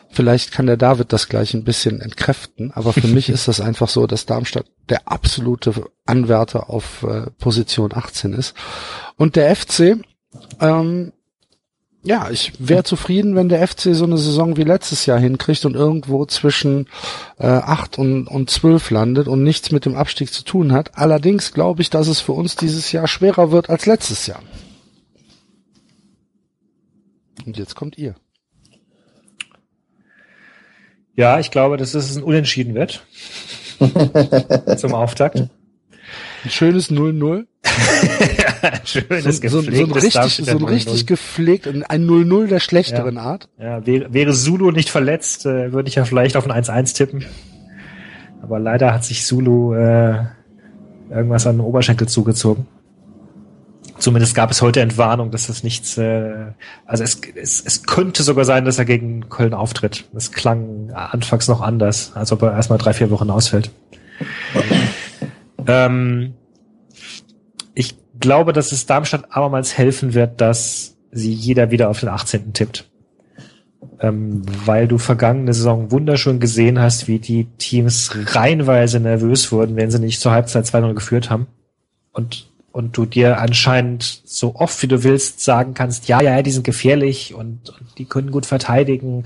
S2: Vielleicht kann der David das gleich ein bisschen entkräften, aber für mich ist das einfach so, dass Darmstadt der absolute Anwärter auf äh, Position 18 ist. Und der FC, ähm, ja, ich wäre zufrieden, wenn der FC so eine Saison wie letztes Jahr hinkriegt und irgendwo zwischen äh, 8 und, und 12 landet und nichts mit dem Abstieg zu tun hat. Allerdings glaube ich, dass es für uns dieses Jahr schwerer wird als letztes Jahr. Und jetzt kommt ihr.
S3: Ja, ich glaube, dass es ein Unentschieden wird. Zum Auftakt.
S2: Ein schönes 0-0.
S3: Schönes,
S2: So, so, so ein richtig, so ein richtig
S3: 0-0.
S2: gepflegt, ein 0-0 der schlechteren Art.
S3: Ja, wäre, wäre Zulu nicht verletzt, äh, würde ich ja vielleicht auf ein 1-1 tippen. Aber leider hat sich Zulu äh, irgendwas an den Oberschenkel zugezogen. Zumindest gab es heute Entwarnung, dass das nichts, äh, also es, es, es könnte sogar sein, dass er gegen Köln auftritt. Das klang anfangs noch anders, als ob er erstmal drei, vier Wochen ausfällt. ähm, ich glaube, dass es Darmstadt abermals helfen wird, dass sie jeder wieder auf den 18. tippt. Ähm, weil du vergangene Saison wunderschön gesehen hast, wie die Teams reihenweise nervös wurden, wenn sie nicht zur Halbzeit 2-0 geführt haben. Und, und du dir anscheinend so oft wie du willst sagen kannst, ja, ja, die sind gefährlich und, und die können gut verteidigen,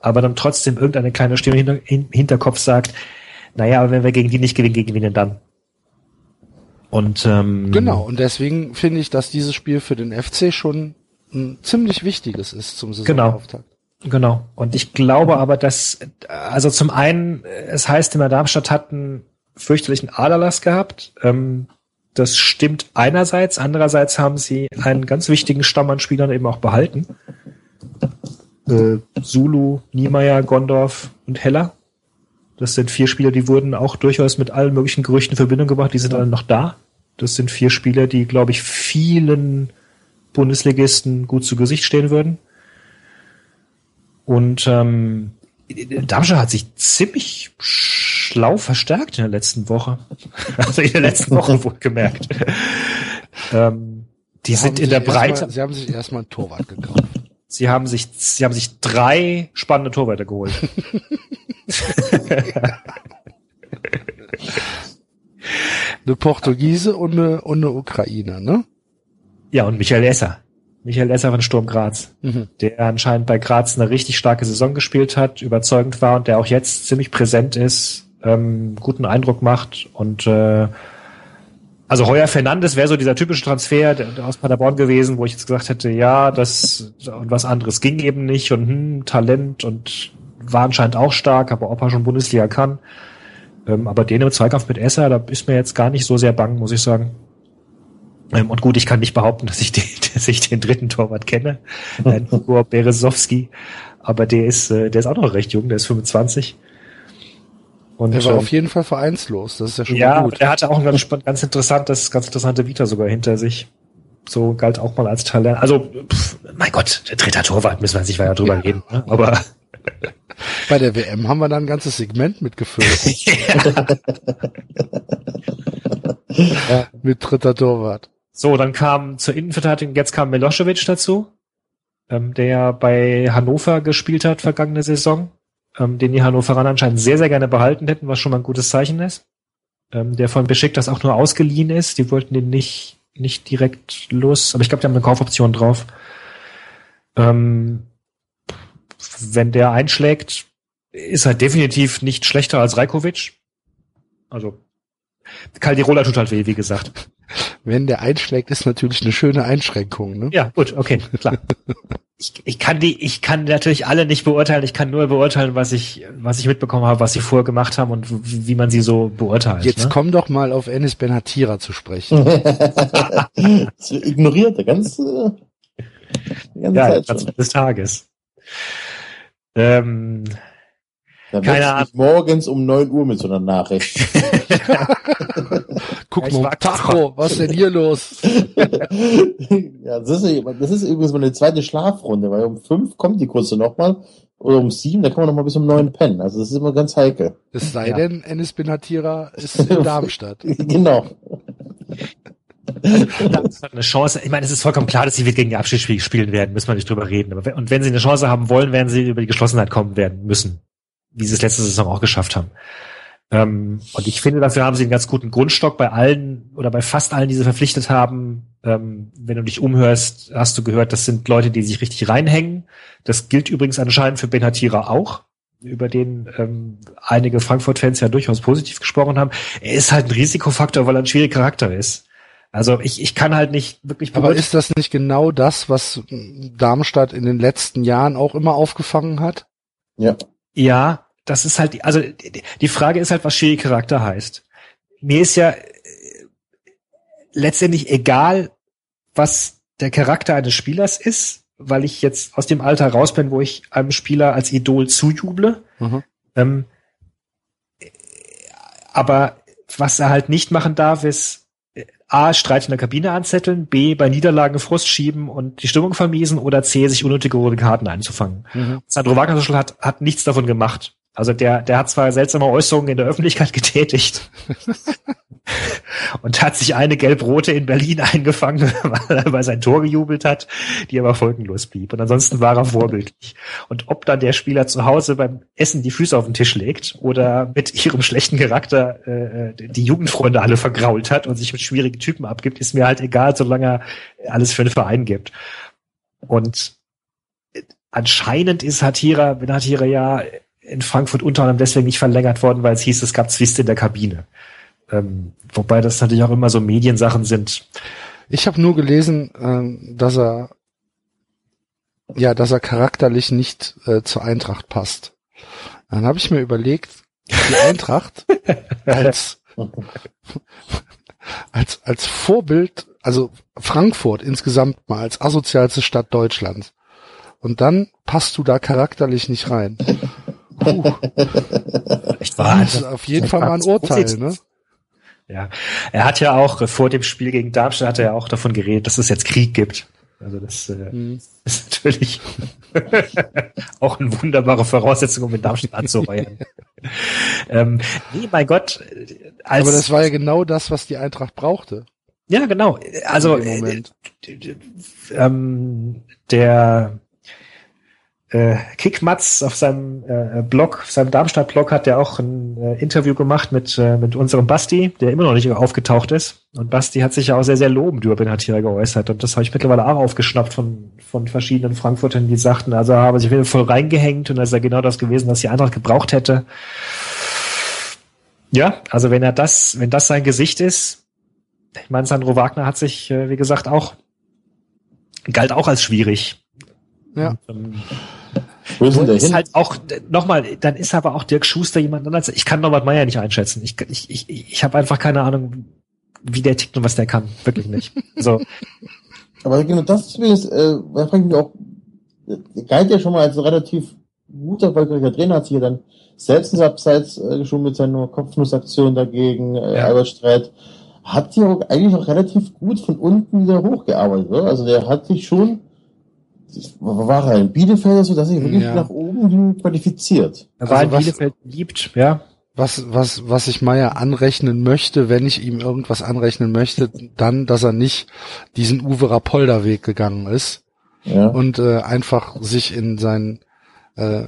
S3: aber dann trotzdem irgendeine kleine Stimme im Hinterkopf sagt, naja, aber wenn wir gegen die nicht gewinnen, gegen wen denn dann? Und ähm,
S2: Genau, und deswegen finde ich, dass dieses Spiel für den FC schon ein ziemlich wichtiges ist zum Saisonauftakt.
S3: Genau. Und ich glaube aber, dass, also zum einen, es heißt immer, Darmstadt hat einen fürchterlichen Aderlass gehabt. Ähm, das stimmt einerseits. Andererseits haben sie einen ganz wichtigen Stamm an Spielern eben auch behalten. Äh, Zulu, Niemeyer, Gondorf und Heller. Das sind vier Spieler, die wurden auch durchaus mit allen möglichen Gerüchten in Verbindung gebracht. Die sind alle noch da. Das sind vier Spieler, die, glaube ich, vielen Bundesligisten gut zu Gesicht stehen würden. Und ähm, Darmstadt hat sich ziemlich schlau verstärkt in der letzten Woche. Also in der letzten Woche wohlgemerkt. ähm, die
S2: Sie
S3: sind in der Breite.
S2: Sie haben sich erstmal ein Torwart gekauft.
S3: Sie haben sich, sie haben sich drei spannende Torwärter geholt.
S2: Eine Portugiese und eine, und eine Ukrainer, ne?
S3: ja, und Michael Esser. Michael Esser von Sturm Graz,
S2: Mhm.
S3: der anscheinend bei Graz eine richtig starke Saison gespielt hat, überzeugend war und der auch jetzt ziemlich präsent ist, ähm, guten Eindruck macht und äh, also Heuer Fernandes wäre so dieser typische Transfer der, der aus Paderborn gewesen, wo ich jetzt gesagt hätte, ja, das und was anderes ging eben nicht und hm, Talent und war anscheinend auch stark, aber ob er schon Bundesliga kann. Ähm, aber den im Zweikampf mit Esser, da ist mir jetzt gar nicht so sehr bang, muss ich sagen. Ähm, und gut, ich kann nicht behaupten, dass ich den, dass ich den dritten Torwart kenne, Igor Berezowski, aber der ist, äh, der ist auch noch recht jung, der ist 25. Und,
S2: Der war
S3: ähm,
S2: auf jeden Fall vereinslos, das ist ja schon
S3: ja,
S2: gut.
S3: der hatte auch ein ganz, ganz interessantes, ganz interessante Vita sogar hinter sich. So galt auch mal als Talent. Also, pff, mein Gott, der dritte Torwart, müssen wir sich ja drüber reden. Ne? Aber
S2: Bei der WM haben wir da ein ganzes Segment mitgefüllt. Mit dritter Torwart.
S3: so, dann kam zur Innenverteidigung, jetzt kam Milosevic dazu, ähm, der ja bei Hannover gespielt hat vergangene Saison, ähm, den die Hannoveraner anscheinend sehr, sehr gerne behalten hätten, was schon mal ein gutes Zeichen ist. Ähm, der von Besiktas auch nur ausgeliehen ist. Die wollten den nicht, nicht direkt los, aber ich glaube, die haben eine Kaufoption drauf. Ähm, wenn der einschlägt, ist er definitiv nicht schlechter als Rajkovic. Also Caldirola tut halt weh, wie gesagt.
S2: Wenn der einschlägt, ist natürlich eine schöne Einschränkung, ne?
S3: Ja, gut, okay, klar. Ich, ich kann die, ich kann natürlich alle nicht beurteilen. Ich kann nur beurteilen, was ich, was ich mitbekommen habe, was sie vorher gemacht haben und wie, man sie so beurteilt.
S2: Jetzt
S3: ne?
S2: komm doch mal auf Enis Benhatira zu sprechen.
S5: das ignoriert er ganz, äh, die ganze
S3: ja,
S5: Zeit
S3: Platz
S5: schon.
S3: des Tages. Ähm,
S5: Da
S3: keine
S5: ich morgens um 9 Uhr mit so einer Nachricht.
S2: Guck mal, Tacho, was ist denn hier los?
S5: ja, das ist, das ist übrigens meine zweite Schlafrunde, weil um 5 kommt die kurze nochmal. Oder um 7, da kann man nochmal bis um 9 pennen. Also das ist immer ganz heikel.
S2: Es sei
S3: Ja.
S2: denn, Enis Benhatira ist in Darmstadt.
S5: genau.
S3: das hat eine Chance. Ich meine, es ist vollkommen klar, dass sie wieder gegen die Abschiedsspiel spielen werden, müssen wir nicht drüber reden. Aber und wenn sie eine Chance haben wollen, werden sie über die Geschlossenheit kommen werden müssen. Wie sie es letzte Saison auch geschafft haben. Ähm, und ich finde, dafür haben sie einen ganz guten Grundstock bei allen oder bei fast allen, die sie verpflichtet haben. Ähm, wenn du dich umhörst, hast du gehört, das sind Leute, die sich richtig reinhängen. Das gilt übrigens anscheinend für Ben Hatira auch, über den ähm, einige Frankfurt-Fans ja durchaus positiv gesprochen haben. Er ist halt ein Risikofaktor, weil er ein schwieriger Charakter ist. Also ich, ich kann halt nicht wirklich
S2: Aber ist das nicht genau das, was Darmstadt in den letzten Jahren auch immer aufgefangen hat?
S5: Ja.
S3: Ja, das ist halt, also die Frage ist halt, was schwierige Charakter heißt. Mir ist ja äh, letztendlich egal, was der Charakter eines Spielers ist, weil ich jetzt aus dem Alter raus bin, wo ich einem Spieler als Idol zujuble.
S2: Mhm.
S3: Ähm, aber was er halt nicht machen darf, ist äh, A, Streit in der Kabine anzetteln, B, bei Niederlagen Frust schieben und die Stimmung vermiesen oder C, sich unnötige rote Karten einzufangen.
S2: Mhm.
S3: Sandro Wagner hat, hat nichts davon gemacht. Also der, der hat zwar seltsame Äußerungen in der Öffentlichkeit getätigt und hat sich eine gelb-rote in Berlin eingefangen, weil er über sein Tor gejubelt hat, die aber folgenlos blieb. Und ansonsten war er vorbildlich. Und ob dann der Spieler zu Hause beim Essen die Füße auf den Tisch legt oder mit ihrem schlechten Charakter äh, die Jugendfreunde alle vergrault hat und sich mit schwierigen Typen abgibt, ist mir halt egal, solange er alles für den Verein gibt. Und anscheinend ist Hatira, bin Hatira ja in Frankfurt unter anderem deswegen nicht verlängert worden, weil es hieß, es gab Zwist in der Kabine. Ähm, wobei das natürlich auch immer so Mediensachen sind.
S2: Ich habe nur gelesen, ähm, dass er ja, dass er charakterlich nicht äh, zur Eintracht passt. Dann habe ich mir überlegt, die Eintracht als als als Vorbild, also Frankfurt insgesamt mal als asozialste Stadt Deutschlands. Und dann passt du da charakterlich nicht rein. Puh,
S3: Echt wahr.
S2: das ist auf jeden Fall mal ein Urteil, ne?
S3: Ja, er hat ja auch äh, vor dem Spiel gegen Darmstadt hat er ja auch davon geredet, dass es jetzt Krieg gibt. Also das äh,
S2: Hm.
S3: ist natürlich auch eine wunderbare Voraussetzung, um in Darmstadt anzureihen. ähm, nee, mein Gott, äh, als
S2: Aber das war ja genau das, was die Eintracht brauchte.
S3: ja genau. Also äh, d- ähm, der äh, Kickmatz auf seinem äh, Blog, auf seinem Darmstadt-Blog hat der auch ein äh, Interview gemacht mit, äh, mit unserem Basti, der immer noch nicht aufgetaucht ist. Und Basti hat sich ja auch sehr, sehr lobend über Benatira geäußert. Und das habe ich mittlerweile auch aufgeschnappt von, von verschiedenen Frankfurtern, die sagten, also er habe sich wieder voll reingehängt und das ist ja genau das gewesen, was die Eintracht gebraucht hätte. Ja, also wenn er das, wenn das sein Gesicht ist, ich meine, Sandro Wagner hat sich, äh, wie gesagt, auch galt auch als schwierig.
S2: Ja.
S3: Und, ähm,
S5: Wo ist denn der
S3: ist
S5: hin?
S3: halt auch nochmal, dann ist aber auch Dirk Schuster jemand anderes. Ich kann Norbert Meyer nicht einschätzen. Ich, ich, ich, ich habe einfach keine Ahnung, wie der tickt und was der kann. Wirklich nicht. So,
S5: Aber genau das ist, äh, da frage ich mich auch, er galt ja schon mal als relativ guter, erfolgreicher Trainer, hat sich ja dann selbst ins Abseits äh, geschoben mit seiner Kopfnussaktion dagegen, äh,
S3: Ja.
S5: Albert Streit. Hat sich auch eigentlich auch relativ gut von unten wieder hochgearbeitet, oder? Also der hat sich schon, wo war er in Bielefeld so, dass er sich wirklich
S2: Ja.
S5: nach oben qualifiziert.
S3: er war
S2: Also
S3: in
S2: was-
S3: Bielefeld beliebt, ja.
S2: Was, was, was ich Meier anrechnen möchte, wenn ich ihm irgendwas anrechnen möchte, dann, dass er nicht diesen Uwe Rapolda Weg gegangen ist
S5: Ja.
S2: und äh, einfach sich in sein äh,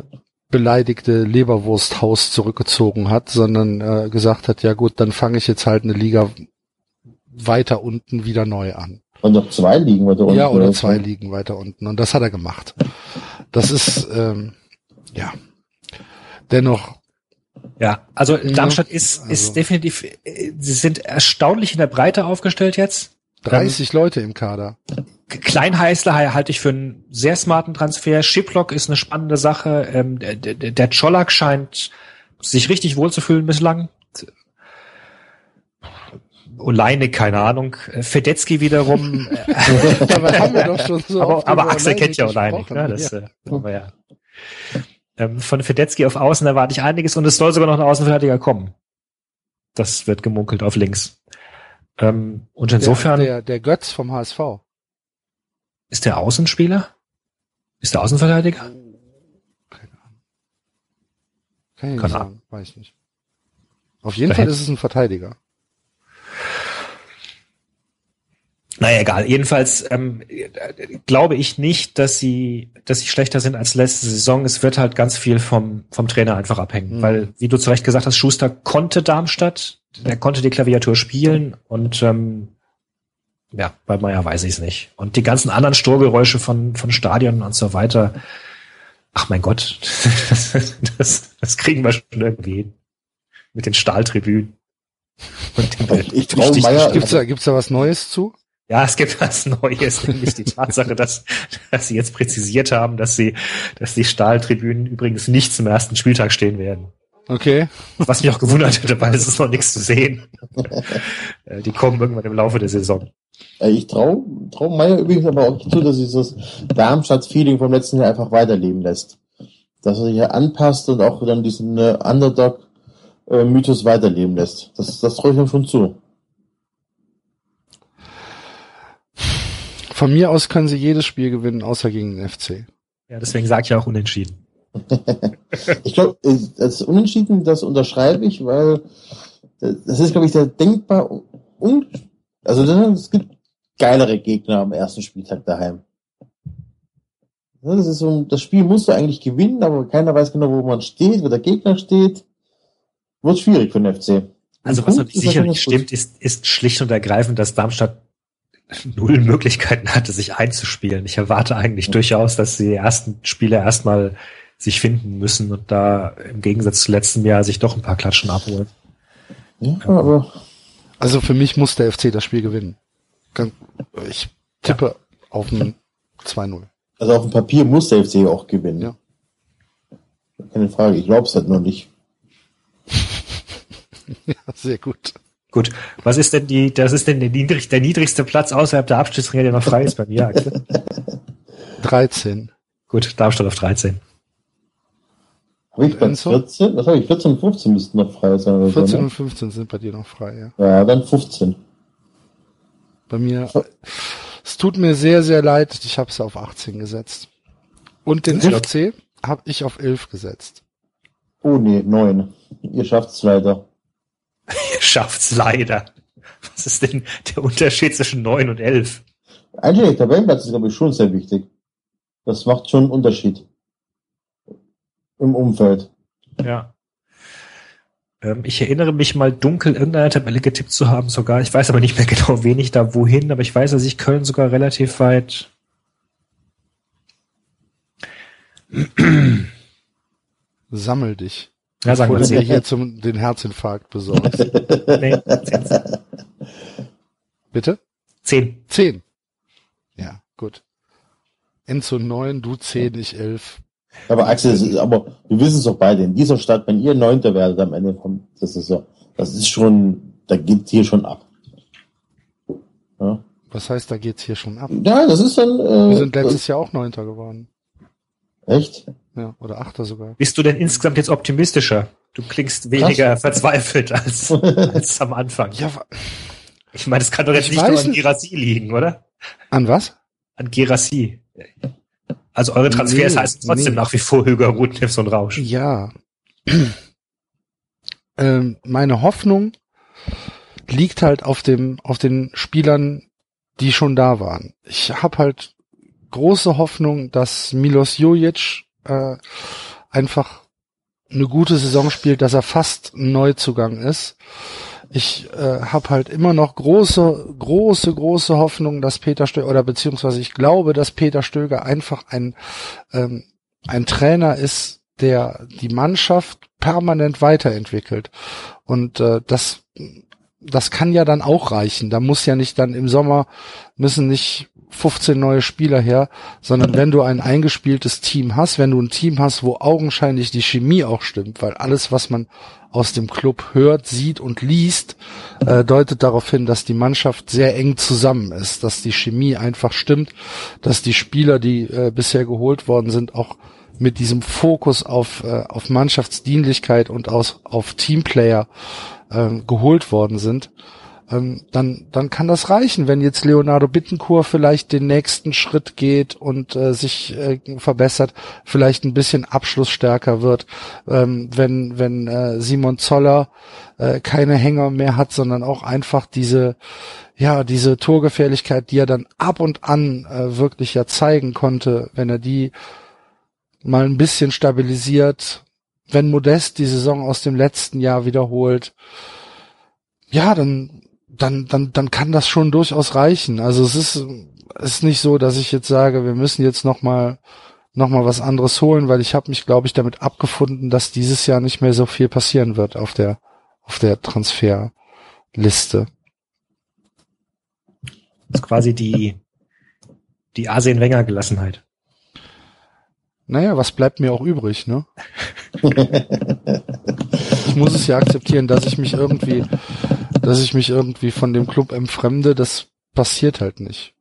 S2: beleidigte Leberwursthaus zurückgezogen hat, sondern äh, gesagt hat, ja gut, dann fange ich jetzt halt eine Liga weiter unten wieder neu an.
S5: Und noch zwei liegen weiter unten.
S2: ja, oder
S5: so.
S2: zwei liegen weiter unten. Und das hat er gemacht. Das ist, ähm, ja, dennoch,
S3: Ja, also
S2: Ja,
S3: Darmstadt ist,
S2: also-
S3: ist definitiv, äh, sie sind erstaunlich in der Breite aufgestellt jetzt.
S2: 30 Leute im Kader.
S3: Kleinheißler halte ich für einen sehr smarten Transfer. Shiplock ist eine spannende Sache. Ähm, der, der, der Czolak scheint sich richtig wohlzufühlen bislang. Oleine, keine Ahnung. Fedetzky wiederum.
S2: Dabei haben wir doch schon so
S3: aber
S2: oft
S3: aber Axel kennt ja Oleinik.
S2: gesprochen.
S3: Ne? Das,
S2: Ja.
S3: äh, ja. Ähm, von Fedetzky auf Außen erwarte ich einiges und es soll sogar noch ein Außenverteidiger kommen. Das wird gemunkelt auf links. Ähm, und insofern
S2: Der, der, der Götz vom HSV.
S3: ist der Außenspieler? Ist der Außenverteidiger?
S2: Kann ich nicht
S3: Keine
S2: sagen, weiß ich nicht. Auf jeden
S3: Da
S2: Fall ist es ein Verteidiger.
S3: Naja, egal. Jedenfalls ähm, äh, glaube ich nicht, dass sie, dass sie schlechter sind als letzte Saison. Es wird halt ganz viel vom, vom Trainer einfach abhängen.
S2: Mhm.
S3: Weil, wie du zu Recht gesagt hast, Schuster konnte Darmstadt, der konnte die Klaviatur spielen und ähm, ja, bei Meier weiß ich es nicht. Und die ganzen anderen Sturgeräusche von, von Stadion und so weiter, ach mein Gott, das, das, das kriegen wir schon irgendwie hin. Mit den Stahltribünen. Und den
S5: Ich Meier-
S2: Gibt's da, gibt's da was Neues zu?
S3: Ja, es gibt was Neues, nämlich die Tatsache, dass, dass sie jetzt präzisiert haben, dass sie, dass die Stahltribünen übrigens nicht zum ersten Spieltag stehen werden.
S2: Okay.
S3: Was mich auch gewundert hätte, weil es ist noch nichts zu sehen. Äh, die kommen irgendwann im Laufe der Saison.
S5: Äh, Ich trau, trau Meier übrigens aber auch zu, dass dieses Darmstadt-Feeling vom letzten Jahr einfach weiterleben lässt. Dass er sich ja anpasst und auch dann diesen äh, Underdog-Mythos weiterleben lässt. Das, das traue ich ihm schon zu.
S2: Von mir aus können sie jedes Spiel gewinnen, außer gegen den FC.
S3: Ja, deswegen sage ich ja auch unentschieden.
S5: Ich glaube, das Unentschieden, das unterschreibe ich, weil das ist, glaube ich, der denkbar un also es gibt geilere Gegner am ersten Spieltag daheim. Ja, Das ist so, das Spiel musst du eigentlich gewinnen, aber keiner weiß genau, wo man steht, wo der Gegner steht. Wird schwierig für den FC.
S3: Also was natürlich
S5: ist
S3: sicher
S5: natürlich
S3: nicht
S5: gut.
S3: stimmt, ist, ist schlicht und ergreifend, dass Darmstadt null Möglichkeiten hatte, sich einzuspielen. Ich erwarte eigentlich durchaus, dass die ersten Spiele erstmal sich finden müssen und da im Gegensatz zu letztem Jahr sich doch ein paar Klatschen abholen.
S5: Ja, aber
S2: Also für mich muss der FC das Spiel gewinnen. Ich tippe auf ein 2-0.
S5: also auf dem Papier muss der FC auch gewinnen.
S2: Ja.
S5: Keine Frage, ich glaube es halt noch nicht.
S2: Ja, sehr gut.
S3: Gut, was ist denn die, das ist denn der, niedrig, der niedrigste Platz außerhalb der Abstiegsränge, der noch frei ist bei mir? Axel?
S2: 13.
S3: Gut, Darmstadt auf 13.
S5: Habe ich bei
S2: Enzo?
S5: 14? Was habe ich? 14 und 15 müssten noch frei sein. Oder
S2: 14
S5: so,
S2: und
S5: ne?
S2: 15 sind bei dir noch frei, ja.
S5: Ja, dann 15.
S2: Bei mir, es tut mir sehr, sehr leid, ich habe es auf 18 gesetzt. Und den. FC habe ich auf 11 gesetzt.
S5: Oh nee, 9. Ihr schafft's leider.
S3: Ihr schafft's leider. Was ist denn der Unterschied zwischen 9 und 11?
S5: Einstellig Tabellenplatz ist, glaube ich, schon sehr wichtig. Das macht schon einen Unterschied. im Umfeld.
S3: Ja. Ähm, ich erinnere mich mal dunkel irgendeine Tabelle getippt zu haben sogar. Ich weiß aber nicht mehr genau, wen ich da wohin, aber ich weiß, dass ich Köln sogar relativ weit
S2: Sammel dich.
S3: Ja, sagen wir
S2: du dir hier zum, den Herzinfarkt besorgst.
S3: Nee, zehn.
S2: Bitte?
S3: zehn.
S2: Zehn. Ja, gut. Enzo neun, du zehn, ich elf.
S5: Aber Axel, ist, aber wir wissen es doch beide, in dieser Stadt, wenn ihr Neunter werdet am Ende vom, das ist so, das ist schon, da geht hier schon ab. Ja,
S2: Was heißt, da geht's hier schon ab?
S5: ja das ist dann,
S2: Wir
S5: äh,
S2: sind letztes Jahr auch Neunter geworden.
S5: echt?
S2: Ja, oder Achter sogar.
S3: Bist du denn insgesamt jetzt optimistischer? Du klingst weniger verzweifelt als, als am Anfang.
S2: Ja,
S3: Ich meine, das kann doch jetzt
S2: Ich
S3: nicht nur an. Gerassi liegen, oder?
S2: an was?
S3: An Gerassi. Also eure Transfers
S2: Nee,
S3: heißen trotzdem
S2: nee.
S3: nach wie vor Hüger, Rudnefs und Rausch.
S2: Ja. ähm, meine Hoffnung liegt halt auf dem, auf den Spielern, die schon da waren. Ich habe halt große Hoffnung, dass Milos Jojic äh, einfach eine gute Saison spielt, dass er fast ein Neuzugang ist. Ich äh, habe halt immer noch große, große, große Hoffnung, dass Peter Stöger, oder beziehungsweise ich glaube, dass Peter Stöger einfach ein, ähm, ein Trainer ist, der die Mannschaft permanent weiterentwickelt. Und äh, das, das kann ja dann auch reichen. Da muss ja nicht dann im Sommer, müssen nicht 15 neue Spieler her, sondern wenn du ein eingespieltes Team hast, wenn du ein Team hast, wo augenscheinlich die Chemie auch stimmt, weil alles, was man aus dem Club hört, sieht und liest, äh, deutet darauf hin, dass die Mannschaft sehr eng zusammen ist, dass die Chemie einfach stimmt, dass die Spieler, die äh, bisher geholt worden sind, auch mit diesem Fokus auf, äh, auf Mannschaftsdienlichkeit und aus, auf Teamplayer ähm, geholt worden sind, ähm, dann, dann kann das reichen, wenn jetzt Leonardo Bittencourt vielleicht den nächsten Schritt geht und äh, sich äh, verbessert, vielleicht ein bisschen abschlussstärker wird, ähm, wenn, wenn äh, Simon Zoller äh, keine Hänger mehr hat, sondern auch einfach diese, ja, diese Torgefährlichkeit, die er dann ab und an äh, wirklich ja zeigen konnte, wenn er die mal ein bisschen stabilisiert, wenn Modest die Saison aus dem letzten Jahr wiederholt, ja, dann, dann, dann, dann kann das schon durchaus reichen. Also es ist, es ist nicht so, dass ich jetzt sage, wir müssen jetzt noch mal, noch mal was anderes holen, weil ich habe mich, glaube ich, damit abgefunden, dass dieses Jahr nicht mehr so viel passieren wird auf der, auf der Transferliste.
S3: Das ist quasi die, die Arsene Wenger Gelassenheit.
S2: Naja, was bleibt mir auch übrig, ne? ich muss es ja akzeptieren, dass ich mich irgendwie, dass ich mich irgendwie von dem Club entfremde, das passiert halt nicht.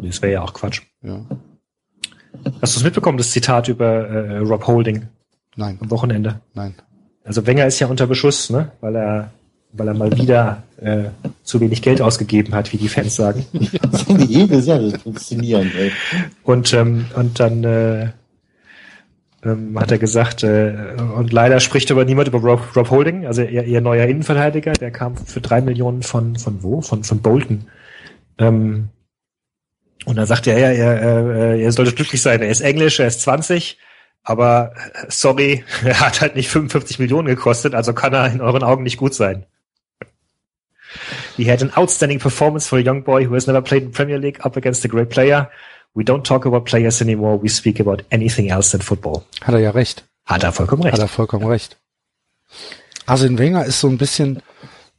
S3: Das wäre ja auch Quatsch.
S2: Ja.
S3: Hast du es mitbekommen, das Zitat über äh, Rob Holding
S2: Nein,
S3: am Wochenende?
S2: nein.
S3: Also Wenger ist ja unter Beschuss, ne? Weil er, weil er mal wieder äh, zu wenig Geld ausgegeben hat, wie die Fans sagen.
S5: Das sind die jedes Jahr, das ist faszinierend, ey.
S3: Und, ähm, und dann äh, ähm, hat er gesagt, äh, und leider spricht aber niemand über Rob, Rob Holding, also ihr, ihr neuer Innenverteidiger, der kam für drei Millionen von, von wo? Von, von Bolton. Ähm, und dann sagt er, ja, er, er, er sollte glücklich sein, er ist Englisch, er ist 20, aber äh, sorry, er hat halt nicht 55 Millionen gekostet, also kann er in euren Augen nicht gut sein. He had an outstanding performance for a young boy who has never played in Premier League up against a great player. We don't talk about players anymore, we speak about anything else than football.
S2: Hat er ja recht.
S3: Hat er vollkommen recht.
S2: Hat er vollkommen recht. Arsene Wenger ist so ein bisschen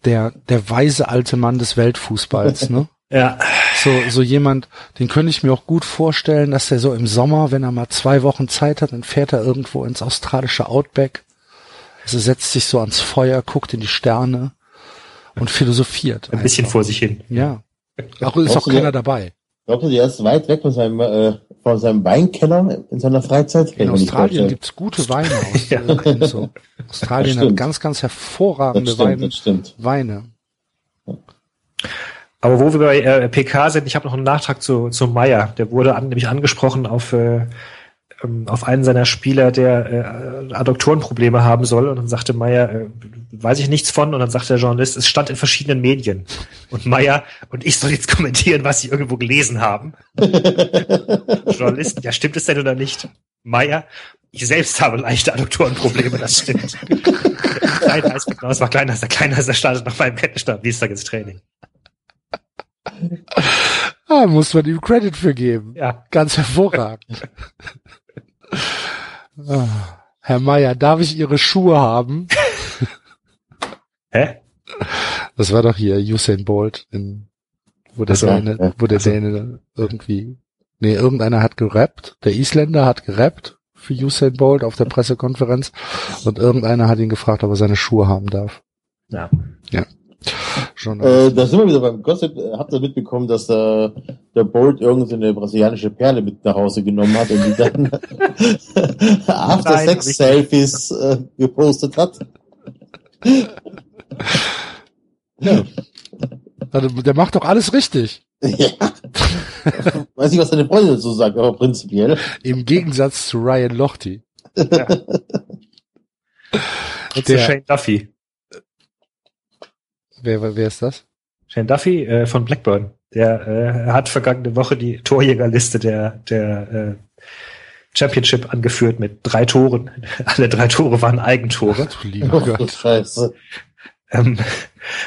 S2: der, der weise alte Mann des Weltfußballs, ne?
S3: ja,
S2: So, so jemand, den könnte ich mir auch gut vorstellen, dass der so im Sommer, wenn er mal zwei Wochen Zeit hat, dann fährt er irgendwo ins australische Outback. Also setzt sich so ans Feuer, guckt in die Sterne und philosophiert.
S3: ein bisschen
S2: einfach.
S3: vor sich hin.
S2: Ja. Auch ist auch keiner dabei.
S5: Glaubst du, der ist weit weg von seinem, äh, von seinem Weinkeller in seiner Freizeit?
S2: In Australien gibt's gute Weine aus.
S3: Ja.
S2: äh, so. Australien hat ganz, ganz hervorragende
S5: Das stimmt,
S2: Weine.
S5: das stimmt.
S2: Weine.
S3: Aber wo wir bei äh, PK sind, ich habe noch einen Nachtrag zu, zu Meier. Der wurde an, nämlich angesprochen auf, äh, ähm, auf einen seiner Spieler, der äh, Adduktorenprobleme haben soll. Und dann sagte Meier, äh, weiß ich nichts von. Und dann sagt der Journalist, es stand in verschiedenen Medien. Und Meier und ich soll jetzt kommentieren, was sie irgendwo gelesen haben. Journalisten, ja, stimmt es denn oder nicht? Meier, Ich selbst habe leichte Adduktorenprobleme, das stimmt. kleiner als das war kleiner der kleiner als der startet nach meinem Kettenstand Dienstag ins Training.
S2: Ah, muss man ihm Credit für geben.
S3: Ja.
S2: Ganz hervorragend. ah, Herr Meier, darf ich Ihre Schuhe haben?
S3: Hä?
S2: Das war doch hier Usain Bolt, in, wo der,
S3: so,
S2: Däne,
S5: ja.
S2: wo der
S3: Ach so.
S2: Däne irgendwie, nee, irgendeiner hat gerappt, der Isländer hat gerappt für Usain Bolt auf der Pressekonferenz und irgendeiner hat ihn gefragt, ob er seine Schuhe haben darf.
S3: Ja.
S2: Schon.
S5: Äh, da sind wir wieder beim Gossip. Äh, Habt ihr mitbekommen, dass der, der Bolt irgendeine brasilianische Perle mit nach Hause genommen hat und die dann After
S3: Nein,
S5: Sex
S3: hab ich
S5: Selfies äh, gepostet hat?
S2: Also, der macht doch alles richtig.
S5: ja. Weiß nicht, was deine Freundin dazu sagt, aber prinzipiell.
S2: Im Gegensatz zu Ryan Lochte.
S3: Und zu
S2: Der-
S3: Shane Duffy.
S2: Wer, wer ist das?
S3: Shane Duffy äh, von Blackburn. Der äh, hat vergangene Woche die Torjägerliste der, der äh, Championship angeführt mit drei Toren. Alle drei Tore waren Eigentore.
S2: Du lieber
S5: Oh,
S2: Gott.
S5: Scheiße.
S3: Ähm,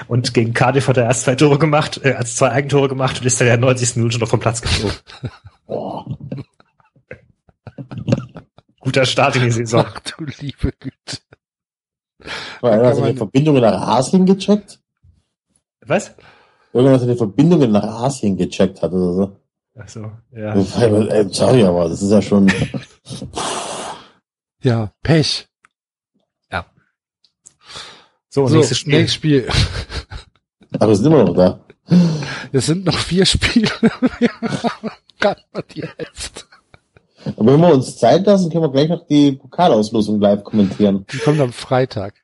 S3: und gegen Cardiff hat er erst zwei Tore gemacht, äh, als zwei Eigentore gemacht und ist dann in der 90. Minute schon noch vom Platz geflogen.
S5: Boah.
S3: Guter Start in die Saison.
S2: Ach du liebe Güte.
S5: War einer seine Verbindungen nach Asien gecheckt?
S3: Was?
S5: Irgendwann seine Verbindungen nach Asien gecheckt hat oder so.
S3: Achso, ja.
S5: Äh, Sorry, aber das ist ja schon.
S2: Ja, Pech.
S3: So,
S2: so,
S3: nächstes Spiel.
S2: nächstes Spiel.
S5: Aber wir sind immer noch da.
S2: Es sind noch vier Spiele. Mal die Hälfte.
S5: Aber wenn wir uns Zeit lassen, können wir gleich noch die Pokalauslosung live kommentieren.
S2: Die kommt am Freitag.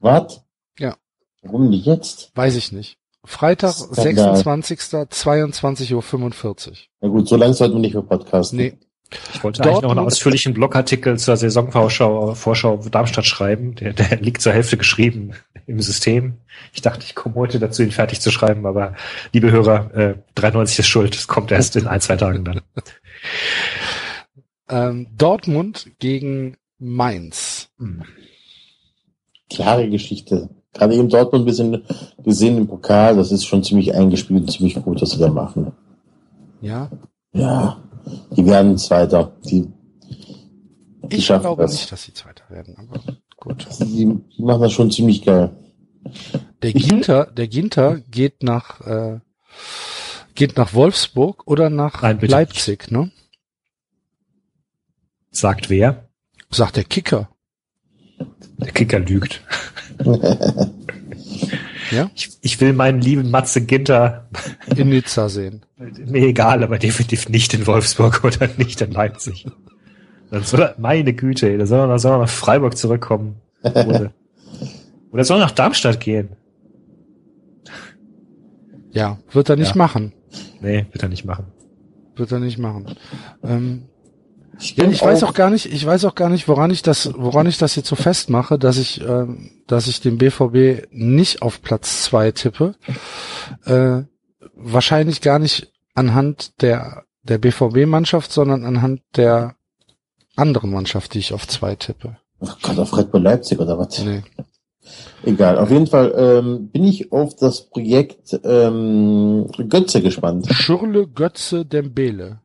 S5: Was?
S2: Ja.
S5: Warum nicht jetzt?
S2: Weiß ich nicht. Freitag,
S5: Skandal.
S2: 26. 22.45 Uhr.
S5: Na gut, so lange sollten wir nicht mehr podcasten.
S2: Nee,
S3: Ich wollte eigentlich noch einen
S2: Dortmund-
S3: ausführlichen Blogartikel zur Saisonvorschau Vorschau Darmstadt schreiben. Der, der liegt zur Hälfte geschrieben im System. Ich dachte, ich komme heute dazu, ihn fertig zu schreiben, aber liebe Hörer, äh, 93 ist schuld. Es kommt erst in ein, zwei Tagen dann.
S2: ähm, Dortmund gegen Mainz.
S5: Klare Geschichte. Gerade eben Dortmund ein bisschen gesehen im Pokal, das ist schon ziemlich eingespielt und ziemlich gut, was sie da machen.
S2: Ja,
S5: Ja, die werden Zweiter. Die, die
S2: ich
S5: schaffen
S2: glaube
S5: das.
S2: nicht, dass sie Zweiter werden, aber gut.
S5: Die, die machen das schon ziemlich geil.
S2: Der Ginter, der Ginter geht nach, äh, geht nach Wolfsburg oder nach
S3: Nein, bitte
S2: Leipzig, ne?
S3: Sagt wer?
S2: Sagt der Kicker.
S3: Der Kicker lügt.
S2: Ja?
S3: Ich, ich will meinen lieben Matze Ginter,
S2: In Nizza sehen.
S3: mir egal, aber definitiv nicht in Wolfsburg oder nicht in Leipzig. Dann soll er, meine Güte, ey, da soll er, soll er nach Freiburg zurückkommen. Oder, oder soll er nach Darmstadt gehen.
S2: Ja, wird er nicht
S3: Ja.
S2: machen.
S3: Nee, wird er nicht machen.
S2: Wird er nicht machen. Ähm,
S5: Bin
S2: ich weiß auch gar nicht, ich weiß auch gar nicht, woran ich das, woran ich das jetzt so festmache, dass ich, ähm, dass ich den BVB nicht auf Platz zwei tippe. Äh, wahrscheinlich gar nicht anhand der der BVB-Mannschaft, sondern anhand der anderen Mannschaft, die ich auf zwei tippe.
S5: Ach Gott, auf Red Bull Leipzig oder was?
S2: Nee.
S5: Egal, auf jeden Fall ähm, bin ich auf das Projekt ähm, Götze gespannt.
S2: Schürle, Götze, Dembele.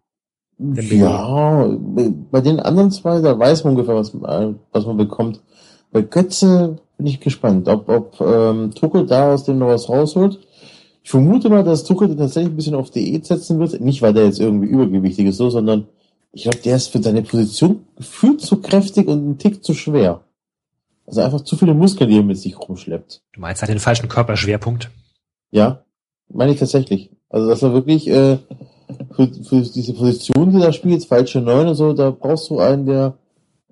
S5: Ja, bei den anderen zwei, da weiß man ungefähr, was, man- was man bekommt. Bei Götze bin ich gespannt, ob, ob ähm, Tuchel da aus dem noch was rausholt. Ich vermute mal, dass Tuchel tatsächlich ein bisschen auf Diät setzen wird. Nicht, weil der jetzt irgendwie übergewichtig ist, so, sondern ich glaube, der ist für seine Position gefühlt zu kräftig und ein Tick zu schwer. Also einfach zu viele Muskeln, die er mit sich rumschleppt.
S3: Du meinst halt den falschen Körperschwerpunkt.
S5: Ja, meine ich tatsächlich. Also dass er wirklich äh, für, für diese Position, die er spielt, falsche Neun und so, da brauchst du einen, der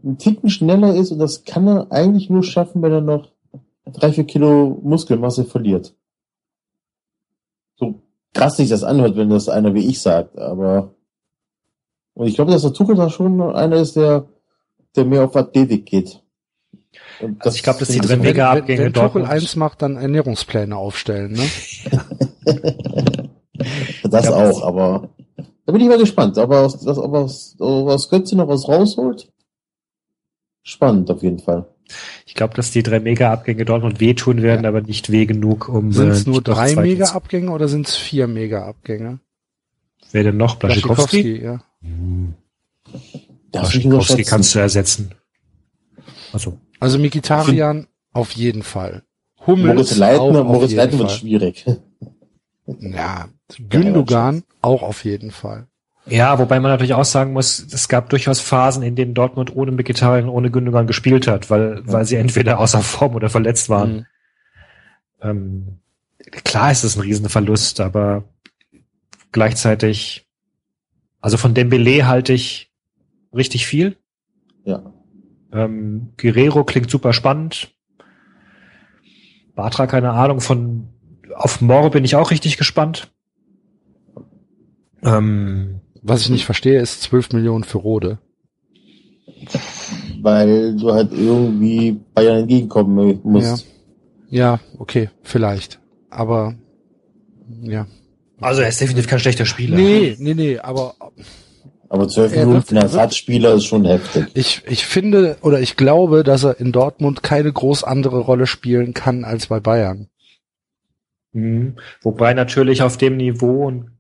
S5: einen Ticken schneller ist und das kann er eigentlich nur schaffen, wenn er noch drei, vier Kilo Muskelmasse verliert. So krass sich das anhört, wenn das einer wie ich sagt, aber und ich glaube, dass der Tuchel da schon einer ist, der, der mehr auf Athletik geht. Und
S3: Also ich glaube, dass die
S5: finde
S3: drin
S5: ich-
S3: mega
S2: wenn, wenn Tuchel eins macht, dann Ernährungspläne aufstellen, ne?
S5: Das
S3: Ja,
S5: auch, aber da bin ich mal gespannt, ob er aus, das, ob er aus, ob er aus Götze noch was rausholt. spannend auf jeden Fall.
S3: Ich glaube, dass die drei Mega-Abgänge Dortmund wehtun werden,
S2: Ja.
S3: aber nicht weh genug, um
S2: Sind es
S3: äh,
S2: nur drei Mega-Abgänge oder sind es vier Mega-Abgänge?
S3: Wer denn noch? Blaschikowski?
S2: ja.
S5: Darfst du nicht
S3: Blaschikowski kannst du ersetzen. Also,
S2: Also Mikitarian auf jeden Fall. Hummels
S5: Moritz Leitner, Moritz
S2: jeden
S5: Leitner wird schwierig.
S2: Ja, Gündogan auch auf jeden Fall.
S3: ja, wobei man natürlich auch sagen muss, es gab durchaus Phasen, in denen Dortmund ohne Mkhitaryan, ohne Gündogan gespielt hat, weil, weil sie entweder außer Form oder verletzt waren.
S2: Mhm.
S3: Ähm, klar ist es ein Riesenverlust, aber gleichzeitig, also von Dembele halte ich richtig viel.
S5: Ja.
S3: Ähm, Guerrero klingt super spannend. Batra, keine Ahnung, von auf Moore bin ich auch richtig gespannt. Ähm,
S2: Was ich nicht verstehe, ist 12 Millionen für Rode.
S5: Weil du halt irgendwie Bayern entgegenkommen musst.
S2: Ja, okay, vielleicht. Aber ja.
S3: also er ist definitiv kein schlechter Spieler.
S2: Nee, nee, nee, aber
S5: Aber zwölf
S2: Er
S5: Minuten
S2: wird-
S5: für einen Ersatzspieler ist schon heftig.
S2: ich, ich finde oder ich glaube, dass er in Dortmund keine groß andere Rolle spielen kann als bei Bayern.
S3: Mhm. Wobei natürlich auf dem Niveau ein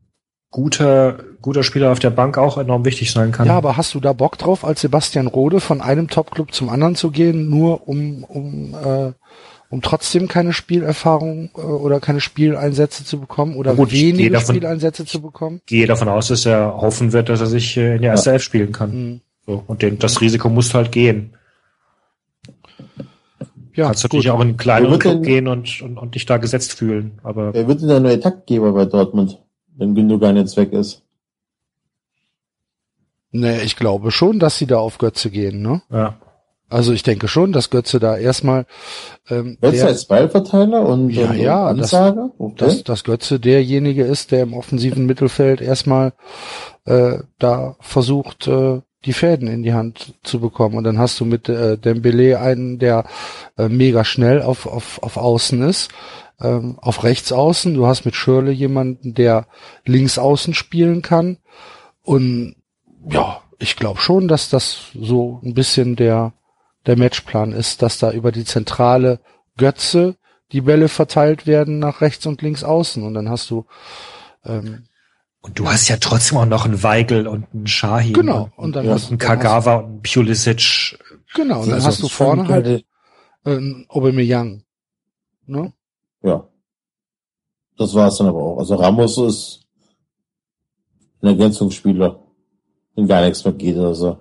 S3: guter, guter Spieler auf der Bank auch enorm wichtig sein kann.
S2: Ja, aber hast du da Bock drauf, als Sebastian Rode von einem Topclub zum anderen zu gehen, nur um, um, äh, um trotzdem keine Spielerfahrung äh, oder keine Spieleinsätze zu bekommen oder
S3: Gut, ich
S2: wenige
S3: davon-
S2: Spieleinsätze zu bekommen?
S3: gehe davon aus, dass er hoffen wird, dass er sich äh, in der ersten Elf spielen kann.
S2: Hm.
S3: So, und den, das Risiko muss halt gehen.
S2: Ja,
S3: Kannst
S2: gut.
S3: natürlich auch in einen kleineren Club
S5: denn-
S3: gehen und, und, und dich da gesetzt fühlen. Aber
S5: Wer wird denn der neue Taktgeber bei Dortmund, wenn Gündogan jetzt weg ist?
S2: Nee, ich glaube schon, dass sie da auf Götze gehen, ne?
S3: ja.
S2: Also ich denke schon, dass Götze da erstmal ähm,
S5: Jetzt
S2: der,
S5: als Ballverteiler und,
S2: Ja,
S5: und,
S2: ja,
S5: und
S2: das-
S5: Ansager? Okay.
S2: dass, dass Götze derjenige ist, der im offensiven Mittelfeld erstmal äh, da versucht, äh, die Fäden in die Hand zu bekommen. Und dann hast du mit äh, Dembele einen, der äh, mega schnell auf, auf, auf Außen ist, ähm, auf rechts außen. Du hast mit Schürle jemanden, der links außen spielen kann. Und ja, ich glaube schon, dass das so ein bisschen der, der Matchplan ist, dass da über die zentrale Götze die Bälle verteilt werden nach rechts und links außen. Und dann hast du ähm,
S3: Und du hast ja trotzdem auch noch einen Weigel und einen Shahin.
S2: Genau,
S3: Und,
S2: und dann
S3: und
S2: hast-
S3: einen Kagawa und einen Pulisic.
S2: genau, und dann
S5: Also,
S2: hast du vorne halt äh, einen Aubameyang. Ne?
S5: Ja. Das war's dann aber auch. Also Ramos ist ein Ergänzungsspieler, wenn gar nichts mehr geht oder so.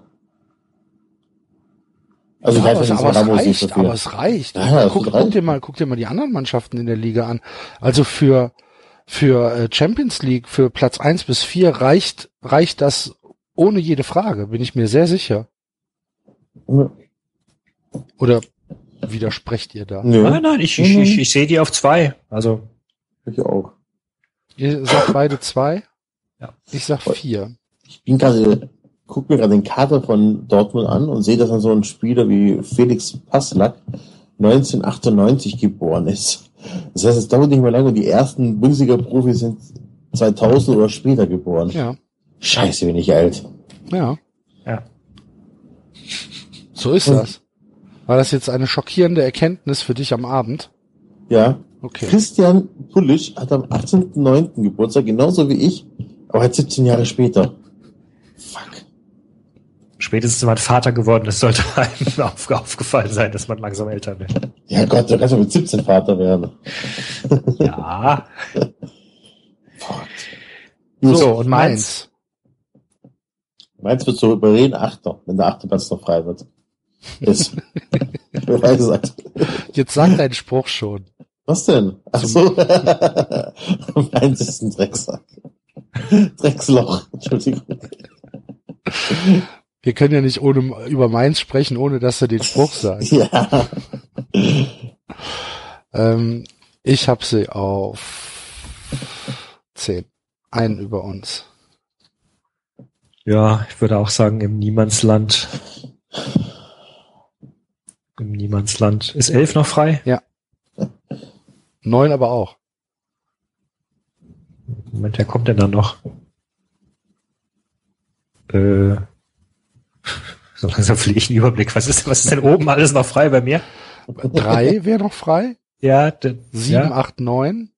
S5: Also
S2: ja,
S5: ich
S2: aber,
S5: halte
S2: es,
S5: jetzt
S2: aber, es
S5: Ramos nicht
S2: reicht, aber es reicht.
S5: Ja, ja, es
S2: guck, guck dir mal, guck dir mal die anderen Mannschaften in der Liga an. Also für für äh, Champions League für Platz eins bis vier reicht reicht das ohne jede Frage, bin ich mir sehr sicher. Oder widersprecht ihr da?
S5: Nö,
S3: Nein, nein, ich, ich, ich, ich sehe die auf zwei. Also,
S5: ich auch.
S2: Ihr sagt beide zwei?
S3: Ja.
S2: Ich sag vier.
S5: Ich bin gerade, guck mir gerade den Kader von Dortmund an und sehe, dass dann so ein Spieler wie Felix Passlack 1998 geboren ist. Das heißt, es dauert nicht mehr lange und die ersten Bundesliga-Profis sind 2000 oder später geboren.
S2: Ja,
S5: Scheiße, bin ich alt.
S2: ja.
S3: ja.
S2: So ist
S5: Und-
S2: das. War das jetzt eine schockierende Erkenntnis für dich am Abend?
S5: Ja.
S2: Okay.
S5: Christian Pullisch hat am 18.09. Geburtstag, genauso wie ich, aber halt 17 Jahre später. Fuck.
S3: Spätestens wenn Vater geworden ist, sollte einem auf, aufgefallen sein, dass man langsam älter wird.
S5: Ja Gott, du kannst ja mit 17 Vater werden.
S3: Ja.
S5: Fuck.
S3: So, und Mainz.
S5: Meins wird so überreden, Achter, wenn der achte Platz noch frei wird. Ist. Wer weiß es halt.
S2: Jetzt sag deinen Spruch schon.
S5: Was denn? Ach so. Meins ist ein Drecksack. Drecksloch. Entschuldigung.
S2: Wir können ja nicht ohne, über Mainz sprechen, ohne dass du den Spruch sagst.
S5: Ja.
S2: Ähm, ich habe sie auf zehn. Einen über uns.
S3: Ja, ich würde auch sagen, im Niemandsland. Im Niemandsland. Ist elf noch frei?
S2: Neun aber auch.
S3: Moment, wer kommt denn da noch? Äh, So langsam verliere ich den Überblick. Was ist, was ist denn oben alles noch frei bei mir?
S2: Drei wäre noch frei.
S3: Ja,
S2: Sieben,
S3: ja.
S2: acht, neun.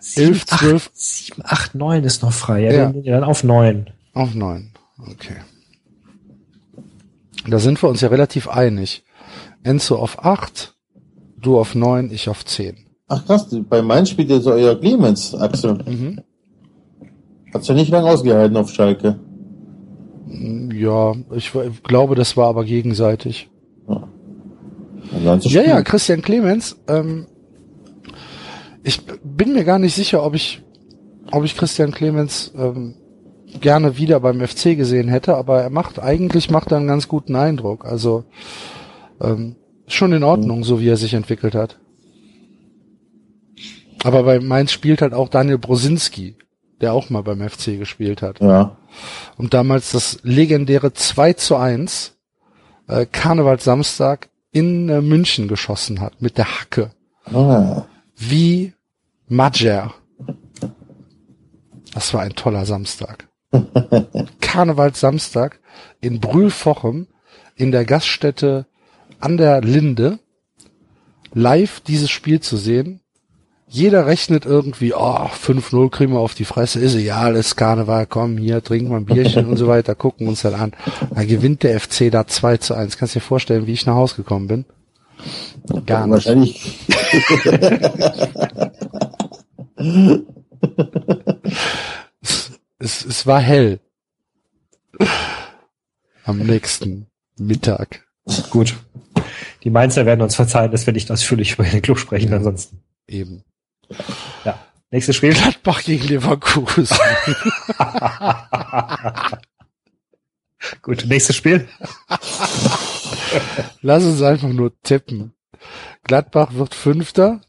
S3: Sieben,
S2: elf, zwölf.
S3: acht, sieben, acht, neun ist noch frei. Ja,
S2: Ja.
S3: Dann, dann auf neun.
S2: Auf neun. Okay. Da sind wir uns ja relativ einig. Enzo auf acht, du auf neun, ich auf zehn.
S5: Ach krass, bei Mainz spielt jetzt euer Clemens, Axel.
S2: Mhm.
S5: Hat's ja nicht lange ausgehalten auf Schalke.
S2: Ja, ich glaube, das war aber gegenseitig. Ja, ja,
S5: spielt-
S2: Christian Clemens. Ähm, ich bin mir gar nicht sicher, ob ich, ob ich Christian Clemens ähm, gerne wieder beim FC gesehen hätte, aber er macht eigentlich macht er einen ganz guten Eindruck. Also ähm, schon in Ordnung, so wie er sich entwickelt hat. Aber bei Mainz spielt halt auch Daniel Brosinski, der auch mal beim FC gespielt hat.
S5: Ja.
S2: Und damals das legendäre 2 zu 1 äh, Karnevalssamstag in äh, München geschossen hat mit der Hacke.
S5: Ah,
S2: Wie Majer. Das war ein toller Samstag. Karnevalssamstag in Brühlfochem in der Gaststätte an der Linde live dieses Spiel zu sehen. Jeder rechnet irgendwie, oh, 5-0 kriegen wir auf die Fresse, ist egal, ist Karneval, komm, hier, trinken wir ein Bierchen und so weiter, gucken uns dann an. Da gewinnt der FC da 2 zu 1. Kannst dir vorstellen, wie ich nach Hause gekommen bin? Gar nicht.
S5: Wahrscheinlich.
S2: Es, es war hell. Am nächsten Mittag.
S3: Gut. Die Mainzer werden uns verzeihen, dass wir nicht ausführlich über den Club sprechen, ansonsten.
S2: Eben.
S3: Ja. Nächstes Spiel.
S2: Gladbach gegen Leverkusen.
S3: Gut, nächstes Spiel.
S2: Lass uns einfach nur tippen. Gladbach wird Fünfter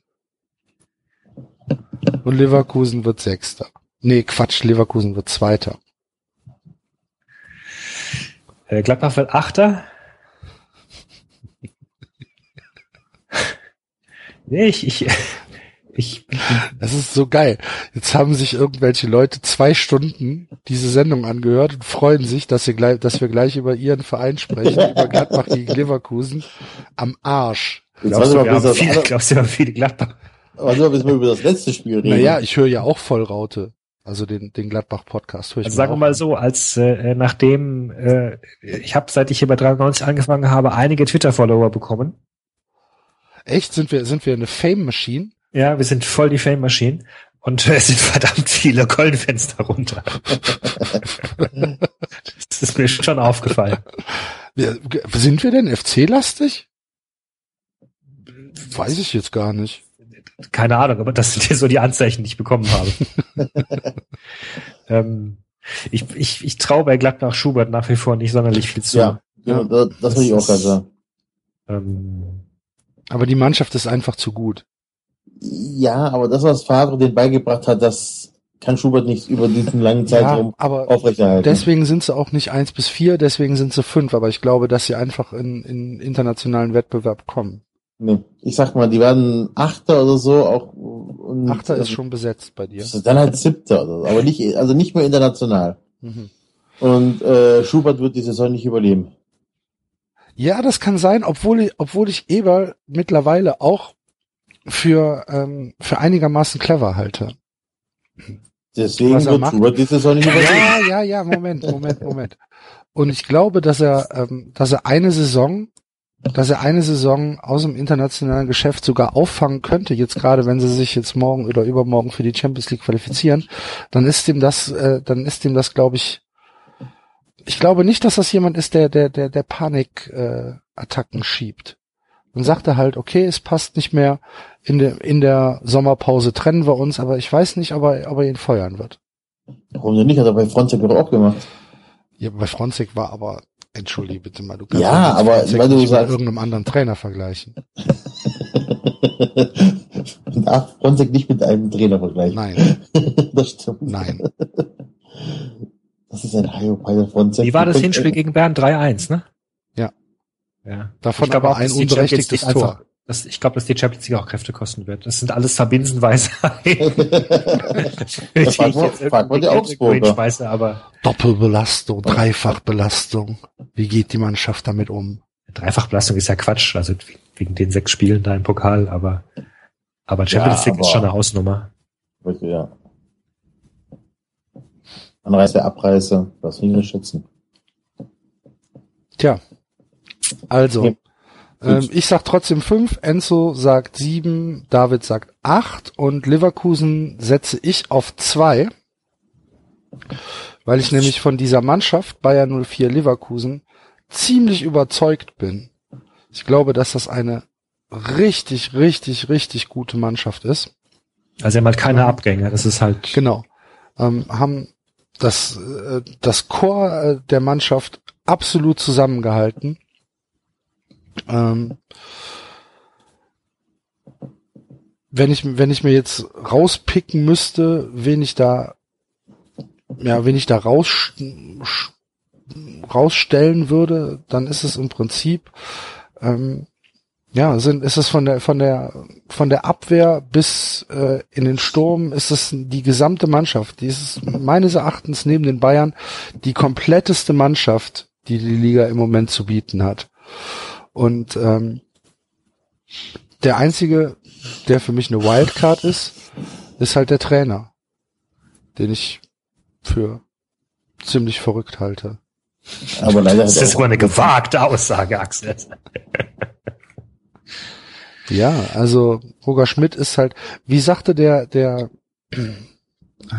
S2: und Leverkusen wird Sechster. Nee, Quatsch, Leverkusen wird Zweiter.
S3: Äh, Gladbach wird Achter. nee, ich, ich, ich,
S2: Das ist so geil. Jetzt haben sich irgendwelche Leute zwei Stunden diese Sendung angehört und freuen sich, dass, sie gleich, dass wir gleich über ihren Verein sprechen, über Gladbach gegen Leverkusen. Am Arsch.
S3: Glaubst du, wir haben viele,
S5: andere-
S3: glaubst du, wir haben viele Gladbach?
S5: mal, bis wir über das letzte Spiel reden.
S2: Naja, ich höre ja auch Vollraute. Also den, den Gladbach-Podcast höre ich
S3: Also sagen wir mal so, als äh, nachdem äh, ich habe, seit ich hier bei 93 angefangen habe, einige Twitter-Follower bekommen.
S2: Echt? Sind wir, sind wir eine Fame-Machine?
S3: Ja, wir sind voll die Fame-Maschinen und es sind verdammt viele darunter. das ist mir schon aufgefallen.
S2: Sind wir denn FC-lastig? Weiß ich jetzt gar nicht.
S3: Keine Ahnung, aber das sind hier so die Anzeichen, die ich bekommen habe. ähm, ich, ich, ich traue bei Gladbach Schubert nach wie vor nicht sonderlich viel zu.
S5: Ja,
S2: Ja.
S5: das, das würde ich auch gerade sagen.
S3: Ähm,
S2: Aber die Mannschaft ist einfach zu gut.
S5: Ja, aber das, was Favre den beigebracht hat, das kann Schubert nicht über diesen langen Zeitraum
S2: aber
S5: aufrechterhalten.
S2: deswegen sind sie auch nicht eins bis vier, deswegen sind sie fünf. Aber ich glaube, dass sie einfach in, in internationalen Wettbewerb kommen.
S5: nee. Ich sag mal, die werden Achter oder so, auch und
S2: Achter ist schon besetzt bei dir.
S5: dann halt Siebter oder so, aber nicht, also nicht mehr international.
S2: Mhm.
S5: Und äh, Schubert wird die Saison nicht überleben.
S2: Ja, das kann sein, obwohl ich, obwohl ich Eberl mittlerweile auch für, ähm, für einigermaßen clever halte.
S5: Deswegen
S2: Was
S5: wird
S2: macht?
S5: Schubert die Saison nicht überleben.
S2: Ja, ja, ja, Moment, Moment, Moment. Und ich glaube, dass er, ähm, dass er eine Saison, dass er eine Saison aus dem internationalen Geschäft sogar auffangen könnte, jetzt gerade wenn sie sich jetzt morgen oder übermorgen für die Champions League qualifizieren, dann ist ihm das, äh, dann ist ihm das, glaube ich, ich glaube nicht, dass das jemand ist, der, der, der, der Panik äh, Attacken schiebt. Dann sagt er halt, okay, es passt nicht mehr, in der, in der Sommerpause trennen wir uns, aber ich weiß nicht, ob er, ob er ihn feuern wird.
S5: Warum denn nicht? Hat er bei Fronzek doch auch gemacht.
S2: Ja, bei Fronzig war aber, entschuldige bitte mal, du kannst
S5: Ja, aber
S2: Fronzek
S5: weil du
S2: nicht mit
S5: sagst-
S2: irgendeinem anderen Trainer vergleichen.
S5: Darf Fronzek nicht mit einem Trainer vergleichen.
S2: Nein,
S5: das stimmt.
S2: nein.
S5: Das ist ein der Fronzek.
S3: wie war das Hinspiel gegen Bern? 3-1, ne?
S2: Ja.
S3: Ja.
S2: Davon
S3: Ich glaube
S2: aber
S3: auch,
S2: ein unberechtigtes Tor.
S3: Das, ich glaube, dass die Champions League auch Kräfte kosten wird. Das sind alles Verbinsenweisheiten.
S5: Das fragt man- fragt man die Augsburger.
S2: Doppelbelastung, Dreifachbelastung. Wie geht die Mannschaft damit um?
S3: Dreifachbelastung ist ja Quatsch, also wegen den sechs Spielen da im Pokal, aber, aber Champions
S5: Ja,
S3: League ist
S5: aber-
S3: schon eine Hausnummer.
S5: Wirklich, ja. Anreise, Abreise, das will ich nicht schätzen.
S2: Tja. Also,
S5: Ja.
S2: Ähm, ich sag trotzdem fünf, Enzo sagt sieben, David sagt acht und Leverkusen setze ich auf zwei, weil ich nämlich von dieser Mannschaft Bayern 04 Leverkusen ziemlich überzeugt bin. Ich glaube, dass das eine richtig, richtig, richtig gute Mannschaft ist.
S3: Also sie haben halt keine Abgänge, das ist halt,
S2: Genau. Ähm, haben das, äh, das Chor äh, der Mannschaft absolut zusammengehalten. Ähm, wenn ich, wenn ich mir jetzt rauspicken müsste, wen ich da, ja, wen ich da raus, rausstellen würde, dann ist es im Prinzip, ähm, ja, sind, ist es von der, von der, von der Abwehr bis äh, in den Sturm ist es die gesamte Mannschaft. Die ist meines Erachtens neben den Bayern die kompletteste Mannschaft, die die Liga im Moment zu bieten hat. Und ähm, der einzige, der für mich eine Wildcard ist, ist halt der Trainer, den ich für ziemlich verrückt halte.
S5: Aber leider
S3: das ist mal eine gewagte Aussage, Axel.
S2: Ja, also Roger Schmidt ist halt, wie sagte der, der,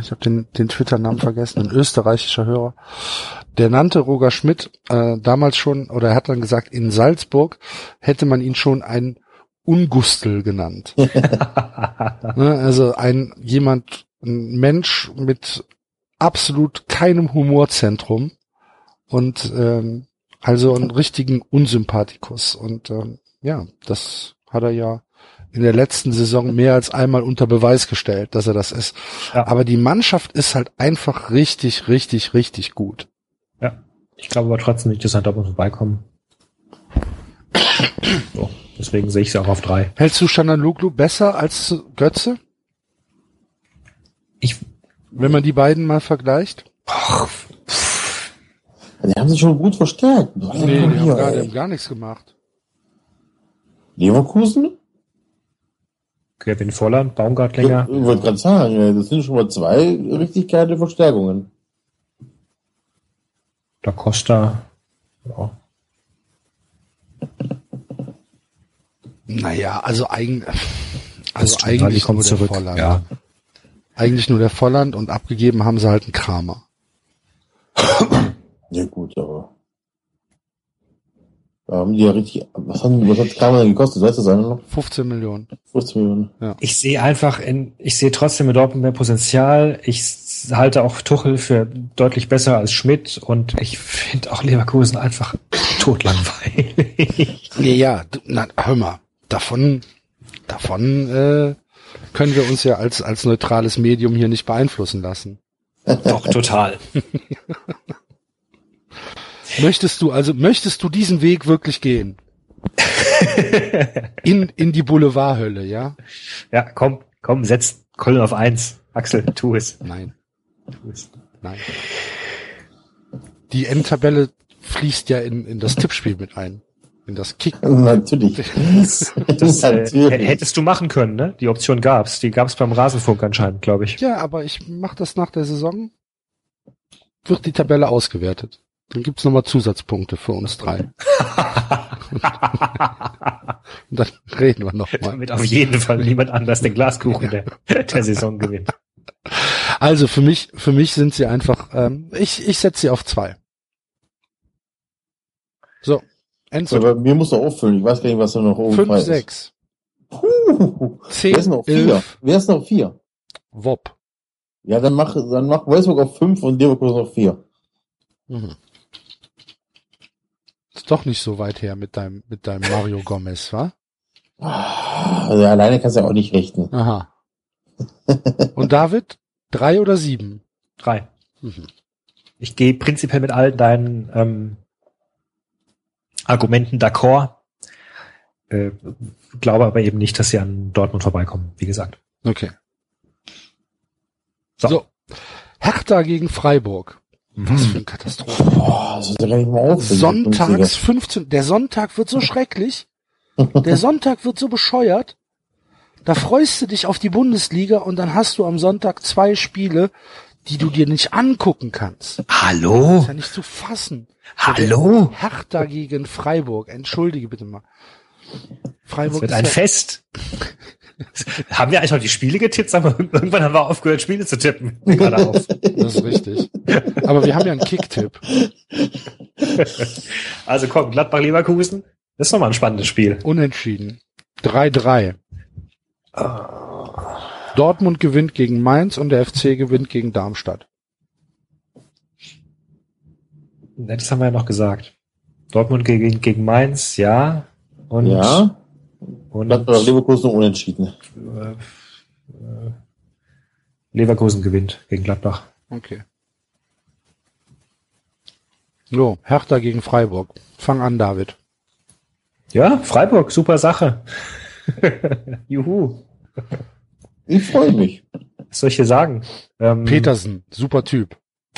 S2: ich habe den, den Twitter-Namen vergessen, ein österreichischer Hörer, der nannte Roger Schmidt äh, damals schon, oder er hat dann gesagt, in Salzburg hätte man ihn schon ein Ungustel genannt. ne, also ein jemand, ein Mensch mit absolut keinem Humorzentrum und ähm, also einen richtigen Unsympathikus. Und ähm, ja, das hat er ja in der letzten Saison mehr als einmal unter Beweis gestellt, dass er das ist.
S3: Ja.
S2: Aber die Mannschaft ist halt einfach richtig, richtig, richtig gut.
S3: Ja. Ich glaube aber trotzdem nicht, dass er doppelt vorbeikommen. So, deswegen sehe ich sie auch auf drei.
S2: Hältst du Chanaloglu besser als Götze,
S3: Ich,
S2: wenn man die beiden mal vergleicht?
S5: Die haben sich schon gut verstärkt.
S2: die haben
S5: Hier,
S2: gar, die haben gar nichts gemacht.
S5: Leverkusen?
S3: Kevin Volland,
S5: Ich
S3: Baumgartlinger.
S5: wollte gerade sagen, das sind schon mal zwei richtig geile Verstärkungen.
S3: Da Costa. Ja.
S2: Naja, also eigentlich, also
S3: Das stimmt, die
S2: eigentlich
S3: kommen
S2: nur der
S3: zurück.
S2: Volland.
S3: Ja.
S2: Eigentlich nur der Volland und abgegeben haben sie halt einen Kramer.
S5: Ja gut, aber da haben die ja richtig. Was haben was hat Kramer denn gekostet? Weißt du das noch?
S2: 15 Millionen.
S5: 15 Millionen.
S3: Ich sehe einfach in, ich sehe trotzdem mit Dortmund mehr Potenzial. Ich halte auch Tuchel für deutlich besser als Schmidt und ich finde auch Leverkusen einfach totlangweilig.
S2: Ja, ja, du- na, hör mal, davon, davon äh, können wir uns ja als, als neutrales Medium hier nicht beeinflussen lassen.
S3: Doch, total.
S2: Möchtest du, also möchtest du diesen Weg wirklich gehen? In, in die Boulevardhölle, ja?
S3: Ja, komm, komm, setz Köln auf eins. Axel, tu es.
S2: Nein,
S3: Tu es.
S2: nein. Die Endtabelle fließt ja in, in das Tippspiel mit ein. In das Kick.
S5: Natürlich.
S3: Das äh,
S5: Natürlich.
S3: hättest du machen können, ne? Die Option gab's. Die gab's beim Rasenfunk anscheinend, glaube ich.
S2: Ja, aber ich mach das nach der Saison. Wird die Tabelle ausgewertet. Dann gibt's nochmal Zusatzpunkte für uns drei. Und dann reden wir nochmal.
S3: Damit auf jeden Fall niemand anders den Glaskuchen der, der Saison gewinnt.
S2: Also für mich, für mich sind sie einfach, ähm, ich, ich setze sie auf zwei. So, Enzo,
S5: aber mir muss er auffüllen. Ich weiß gar nicht, was da noch oben
S2: fünf,
S5: frei ist.
S2: sechs,
S5: Puh.
S2: zehn,
S5: Wer ist noch auf vier?
S2: elf,
S5: Wer ist noch vier?
S2: Wop.
S5: Ja, dann mach, dann mach Wolfsburg auf fünf und Leverkusen auf vier.
S2: Mhm. Ist doch nicht so weit her mit deinem, mit deinem Mario Gomez, wa?
S5: Also alleine kannst du ja auch nicht richten.
S2: Aha. Und David? Drei oder sieben?
S3: Drei.
S2: Mhm.
S3: Ich gehe prinzipiell mit all deinen ähm, Argumenten d'accord. Äh, glaube aber eben nicht, dass sie an Dortmund vorbeikommen, wie gesagt.
S2: Okay.
S3: So.
S2: So. Hertha gegen Freiburg. Was für eine Katastrophe.
S5: Boah, das mal auf.
S2: Sonntags 15, der Sonntag wird so schrecklich. Der Sonntag wird so bescheuert. Da freust du dich auf die Bundesliga und dann hast du am Sonntag zwei Spiele, die du dir nicht angucken kannst.
S3: Hallo?
S2: ist ja nicht zu fassen.
S3: Hallo?
S2: Hertha gegen Freiburg. Entschuldige bitte mal. Freiburg
S3: wird
S2: ist
S3: ein
S2: ja,
S3: Fest. haben wir eigentlich noch die Spiele getippt? Sagen wir, irgendwann haben wir aufgehört, Spiele zu tippen. Auf.
S2: das ist richtig. Aber wir haben ja einen Kicktipp.
S3: Also komm, Gladbach-Leverkusen. Das ist nochmal ein spannendes Spiel.
S2: Unentschieden. 3-3. Dortmund gewinnt gegen Mainz und der FC gewinnt gegen Darmstadt.
S3: Das haben wir ja noch gesagt. Dortmund gegen, gegen Mainz, ja. Und,
S5: Ja,
S3: und
S5: Gladbach Leverkusen unentschieden.
S3: äh, äh, Leverkusen gewinnt gegen Gladbach.
S2: Okay. So, Hertha gegen Freiburg. Fang an, David.
S3: Ja, Freiburg, super Sache. Juhu.
S5: Ich freue mich.
S3: Was soll ich hier sagen? Ähm,
S2: Petersen, super Typ.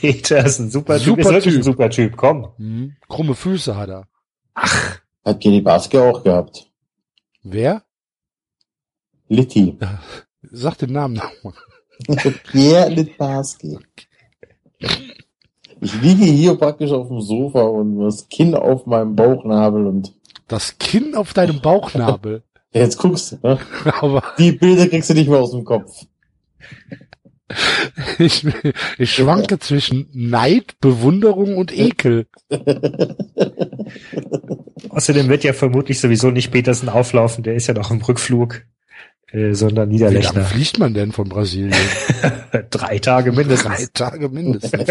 S3: Petersen, super,
S2: Super
S3: Typ. Ist wirklich
S2: Typ.
S3: ein super Typ, komm.
S2: Hm. Krumme Füße hat er.
S5: Hat Kenny Baske auch gehabt.
S2: Wer?
S5: Litti.
S2: Sag den Namen nochmal.
S5: Pierre Litbarski. Ich liege hier praktisch auf dem Sofa und das Kinn auf meinem Bauchnabel und
S2: Das Kinn auf deinem Bauchnabel.
S5: jetzt guckst du, ne?
S2: Aber
S5: Die Bilder kriegst du nicht mehr aus dem Kopf.
S2: ich, ich schwanke zwischen Neid, Bewunderung und Ekel.
S3: Außerdem wird ja vermutlich sowieso nicht Petersen auflaufen, der ist ja noch im Rückflug, äh, sondern
S2: Wie lange
S3: Niederlechner.
S2: fliegt man denn von Brasilien?
S3: Drei Tage
S2: Drei
S3: mindestens.
S2: Tage mindestens.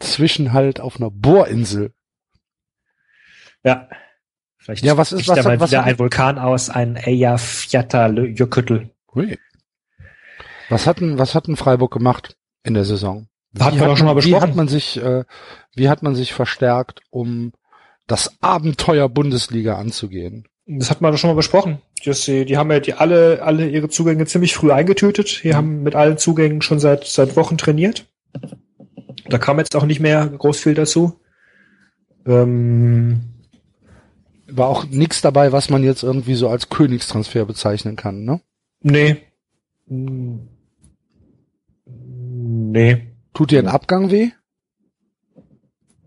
S2: Zwischenhalt auf einer Bohrinsel.
S3: Ja. Vielleicht
S2: Ja, was ist- was
S3: da mal
S2: was
S3: wieder
S2: hat-
S3: ein Vulkan aus, ein Eyjafjallajökull.
S2: Hui. Was hat denn, was hat denn Freiburg gemacht in der Saison?
S3: Hatten wir
S2: hat
S3: doch schon mal
S2: Wie
S3: besprochen.
S2: hat man sich, äh, wie hat man sich verstärkt, um das Abenteuer Bundesliga anzugehen?
S3: Das hat man doch schon mal besprochen. Die, die haben ja die alle, alle ihre Zugänge ziemlich früh eingetütet. Die haben mit allen Zugängen schon seit, seit Wochen trainiert. Da kam jetzt auch nicht mehr groß viel dazu. Ähm,
S2: War auch nichts dabei, was man jetzt irgendwie so als Königstransfer bezeichnen kann, ne?
S3: nee. Nee.
S2: Tut dir ein Abgang weh?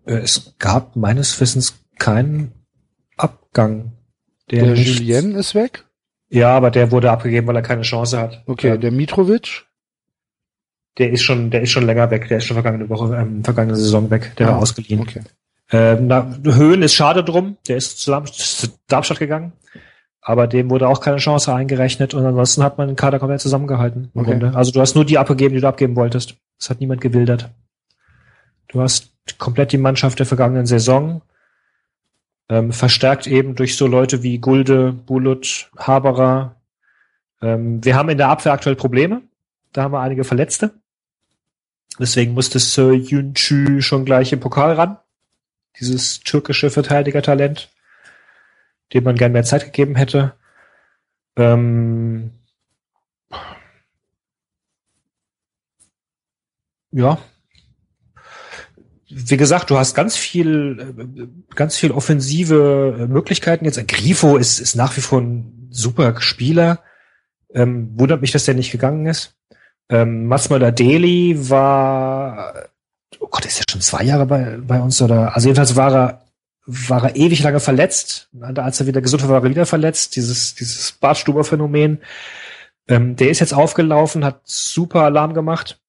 S3: Äh, Es gab meines Wissens keinen Abgang.
S2: Der,
S3: nicht-
S2: Julien ist weg.
S3: Ja, aber der wurde abgegeben, weil er keine Chance hat.
S2: Okay,
S3: Ja,
S2: der Mitrovic.
S3: der ist schon, der ist schon länger weg. Der ist schon vergangene Woche, ähm, vergangene Saison weg. Der
S2: Ah,
S3: war ausgeliehen.
S2: Okay.
S3: Ähm, na, Höhen ist schade drum. Der ist zu, Darm zu Darmstadt gegangen. Aber dem wurde auch keine Chance eingerechnet und ansonsten hat man den Kader komplett zusammengehalten. Im
S2: Okay.
S3: Grunde. Also du hast nur die abgegeben, die du abgeben wolltest. Es hat niemand gewildert. Du hast komplett die Mannschaft der vergangenen Saison ähm, verstärkt eben durch so Leute wie Gulde, Bulut, Haberer. Ähm, wir haben in der Abwehr aktuell Probleme. Da haben wir einige Verletzte. Deswegen musste Sir Yunchu schon gleich im Pokal ran. Dieses türkische Verteidigertalent, dem man gern mehr Zeit gegeben hätte. Ähm, ja. Wie gesagt, du hast ganz viel, äh, ganz viel offensive äh, Möglichkeiten. Jetzt Grifo ist, ist nach wie vor ein super Spieler. Ähm, wundert mich, dass der nicht gegangen ist. Ähm, Masmala Deli war, oh Gott, ist ja schon zwei Jahre bei, bei uns oder, also jedenfalls war er, war er ewig lange verletzt. Als er wieder gesund war, war er wieder verletzt. Dieses, dieses Bartstuber-Phänomen. Ähm, der ist jetzt aufgelaufen, hat super Alarm gemacht.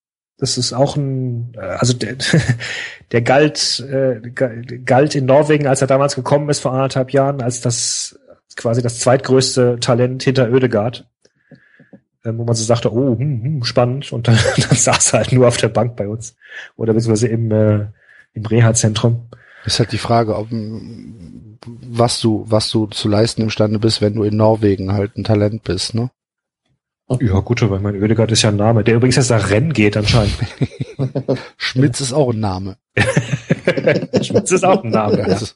S3: Das ist auch ein, äh, also der, der galt, äh, ga- galt in Norwegen, als er damals gekommen ist vor anderthalb Jahren, als das quasi das zweitgrößte Talent hinter Ödegard. Ähm, wo man so sagte, oh, hm, hm, spannend. Und dann, dann saß er halt nur auf der Bank bei uns. Oder beziehungsweise im, äh, im Reha-Zentrum.
S2: Ist halt die Frage, ob, was du, was du zu leisten imstande bist, wenn du in Norwegen halt ein Talent bist, ne?
S3: Ja, gut, aber mein Ödegard ist ja ein Name, der übrigens jetzt nach Rennen geht anscheinend.
S2: Schmitz ist auch ein Name.
S3: Schmitz ist auch ein Name. Ja.
S2: Also,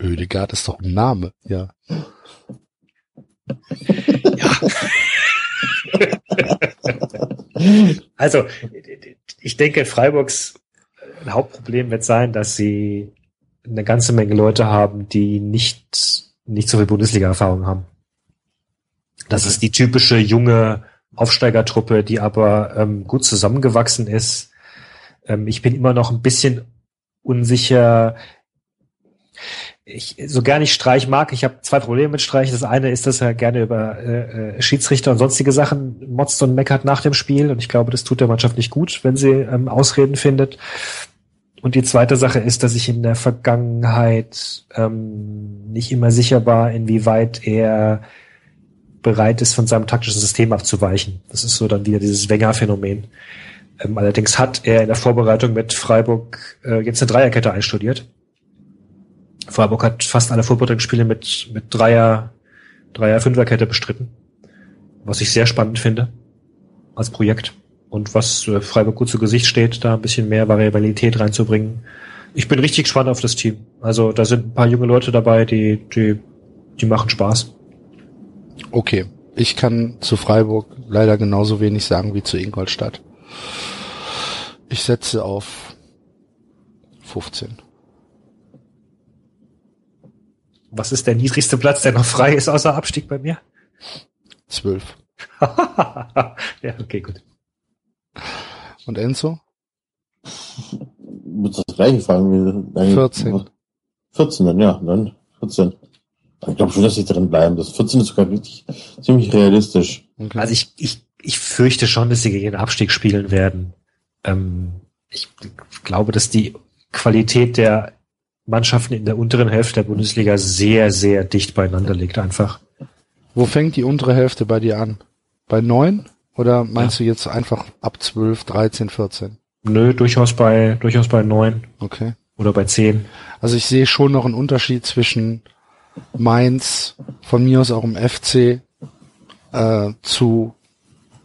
S2: Ödegard ist doch ein Name, ja.
S3: Also, ich denke, Freiburgs Hauptproblem wird sein, dass sie eine ganze Menge Leute haben, die nicht, nicht so viel Bundesliga-Erfahrung haben. Das ist die typische junge Aufsteigertruppe, die aber ähm, gut zusammengewachsen ist. Ähm, ich bin immer noch ein bisschen unsicher. Ich, so gern ich Streich mag, ich habe zwei Probleme mit Streich. Das eine ist, dass er gerne über äh, äh, Schiedsrichter und sonstige Sachen motzt und meckert nach dem Spiel. Und ich glaube, das tut der Mannschaft nicht gut, wenn sie ähm, Ausreden findet. Und die zweite Sache ist, dass ich in der Vergangenheit ähm, nicht immer sicher war, inwieweit er bereit ist, von seinem taktischen System abzuweichen. Das ist so dann wieder dieses Wenger-Phänomen. Ähm, allerdings hat er in der Vorbereitung mit Freiburg äh, jetzt eine Dreierkette einstudiert. Freiburg hat fast alle Vorbereitungsspiele mit, mit Dreier, Dreier, Fünferkette bestritten. Was ich sehr spannend finde. Als Projekt. Und was äh, Freiburg gut zu Gesicht steht, da ein bisschen mehr Variabilität reinzubringen. Ich bin richtig gespannt auf das Team. Also da sind ein paar junge Leute dabei, die, die, die machen Spaß.
S2: Okay. Ich kann zu Freiburg leider genauso wenig sagen wie zu Ingolstadt. Ich setze auf 15.
S3: Was ist der niedrigste Platz, der noch frei ist außer Abstieg bei mir?
S2: 12.
S3: ja, okay, gut.
S2: Und Enzo?
S5: Muss das gleiche fragen. Wie,
S2: 14.
S5: 14 dann, ja, dann 14. Ich glaube schon, dass sie drin bleiben. Das 14 ist sogar richtig, ziemlich realistisch.
S2: Okay.
S3: Also ich, ich, ich fürchte schon, dass sie gegen den Abstieg spielen werden. Ähm, ich glaube, dass die Qualität der Mannschaften in der unteren Hälfte der Bundesliga sehr, sehr dicht beieinander liegt einfach.
S2: Wo fängt die untere Hälfte bei dir an? Bei 9? Oder meinst du jetzt einfach ab 12, 13, 14?
S3: Nö, durchaus bei, durchaus bei neun
S2: Okay.
S3: oder bei zehn.
S2: Also ich sehe schon noch einen Unterschied zwischen Mainz, von mir aus auch im FC, äh, zu,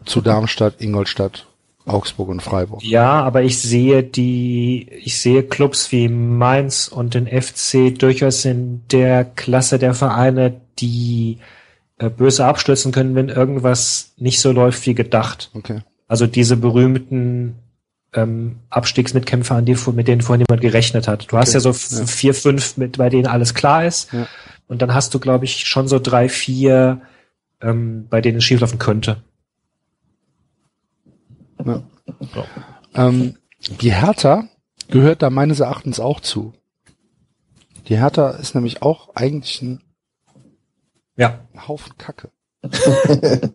S2: zu Darmstadt, Ingolstadt, Augsburg und Freiburg.
S3: Ja, aber ich sehe die, ich sehe Clubs wie Mainz und den FC durchaus in der Klasse der Vereine, die äh, böse abstürzen können, wenn irgendwas nicht so läuft wie gedacht.
S2: Okay.
S3: Also diese berühmten ähm, Abstiegsmitkämpfer, an die, mit denen vorhin jemand gerechnet hat. Du hast
S2: Okay,
S3: ja so
S2: ja.
S3: vier, fünf, mit, bei denen alles klar ist.
S2: Ja.
S3: Und dann hast du, glaube ich, schon so drei, vier, ähm, bei denen es schieflaufen könnte.
S2: Ja. Ähm, die Hertha gehört da meines Erachtens auch zu. Die Hertha ist nämlich auch eigentlich ein
S3: Ja.
S2: Haufen Kacke.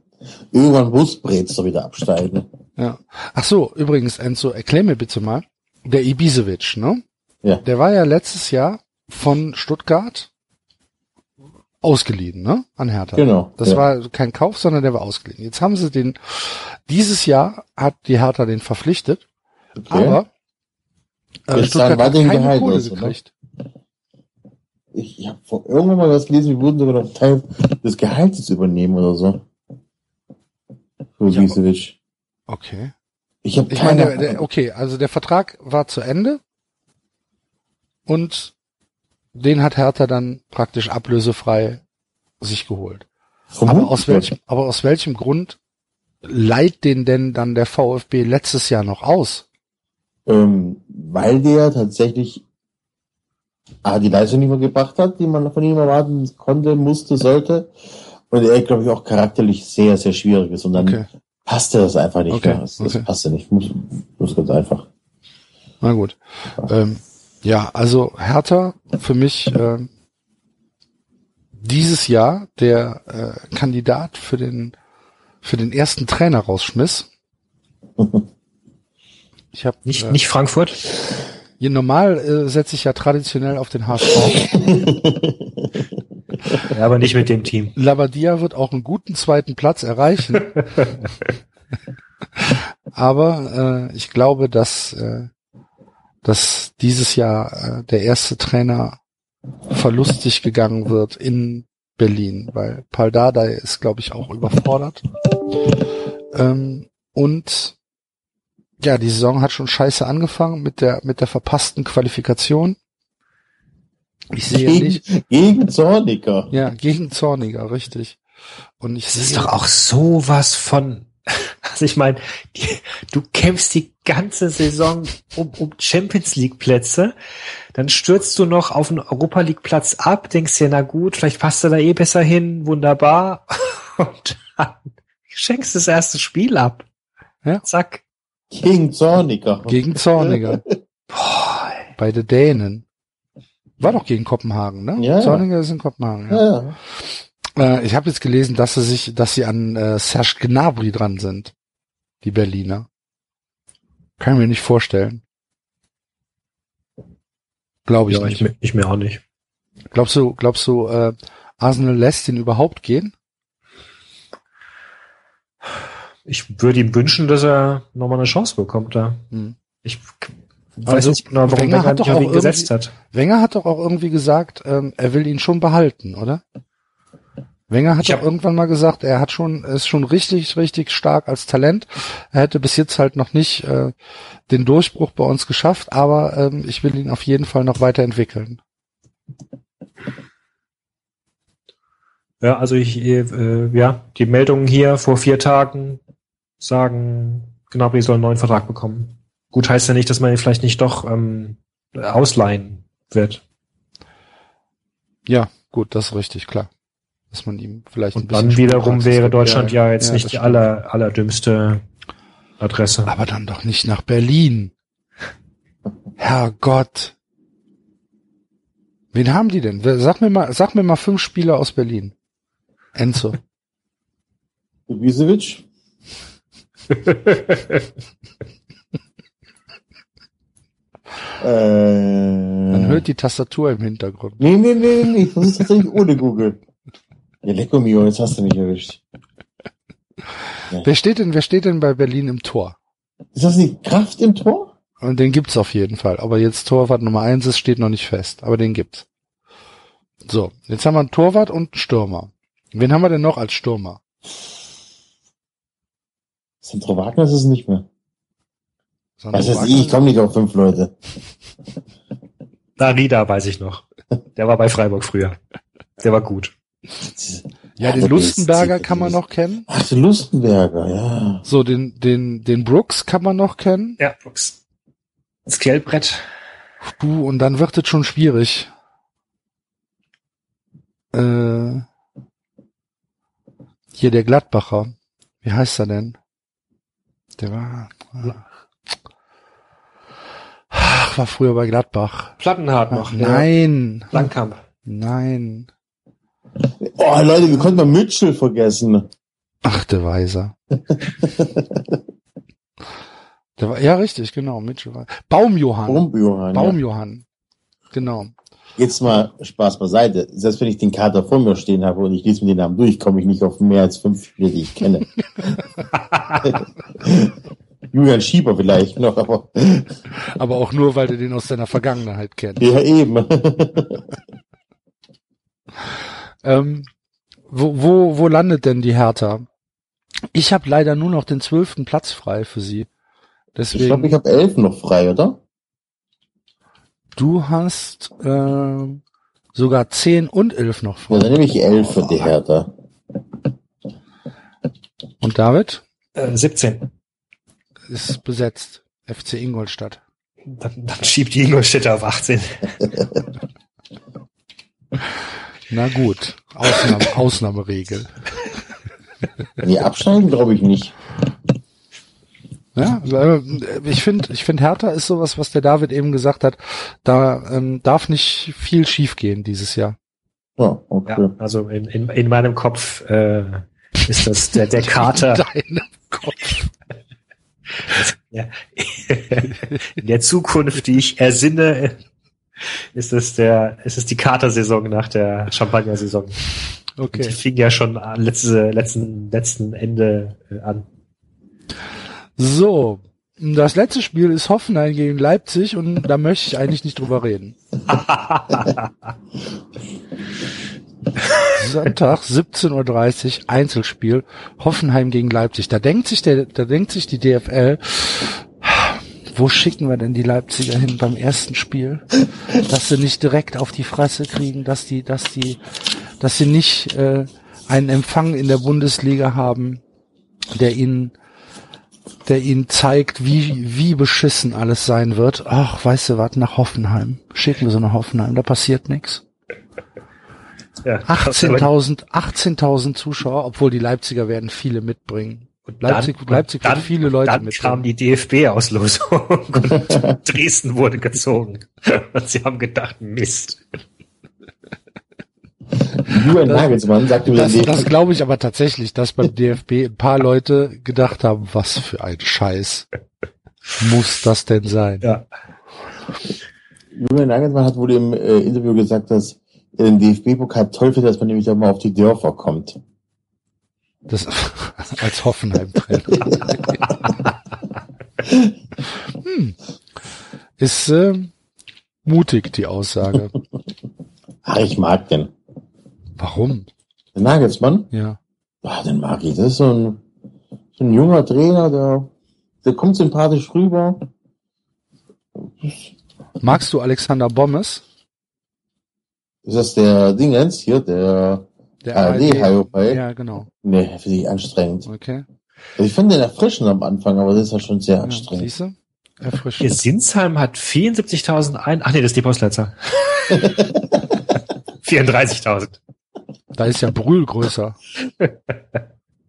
S5: Irgendwann muss Brez doch wieder absteigen.
S2: Ja. Ach so, übrigens, Enzo, erklär mir bitte mal, der Ibisevic, ne?
S5: Ja.
S2: Der war ja letztes Jahr von Stuttgart ausgeliehen, ne? An Hertha.
S5: Genau,
S2: Das
S5: ja.
S2: war kein Kauf, sondern der war ausgeliehen. Jetzt haben sie den, dieses Jahr hat die Hertha den verpflichtet,
S5: Okay.
S2: aber äh,
S5: Jetzt
S2: Stuttgart hat keine Kohle
S5: aus, oder?
S2: gekriegt.
S5: Ich, ich habe vor irgendwann mal was gelesen, wir würden sogar noch Teil des Gehaltes übernehmen oder so. Für Ibisevic.
S2: Okay.
S5: Ich habe
S2: Ich meine, der, der, okay, also der Vertrag war zu Ende und den hat Hertha dann praktisch ablösefrei sich geholt. Aber aus welchem, aber aus welchem Grund leiht den denn dann der VfB letztes Jahr noch aus?
S5: Ähm, weil der tatsächlich ah, die Leistung nicht mehr gebracht hat, die man von ihm erwarten konnte, musste, sollte. Und er, glaube ich, auch charakterlich sehr, sehr schwierig ist. Und dann
S2: Okay,
S5: passte das einfach nicht
S2: Okay,
S5: mehr. Das, das
S2: okay.
S5: passte nicht. Muss, muss ganz einfach.
S2: na gut. Ähm, ja, also Hertha für mich ähm, dieses Jahr der äh, Kandidat für den für den ersten Trainer rausschmiss. Ich habe
S3: Nicht,
S2: äh,
S3: nicht Frankfurt.
S2: Hier normal äh, setze ich ja traditionell auf den HSV.
S3: Ja, aber nicht mit dem Team.
S2: Labadia wird auch einen guten zweiten Platz erreichen. Aber äh, ich glaube, dass, äh, dass dieses Jahr äh, der erste Trainer verlustig gegangen wird in Berlin, weil Paldada ist, glaube ich, auch überfordert. Ähm, und ja, die Saison hat schon scheiße angefangen mit der, mit der verpassten Qualifikation. Ich sehe nicht.
S5: Gegen, gegen Zorniger.
S2: Ja, gegen Zorniger, richtig. Und ich
S3: Das ist
S2: sehe,
S3: doch auch sowas von. Also ich meine, die- du kämpfst die ganze Saison um, um Champions League Plätze, dann stürzt du noch auf einen Europa League Platz ab, denkst dir, na gut, vielleicht passt du da eh besser hin, wunderbar, und dann schenkst das erste Spiel ab.
S2: Ja.
S3: Zack.
S5: Gegen Zorniger.
S2: gegen Zorniger.
S3: Boah,
S2: bei den Dänen. War doch gegen Kopenhagen, ne?
S5: Ja, ja.
S2: Zorniger ist in Kopenhagen, ja.
S5: Ja.
S2: Äh, ich habe jetzt gelesen, dass sie sich, dass sie an äh, Serge Gnabry dran sind. Die Berliner. Kann ich mir nicht vorstellen. Glaube ich
S3: ja,
S2: nicht.
S3: ich, ich mir auch nicht.
S2: Glaubst du, glaubst du, äh, Arsenal lässt ihn überhaupt gehen?
S3: Ich würde ihm wünschen, dass er nochmal eine Chance bekommt da.
S2: Hm.
S3: Ich weiß
S2: Also,
S3: nicht genau, warum
S2: Wenger
S3: Wenger
S2: hat doch auch
S3: gesetzt hat.
S2: Wenger hat doch auch irgendwie gesagt, ähm, er will ihn schon behalten, oder? Wenger hat
S3: hab-
S2: irgendwann mal gesagt, er hat schon, ist schon richtig, richtig stark als Talent. Er hätte bis jetzt halt noch nicht äh, den Durchbruch bei uns geschafft, aber ähm, ich will ihn auf jeden Fall noch weiterentwickeln.
S3: Ja, also ich, äh, ja, die Meldungen hier vor vier Tagen sagen, Gnabry soll einen neuen Vertrag bekommen. Gut heißt ja nicht, dass man ihn vielleicht nicht doch ähm, ausleihen wird.
S2: Ja, gut, das ist richtig, klar. Dass man ihm vielleicht ein
S3: Und
S2: bisschen
S3: dann wiederum wäre. Deutschland ja, jetzt
S2: ja,
S3: nicht
S2: das
S3: die aller, allerdümmste Adresse.
S2: Aber dann doch nicht nach Berlin. Herrgott. Wen haben die denn? Sag mir mal, sag mir mal fünf Spieler aus Berlin. Enzo.
S5: Ibisevic.
S2: Man
S5: Äh,
S2: hört die Tastatur im Hintergrund.
S5: nee, nee, nee, nee, ich versuche tatsächlich ohne Google. Ja, lecko mio, jetzt hast du mich erwischt.
S2: Wer steht denn, wer steht denn bei Berlin im Tor?
S5: Ist das nicht Kraft im Tor?
S2: Und den gibt's auf jeden Fall. Aber jetzt Torwart Nummer eins ist, steht noch nicht fest. Aber den gibt's. So, jetzt haben wir einen Torwart und einen Stürmer. Wen haben wir denn noch als Stürmer?
S5: Centro Wagner ist es nicht mehr.
S2: Sandro
S5: Was
S2: Wagner?
S5: ich, ich komme nicht auf fünf Leute.
S3: Darida weiß ich noch. Der war bei Freiburg früher. Der war gut.
S2: Ja, den Lustenberger kann man noch kennen.
S5: Ach, der Lustenberger, ja.
S2: So, den, den, den Brooks kann man noch kennen.
S3: Ja, Brooks. Das Kellbrett.
S2: Puh, und dann wird es schon schwierig. Äh, hier der Gladbacher. Wie heißt er denn? Der war, ach, war früher bei Gladbach.
S3: Plattenhardt noch.
S2: Ach, nein,
S3: Langkamp.
S2: nein.
S5: Oh, Leute, wir konnten mal Mitchell vergessen.
S2: Ach, der Weiser. der war, ja, richtig, genau, Mitchell. war- Baumjohann.
S5: Baumjohann. Ja.
S2: Baumjohann. Genau.
S5: Jetzt mal Spaß beiseite. Selbst wenn ich den Kater vor mir stehen habe und ich lese mir den Namen durch, komme ich nicht auf mehr als fünf Spiele, die ich kenne. Julian Schieber vielleicht noch, aber
S2: Aber auch nur, weil du den aus deiner Vergangenheit kennst.
S5: ja eben.
S2: Ähm, wo, wo, wo landet denn die Hertha? Ich habe leider nur noch den zwölften Platz frei für sie.
S5: Ich
S2: Deswegen,
S5: glaube, ich habe elf noch frei, oder?
S2: du hast äh, sogar zehn und elf noch
S5: Ja,
S2: frei.
S5: dann nehme ich elf für die Hertha.
S2: Und David
S3: Äh, 17.
S2: ist besetzt. FC Ingolstadt.
S3: Dann, dann schiebt die Ingolstädter auf 18.
S2: Na gut, Ausnahme, Ausnahmeregel.
S5: Nee, absteigen glaube ich nicht.
S2: Ja, äh, ich finde, ich finde Hertha ist sowas, was der David eben gesagt hat. Da ähm, darf nicht viel schiefgehen dieses Jahr.
S5: Ja, okay.
S3: Ja, also in, in, in meinem Kopf äh, ist das der, der Kater.
S2: Deinem Kopf.
S3: Ja. In der Zukunft, die ich ersinne, ist es der, ist es die Katersaison nach der Champagner-Saison. Die
S2: Okay.
S3: fing ja schon letzte, letzten, letzten Ende äh, an.
S2: So, das letzte Spiel ist Hoffenheim gegen Leipzig und da möchte ich eigentlich nicht drüber reden. Sonntag 17:30 Uhr Einzelspiel Hoffenheim gegen Leipzig. Da denkt sich der, da denkt sich die DFL, wo schicken wir denn die Leipziger hin beim ersten Spiel? Dass sie nicht direkt auf die Fresse kriegen, dass die, dass die, dass sie nicht äh, einen Empfang in der Bundesliga haben, der ihnen, der ihnen zeigt, wie, wie beschissen alles sein wird. Ach, weißt du was, nach Hoffenheim. Schicken wir sie nach Hoffenheim, da passiert nichts.
S3: Ja,
S2: 18.000 18.000 Zuschauer, obwohl die Leipziger werden viele mitbringen.
S3: Und
S2: Leipzig,
S3: dann,
S2: Leipzig
S3: dann,
S2: viele Leute
S3: dann
S2: mitbringen.
S3: kam die DFB-Auslosung und Dresden wurde gezogen. Und sie haben gedacht, Mist.
S5: Julian Nagelsmann sagte mir
S2: Das,
S5: dann,
S2: das glaube ich aber tatsächlich, dass beim DFB ein paar Leute gedacht haben, was für ein Scheiß muss das denn sein?
S3: Ja.
S5: Julian Nagelsmann hat wohl im äh, Interview gesagt, dass er den DFB-Pokal toll findet, dass man nämlich auch mal auf die Dörfer kommt.
S2: Das als Hoffenheim-Trainer. hm. Ist äh, mutig die Aussage.
S5: Ach, ich mag den.
S2: Warum?
S5: Der Nagelsmann?
S2: Ja.
S5: Ah, den mag ich. Das ist so ein, so ein junger Trainer, der, der kommt sympathisch rüber.
S2: Magst du Alexander Bommes?
S5: Ist das der Dingens hier, der
S2: Der
S5: ARD, Hiopai?
S2: Ja, genau.
S5: Nee, finde ich anstrengend.
S2: Okay.
S5: Ich fand den erfrischend am Anfang, aber das ist ja schon sehr
S2: Ja,
S5: anstrengend.
S2: siehst du? Erfrischend.
S3: Sinsheim hat 74.000 ein, ach nee, das ist die Postleitzahl. 34.000.
S2: Da ist ja Brühl größer.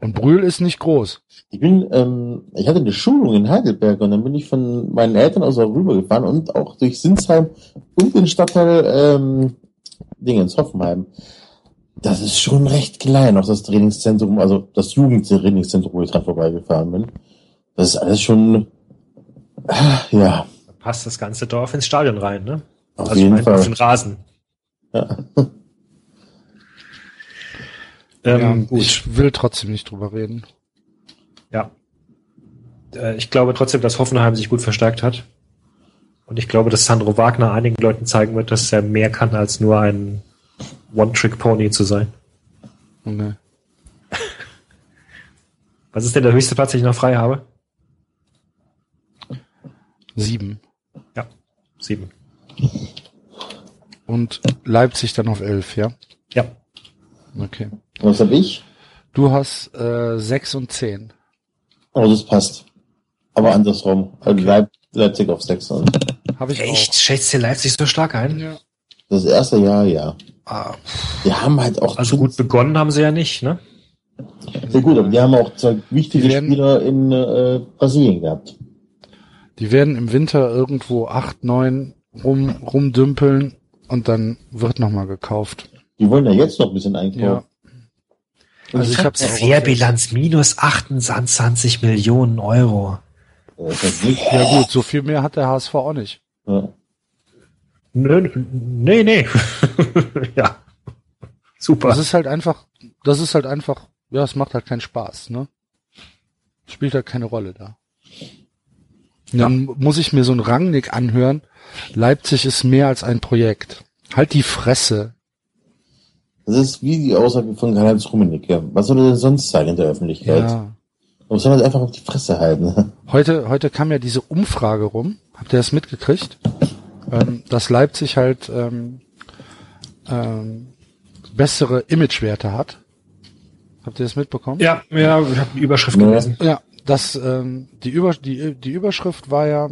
S2: Und Brühl ist nicht groß.
S5: Ich bin, ähm, ich hatte eine Schulung in Heidelberg und dann bin ich von meinen Eltern aus auch rübergefahren und auch durch Sinsheim und den Stadtteil ähm, Dingens, Hoffenheim. Das ist schon recht klein, auch das Trainingszentrum, also das Jugendtrainingszentrum, wo ich dran vorbeigefahren bin. Das ist alles schon, ah, ja,
S3: Da passt das ganze Dorf ins Stadion rein, ne?
S5: auf
S3: also ich
S5: jeden
S3: meine, auf den
S5: Fall.
S3: Rasen.
S5: Ja.
S3: Ähm,
S2: ja,
S3: gut.
S2: Ich will trotzdem nicht drüber reden.
S3: Ja. Äh, Ich glaube trotzdem, dass Hoffenheim sich gut verstärkt hat. Und ich glaube, dass Sandro Wagner einigen Leuten zeigen wird, dass er mehr kann, als nur ein One-Trick-Pony zu sein.
S2: Okay.
S3: Was ist denn der höchste Platz, den ich noch frei habe?
S2: Sieben.
S3: Ja, sieben.
S2: Und Leipzig dann auf elf, ja?
S3: Ja.
S2: Okay.
S5: Was hab ich?
S2: Du hast äh, sechs und zehn.
S5: Oh, das passt. Aber andersrum. Also Leip Leipzig auf 6.
S2: Habe ich
S3: Echt? Schätzt ihr Leipzig so stark
S2: auch.
S3: ein?
S2: Ja.
S5: Das erste Jahr, ja.
S2: Ah,
S5: Die haben halt auch
S3: Also gut begonnen haben sie ja nicht, ne?
S5: Ja gut, aber die haben auch zwei wichtige
S2: werden-
S5: Spieler in äh, Brasilien gehabt.
S2: die werden im Winter irgendwo acht, neun rum, rumdümpeln und dann wird nochmal gekauft.
S5: Die wollen ja jetzt noch ein bisschen
S2: Ja.
S5: einkaufen.
S2: Also ich auf
S3: Fairbilanz minus 28 Millionen Euro.
S5: Äh, das ist nicht,
S2: sechs. Ja gut, so viel mehr hat der HSV auch nicht.
S5: ja.
S3: Nö, nee, nee. ja. Super.
S2: Das ist halt einfach, das ist halt einfach, ja, es macht halt keinen Spaß, ne? Spielt halt keine Rolle da. Und Dann muss ich mir so ein Rangnick anhören. Leipzig ist mehr als ein Projekt. Halt die Fresse.
S5: Das ist wie die Aussage von Karl-Heinz Rummenigge. Ja. Was soll er denn sonst sagen in der Öffentlichkeit?
S2: Ja.
S5: Man soll halt einfach auf die Fresse halten.
S2: Heute, heute kam ja diese Umfrage rum. Habt ihr das mitgekriegt? Ähm, dass Leipzig halt ähm, ähm, bessere Imagewerte hat. Habt ihr das mitbekommen?
S3: ja, ja, ich habe die Überschrift
S5: Nee.
S3: gelesen.
S2: Ja, das ähm, die Über die die Überschrift war ja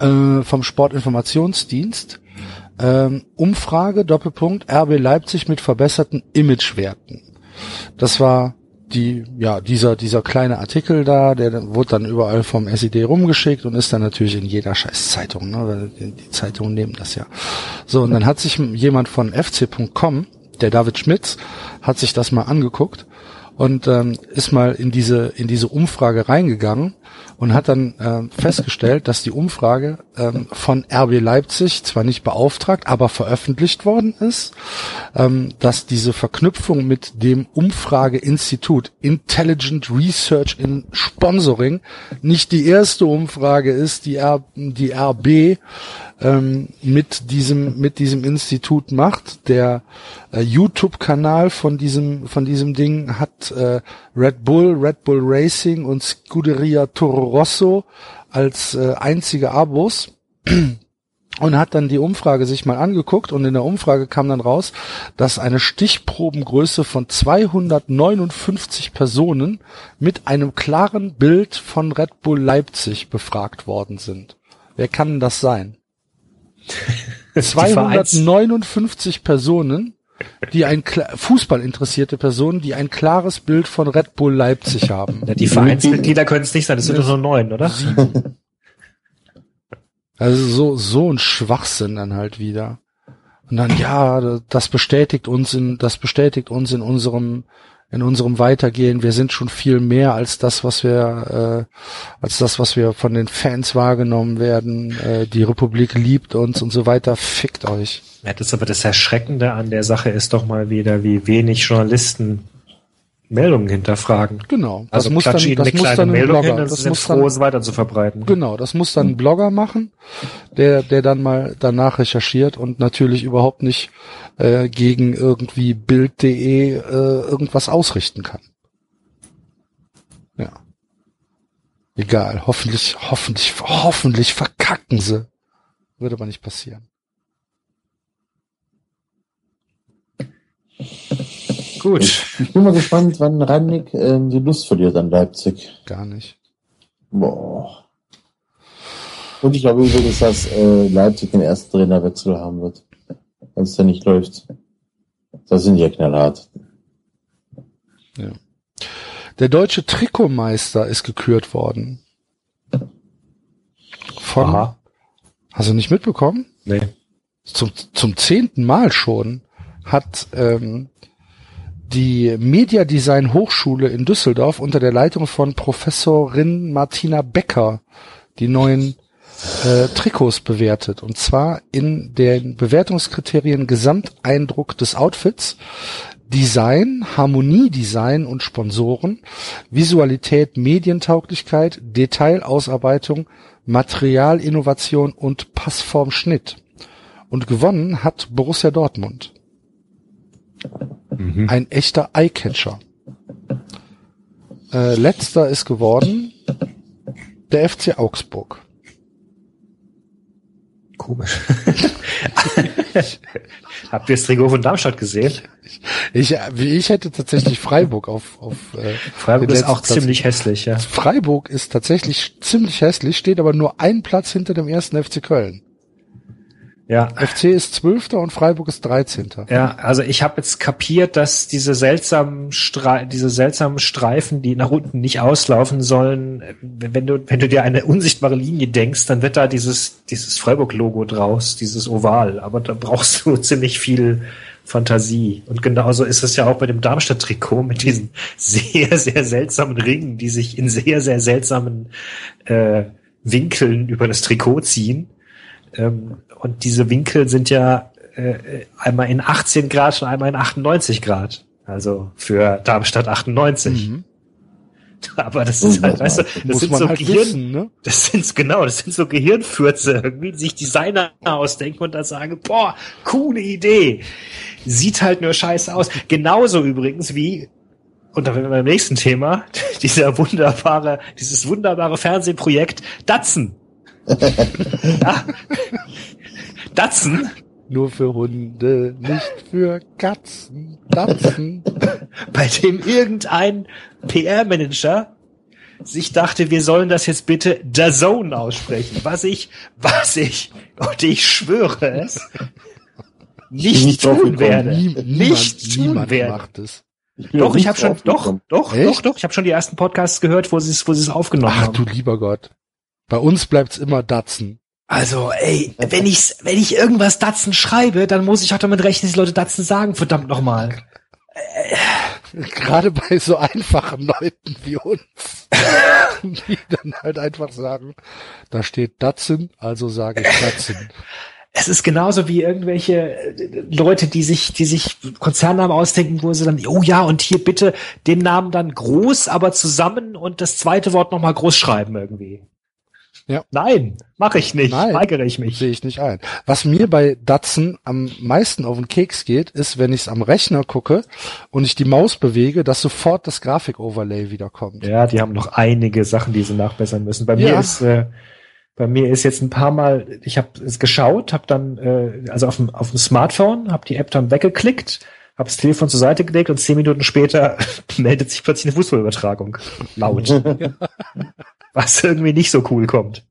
S2: äh, vom Sportinformationsdienst ähm, Umfrage Doppelpunkt RB Leipzig mit verbesserten Imagewerten. Das war die ja dieser dieser kleine Artikel da, der wurde dann überall vom SED rumgeschickt und ist dann natürlich in jeder scheiß Zeitung, ne? die Zeitungen nehmen das ja. So und dann hat sich jemand von fc.com, der David Schmitz, hat sich das mal angeguckt und ähm, ist mal in diese in diese Umfrage reingegangen und hat dann ähm, festgestellt, dass die Umfrage ähm, von RB Leipzig zwar nicht beauftragt, aber veröffentlicht worden ist, ähm, dass diese Verknüpfung mit dem Umfrageinstitut Intelligent Research in Sponsoring nicht die erste Umfrage ist, die, R, die RB ähm, mit diesem mit diesem Institut macht. Der äh, YouTube-Kanal von diesem von diesem Ding hat äh, Red Bull, Red Bull Racing und Scuderia Toro Rosso als äh, einzige Abos und hat dann die Umfrage sich mal angeguckt und in der Umfrage kam dann raus, dass eine Stichprobengröße von 259 Personen mit einem klaren Bild von Red Bull Leipzig befragt worden sind. Wer kann denn das sein? 259 Personen, die ein Fußball interessierte Personen, die ein klares Bild von Red Bull Leipzig haben.
S3: Ja, die Vereinsmitglieder können es nicht sein, das sind nur neun, oder? Sieben.
S2: Also so, so ein Schwachsinn dann halt wieder. Und dann, ja, das bestätigt uns in, das bestätigt uns in unserem, in unserem Weitergehen. Wir sind schon viel mehr als das, was wir, äh, als das, was wir von den Fans wahrgenommen werden. Äh, die Republik liebt uns und so weiter. Fickt euch.
S3: Ja, das aber das Erschreckende an der Sache ist doch mal wieder, wie wenig Journalisten Meldungen hinterfragen.
S2: Genau.
S3: Das also muss dann, das muss dann ein Blogger, hin, das, das muss froh, es weiter zu verbreiten.
S2: Genau, das muss dann ein Blogger machen, der, der dann mal danach recherchiert und natürlich überhaupt nicht äh, gegen irgendwie Bild.de äh, irgendwas ausrichten kann. Ja. Egal, hoffentlich, hoffentlich, hoffentlich verkacken sie. Wird aber nicht passieren.
S5: Gut. Ich, ich, bin mal gespannt, wann Rangnick ähm, die Lust verliert an Leipzig.
S2: Gar nicht.
S5: Boah. Und ich glaube übrigens, dass äh, Leipzig den ersten Trainerwechsel haben wird. Wenn es dann nicht läuft. Das sind ja knallhart.
S2: Ja. Der deutsche Trikotmeister ist gekürt worden. Von. Aha. Hast du nicht mitbekommen?
S3: Nee.
S2: Zum, zum zehnten Mal schon hat ähm, die Media Design Hochschule in Düsseldorf unter der Leitung von Professorin Martina Becker die neuen äh, Trikots bewertet. Und zwar in den Bewertungskriterien Gesamteindruck des Outfits, Design, Harmoniedesign und Sponsoren, Visualität, Medientauglichkeit, Detailausarbeitung, Materialinnovation und Passformschnitt. Und gewonnen hat Borussia Dortmund. Mhm. Ein echter Eyecatcher. Äh, letzter ist geworden der FC Augsburg.
S3: Komisch. Habt ihr das Trikot von Darmstadt gesehen?
S2: Ich, ich hätte tatsächlich Freiburg auf, auf
S3: äh, Freiburg ist auch Platz. ziemlich hässlich, ja.
S2: Freiburg ist tatsächlich ziemlich hässlich, steht aber nur ein Platz hinter dem ersten FC Köln.
S3: Ja.
S2: FC ist Zwölfter und Freiburg ist Dreizehnter.
S3: Ja, also ich habe jetzt kapiert, dass diese seltsamen Stre diese seltsamen Streifen, die nach unten nicht auslaufen sollen, wenn du wenn du dir eine unsichtbare Linie denkst, dann wird da dieses dieses Freiburg-Logo draus, dieses Oval. Aber da brauchst du ziemlich viel Fantasie. Und genauso ist es ja auch bei dem Darmstadt-Trikot mit diesen sehr sehr seltsamen Ringen, die sich in sehr sehr seltsamen äh, Winkeln über das Trikot ziehen. Ähm, und diese Winkel sind ja äh, einmal in 18 Grad und einmal in 98 Grad. Also für Darmstadt 98. Mhm. Aber das ist halt, weißt du, das sind so halt Gehirn, wissen, ne? das sind genau, das sind so Gehirnfürze irgendwie, die sich Designer ausdenken und dann sagen, boah, coole Idee. Sieht halt nur scheiße aus. Genauso übrigens wie, und dann beim nächsten Thema, dieser wunderbare, dieses wunderbare Fernsehprojekt Datsen. ja. Datsen.
S2: Nur für Hunde, nicht für Katzen. Datsen.
S3: Bei dem irgendein PR-Manager sich dachte, wir sollen das jetzt bitte Zone aussprechen. Was ich, was ich, und ich schwöre es, nicht, nicht tun werde. Nie,
S2: nicht niemand, tun werde. Macht es.
S3: Ich doch, ich habe schon, doch, doch, Echt? doch, doch, ich habe schon die ersten Podcasts gehört, wo sie es, wo sie es aufgenommen Ach, haben.
S2: Ach du lieber Gott. Bei uns bleibt's immer Datsen.
S3: Also, ey, wenn ich, wenn ich irgendwas Datsen schreibe, dann muss ich auch damit rechnen, dass die Leute Datsen sagen, verdammt nochmal.
S2: Gerade bei so einfachen Leuten wie uns, die dann halt einfach sagen, da steht Datsen, also sage ich Datsen.
S3: Es ist genauso wie irgendwelche äh, Leute, die sich, die sich Konzernnamen ausdenken, wo sie dann, oh ja, und hier bitte den Namen dann groß, aber zusammen und das zweite Wort nochmal groß schreiben irgendwie.
S2: Ja.
S3: Nein, mache ich nicht.
S2: Nein.
S3: Weigere ich mich.
S2: Sehe ich nicht ein. Was mir bei Datsen am meisten auf den Keks geht, ist, wenn ich es am Rechner gucke und ich die Maus bewege, dass sofort das Grafik-Overlay wiederkommt.
S3: Ja, die haben noch einige Sachen, die sie nachbessern müssen. Bei mir
S2: Ja.
S3: ist äh, bei mir ist jetzt ein paar Mal, ich habe es geschaut, habe dann äh, also auf dem auf dem Smartphone, habe die App dann weggeklickt, habe das Telefon zur Seite gelegt und zehn Minuten später meldet sich plötzlich eine Fußballübertragung laut, was irgendwie nicht so cool kommt.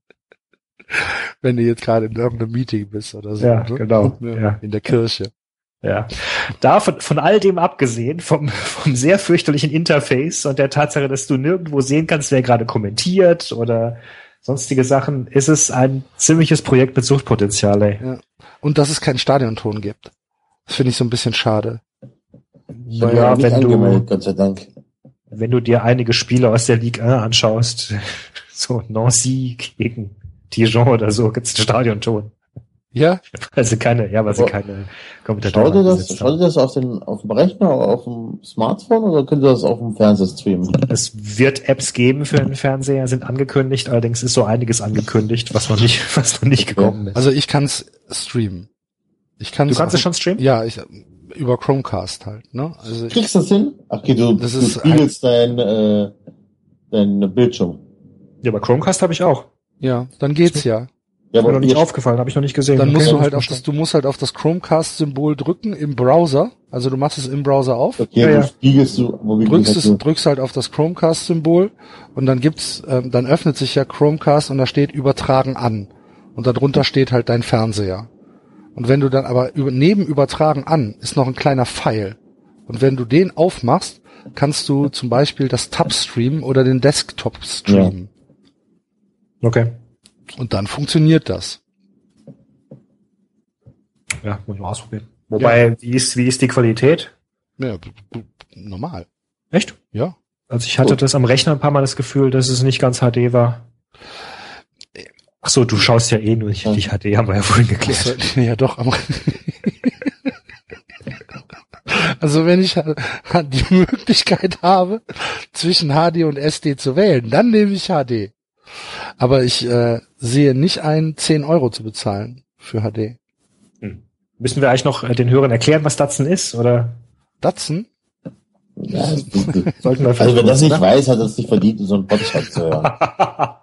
S2: Wenn du jetzt gerade in irgendeinem Meeting bist oder so.
S3: Ja,
S2: ne?
S3: genau. Ja.
S2: In der Kirche.
S3: Ja. Da von, von all dem abgesehen, vom, vom sehr fürchterlichen Interface und der Tatsache, dass du nirgendwo sehen kannst, wer gerade kommentiert oder sonstige Sachen, ist es ein ziemliches Projekt mit Suchtpotenzial, ey.
S2: Ja. Und dass es keinen Stadionton gibt. Das finde ich so ein bisschen schade.
S5: Ich habe
S3: Ja,
S5: ja, nicht
S3: wenn du-
S5: angemeldet, Gott sei Dank.
S3: Wenn du dir einige Spiele aus der Ligue 1 anschaust, so Nancy gegen Dijon oder so, gibt's einen Stadionton.
S2: Ja?
S3: Weil sie keine, ja, weil sie
S5: Aber
S3: keine
S5: Schaut
S3: Kommentatoren
S5: ihr das, schaut ihr das auf, den, auf dem Rechner oder auf dem Smartphone oder könnt ihr das auf dem Fernseher streamen?
S3: Es wird Apps geben für den Fernseher, sind angekündigt, allerdings ist so einiges angekündigt, was noch nicht, was noch nicht gekommen ist.
S2: Also ich kann es streamen. Ich kann
S3: Du kannst es schon streamen?
S2: Ja, ich über Chromecast halt, ne? Also ich,
S5: Kriegst du das hin? Ach, okay, du,
S2: Das
S5: du
S2: ist
S5: spiegelst dein, äh, dein Bildschirm.
S3: Ja, aber Chromecast habe ich auch.
S2: ja, dann geht's ja.
S5: Ja,
S3: Ist mir noch nicht aufgefallen, habe ich noch nicht gesehen.
S2: Dann
S3: Okay,
S2: musst du halt auf das, du musst halt auf das Chromecast-Symbol drücken im Browser. Also du machst es im Browser auf,
S5: Okay,
S3: Ja,
S5: du
S3: ja.
S5: spiegelst du,
S2: drückst es,
S5: du-
S2: drückst halt auf das Chromecast-Symbol und dann gibt's, ähm, dann öffnet sich ja Chromecast und da steht übertragen an. Und darunter steht halt dein Fernseher. Und wenn du dann aber über, neben übertragen an ist noch ein kleiner Pfeil. Und wenn du den aufmachst, kannst du zum Beispiel das Tab streamen oder den Desktop streamen.
S3: Okay.
S2: Und dann funktioniert das.
S3: Ja, muss ich mal ausprobieren. Wobei, wie ist, wie ist die Qualität?
S2: Ja, normal.
S3: Echt?
S2: Ja.
S3: Also ich hatte
S5: Gut.
S3: das am Rechner ein paar Mal das Gefühl, dass es nicht ganz HD war. Ach so, du schaust ja eh nur nicht,
S5: Ja.
S3: nicht HD, haben wir ja vorhin geklärt.
S2: Also, ja, doch. Aber also wenn ich die Möglichkeit habe, zwischen HD und SD zu wählen, dann nehme ich HD. Aber ich äh, sehe nicht ein, 10 Euro zu bezahlen für HD.
S3: Müssen wir eigentlich noch äh, den Hörern erklären, was Datsun ist? Oder
S2: Datsun?
S5: ja,
S3: sollten wir
S5: also wer das nicht weiß, hat es nicht verdient, so einen Podcast zu hören.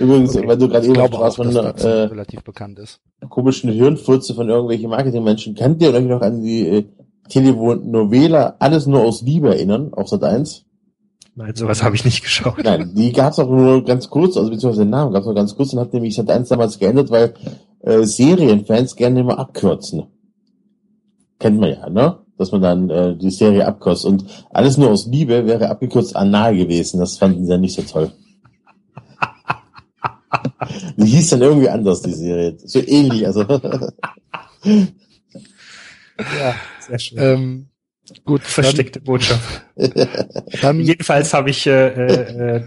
S5: Übrigens, weil du gerade eben sprachst von
S2: Datsun
S5: äh,
S2: relativ bekannt ist.
S5: komischen Hirnfurze von irgendwelchen Marketingmenschen. Könnt ihr euch noch an die äh, Telenovela Alles nur aus Liebe erinnern, auf Sat 1?
S3: Nein, sowas habe ich nicht geschaut.
S5: Nein, die gab's auch nur ganz kurz, also beziehungsweise den Namen gab's nur ganz kurz und hat nämlich Sat 1 damals geändert, weil äh, Serienfans gerne immer abkürzen. Kennt man ja, ne? Dass man dann äh, die Serie abkürzt. Und alles nur aus Liebe wäre abgekürzt anal gewesen. Das fanden sie ja nicht so toll. Die hieß dann irgendwie anders, die Serie. So ähnlich, also.
S3: Ja, sehr schön.
S2: Ähm, gut, dann,
S3: Versteckte Botschaft.
S2: dann
S3: Jedenfalls habe ich, äh, äh, äh,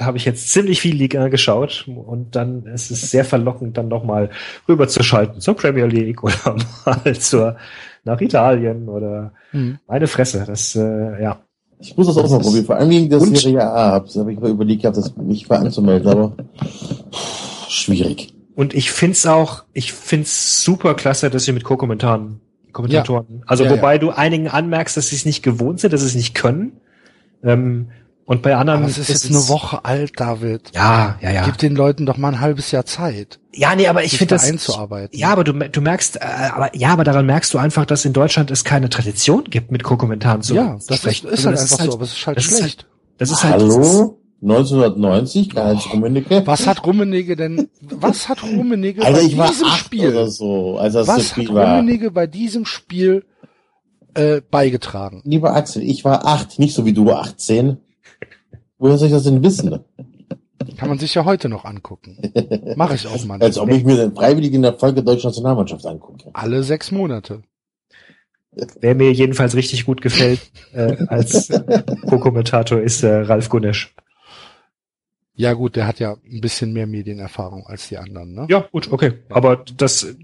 S3: habe ich jetzt ziemlich viel Liga geschaut und dann ist es sehr verlockend, dann nochmal rüberzuschalten zur Premier League oder mal zur nach Italien oder
S2: Hm.
S3: meine Fresse. Das äh, ja.
S5: Ich muss das auch mal probieren. Vor allem wegen der? Serie A. Hab's- Hab ich mal überlegt gehabt, das nicht mal anzumelden, aber pff, schwierig.
S3: Und ich find's auch, ich find's super klasse, dass sie mit Co-Kommentaren, Kommentatoren, also
S2: Ja,
S3: wobei du einigen anmerkst, dass sie es nicht gewohnt sind, dass sie es nicht können. Ähm, und bei anderen
S2: aber es ist jetzt eine Woche alt, David.
S3: Ja, ja, ja.
S2: Gib den Leuten doch mal ein halbes Jahr Zeit,
S3: Ja, nee, aber ich finde
S2: da
S3: das
S2: einzuarbeiten.
S3: Ja, aber du, du merkst, äh, aber ja, aber daran merkst du einfach, dass in Deutschland es keine Tradition gibt, mit Co-Kommentaren zu,
S2: ja, das ist,
S3: sprechen.
S2: ist
S3: Also
S2: halt
S3: das
S2: einfach so, aber es ist halt
S3: das ist
S2: schlecht.
S3: Das ist halt, das ist,
S5: Hallo? 1990, Karl-Heinz Rummenigge.
S2: Was hat Rummenigge denn, was hat Rummenigge
S5: Alter,
S2: bei
S5: ich war
S2: diesem Spiel,
S5: oder so, als das,
S2: was hat
S5: Spiel war.
S2: Rummenigge bei diesem Spiel äh, beigetragen?
S5: Lieber Axel, ich war acht, nicht so wie du 18. Woher soll ich das denn wissen?
S2: Kann man sich ja heute noch angucken. Mache ich auch
S5: Als
S2: manchmal.
S5: ob ich mir den freiwilligen Erfolg der deutschen Nationalmannschaft angucke.
S2: Alle sechs Monate.
S3: wer mir jedenfalls richtig gut gefällt äh, als Co-Kommentator ist äh, Ralf Gunesch.
S2: Ja gut, der hat ja ein bisschen mehr Medienerfahrung als die anderen, ne?
S3: Ja, gut, okay. Aber das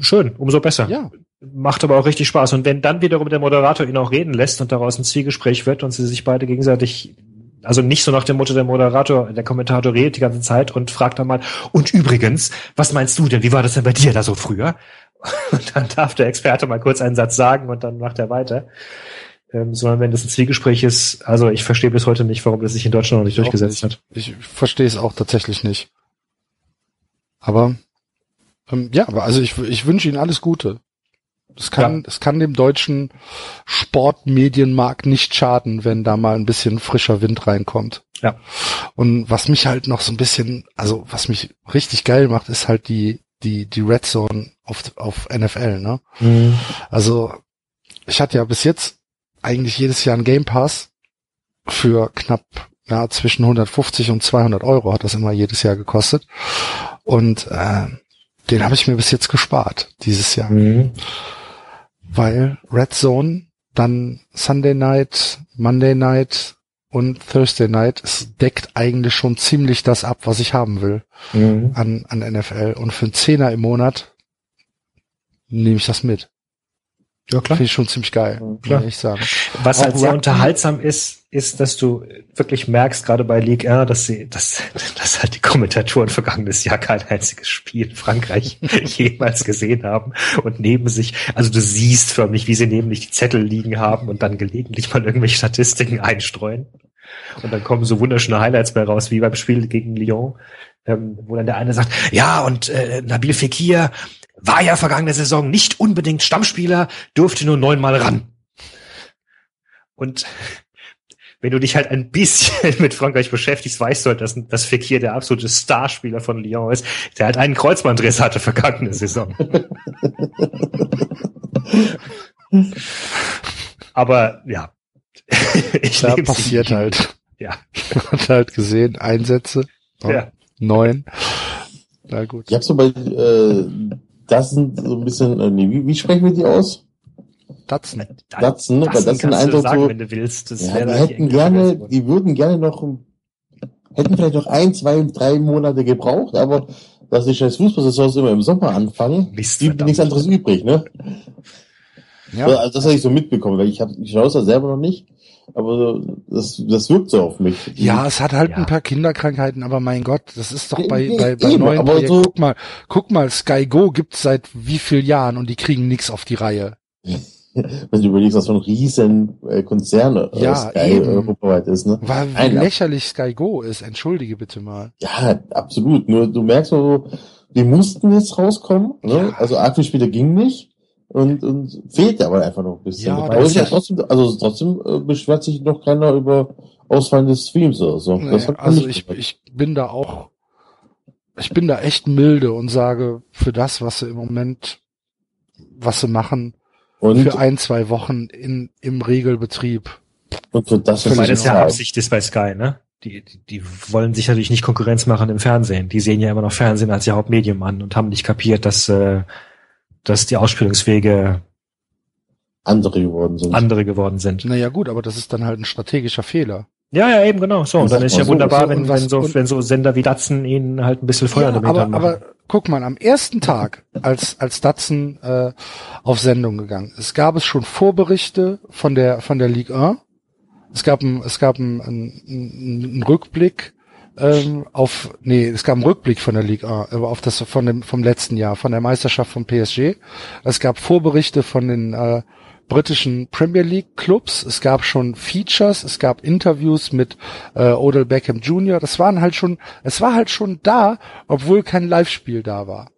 S3: schön, umso besser.
S2: Ja.
S3: Macht aber auch richtig Spaß. Und wenn dann wiederum der Moderator ihn auch reden lässt und daraus ein Zwiegespräch wird und sie sich beide gegenseitig Also nicht so nach dem Motto, der Moderator, der Kommentator redet die ganze Zeit und fragt dann mal, und übrigens, was meinst du denn, wie war das denn bei dir da so früher? Und dann darf der Experte mal kurz einen Satz sagen und dann macht er weiter. Ähm, sondern wenn das ein Zwiegespräch ist, also ich verstehe bis heute nicht, warum das sich in Deutschland noch nicht durchgesetzt
S2: nicht.
S3: hat.
S2: Ich verstehe es auch tatsächlich nicht. Aber ähm, ja, aber also ich, ich wünsche Ihnen alles Gute. Es kann,
S3: Ja.
S2: es kann dem deutschen Sportmedienmarkt nicht schaden, wenn da mal ein bisschen frischer Wind reinkommt.
S3: Ja.
S2: Und was mich halt noch so ein bisschen, also was mich richtig geil macht, ist halt die, die, die Red Zone auf, auf NFL, ne? Also, ich hatte ja bis jetzt eigentlich jedes Jahr einen Game Pass für knapp, ja, zwischen 150 und 200 Euro hat das immer jedes Jahr gekostet. Und äh, den habe ich mir bis jetzt gespart, dieses Jahr.
S3: Mhm.
S2: Weil Red Zone, dann Sunday Night, Monday Night und Thursday Night, es deckt eigentlich schon ziemlich das ab, was ich haben will
S3: Mhm.
S2: an, an NFL. Und für einen Zehner im Monat nehme ich das mit.
S3: Ja, klar.
S2: Finde ich schon ziemlich geil,
S3: Klar.
S2: muss ich sagen.
S3: Was
S2: Auch
S3: halt sehr unterhaltsam ist, ist, dass du wirklich merkst, gerade bei Ligue 1, dass sie, dass, dass halt die Kommentatoren vergangenes Jahr kein einziges Spiel in Frankreich jemals gesehen haben und neben sich, also du siehst förmlich, wie sie neben sich die Zettel liegen haben und dann gelegentlich mal irgendwelche Statistiken einstreuen. Und dann kommen so wunderschöne Highlights bei raus, wie beim Spiel gegen Lyon, ähm, wo dann der eine sagt, ja, und äh, Nabil Fekir war ja vergangene Saison nicht unbedingt Stammspieler, durfte nur neunmal ran. Und wenn du dich halt ein bisschen mit Frankreich beschäftigst, weißt du halt, dass, dass Fekir der absolute Starspieler von Lyon ist, der halt einen Kreuzbandriss hatte vergangene Saison. Aber ja, ich
S2: Da
S3: nehm's
S2: passiert halt.
S3: Ja.
S2: Hat halt gesehen, Einsätze.
S3: Ja.
S2: Neun. Na gut.
S5: Ich habe so bei äh, das sind so ein bisschen, äh, nee, wie, wie sprechen wir die aus?
S2: Datsen.
S5: Datsen, ne? Weil das sind einfach
S3: sagen,
S5: so-
S3: wenn du willst. Das
S5: Ja, die hätten gerne, die würden gerne noch, hätten vielleicht noch ein, zwei, drei Monate gebraucht, aber dass die scheiß Fußballsaisons immer im Sommer anfangen,
S3: Mist,
S5: blieb nichts anderes übrig, ne?
S2: Ja.
S5: Also das habe ich so mitbekommen, weil ich, hab, ich schaue es ja selber noch nicht, aber das, das wirkt so auf mich.
S2: Ja, es hat halt
S3: Ja.
S2: ein paar Kinderkrankheiten, aber mein Gott, das ist doch bei, bei, bei
S5: eben,
S2: neuen
S5: aber
S2: Projekten.
S5: so-
S2: Guck mal, guck mal, Sky Go gibt's seit wie vielen Jahren und die kriegen nichts auf die Reihe.
S5: Wenn du überlegst, was für ein riesen äh, Konzern äh,
S2: Ja,
S5: Sky europaweit ist, ne?
S2: Weil wie
S5: Nein,
S2: lächerlich Sky Go ist, entschuldige bitte mal.
S5: Ja, absolut. Nur du merkst so, die mussten jetzt rauskommen, ne?
S2: Ja.
S5: Also viel später ging nicht. Und, und fehlt aber einfach noch ein bisschen.
S2: Ja,
S5: aber
S2: das
S5: ist ja
S2: ist-
S5: trotzdem, also trotzdem äh, beschwert sich noch keiner über ausfallende Streams oder so.
S2: Nee,
S5: Das hat man
S2: also ich, ich bin da auch, ich bin da echt milde und sage, für das, was sie im Moment, was sie machen,
S5: und,
S2: für ein, zwei Wochen in, im Regelbetrieb.
S5: und für das,
S2: völlig
S3: das ja
S2: normal.
S3: Absicht ist bei Sky, ne? Die, die, die wollen sich natürlich nicht Konkurrenz machen im Fernsehen. Die sehen ja immer noch Fernsehen als ihr Hauptmedium an und haben nicht kapiert, dass, äh, dass die Ausspielungswege
S5: andere geworden sind.
S3: andere geworden sind.
S2: Naja gut, aber das ist dann halt ein strategischer Fehler.
S3: Ja, ja, eben genau. So, und dann ist ja
S5: so,
S3: wunderbar,
S2: so,
S3: wenn,
S2: was-
S3: wenn, so, wenn so Sender wie Datsen ihnen halt ein bisschen Feuer
S2: Ja,
S3: damit
S2: aber,
S3: machen.
S2: aber guck mal, am ersten Tag, als, als Datsen äh, auf Sendung gegangen ist, gab es schon Vorberichte von der, von der Ligue 1. Es gab ein, es gab ein, ein, ein Rückblick ähm, auf, nee, es gab einen Rückblick von der Ligue 1, aber auf das von dem, vom letzten Jahr, von der Meisterschaft von PSG. Es gab Vorberichte von den äh, britischen Premier League Clubs. Es gab schon Features, es gab Interviews mit äh, Odell Beckham Jr. Das waren halt schon, es war halt schon da, obwohl kein Live-Spiel da war.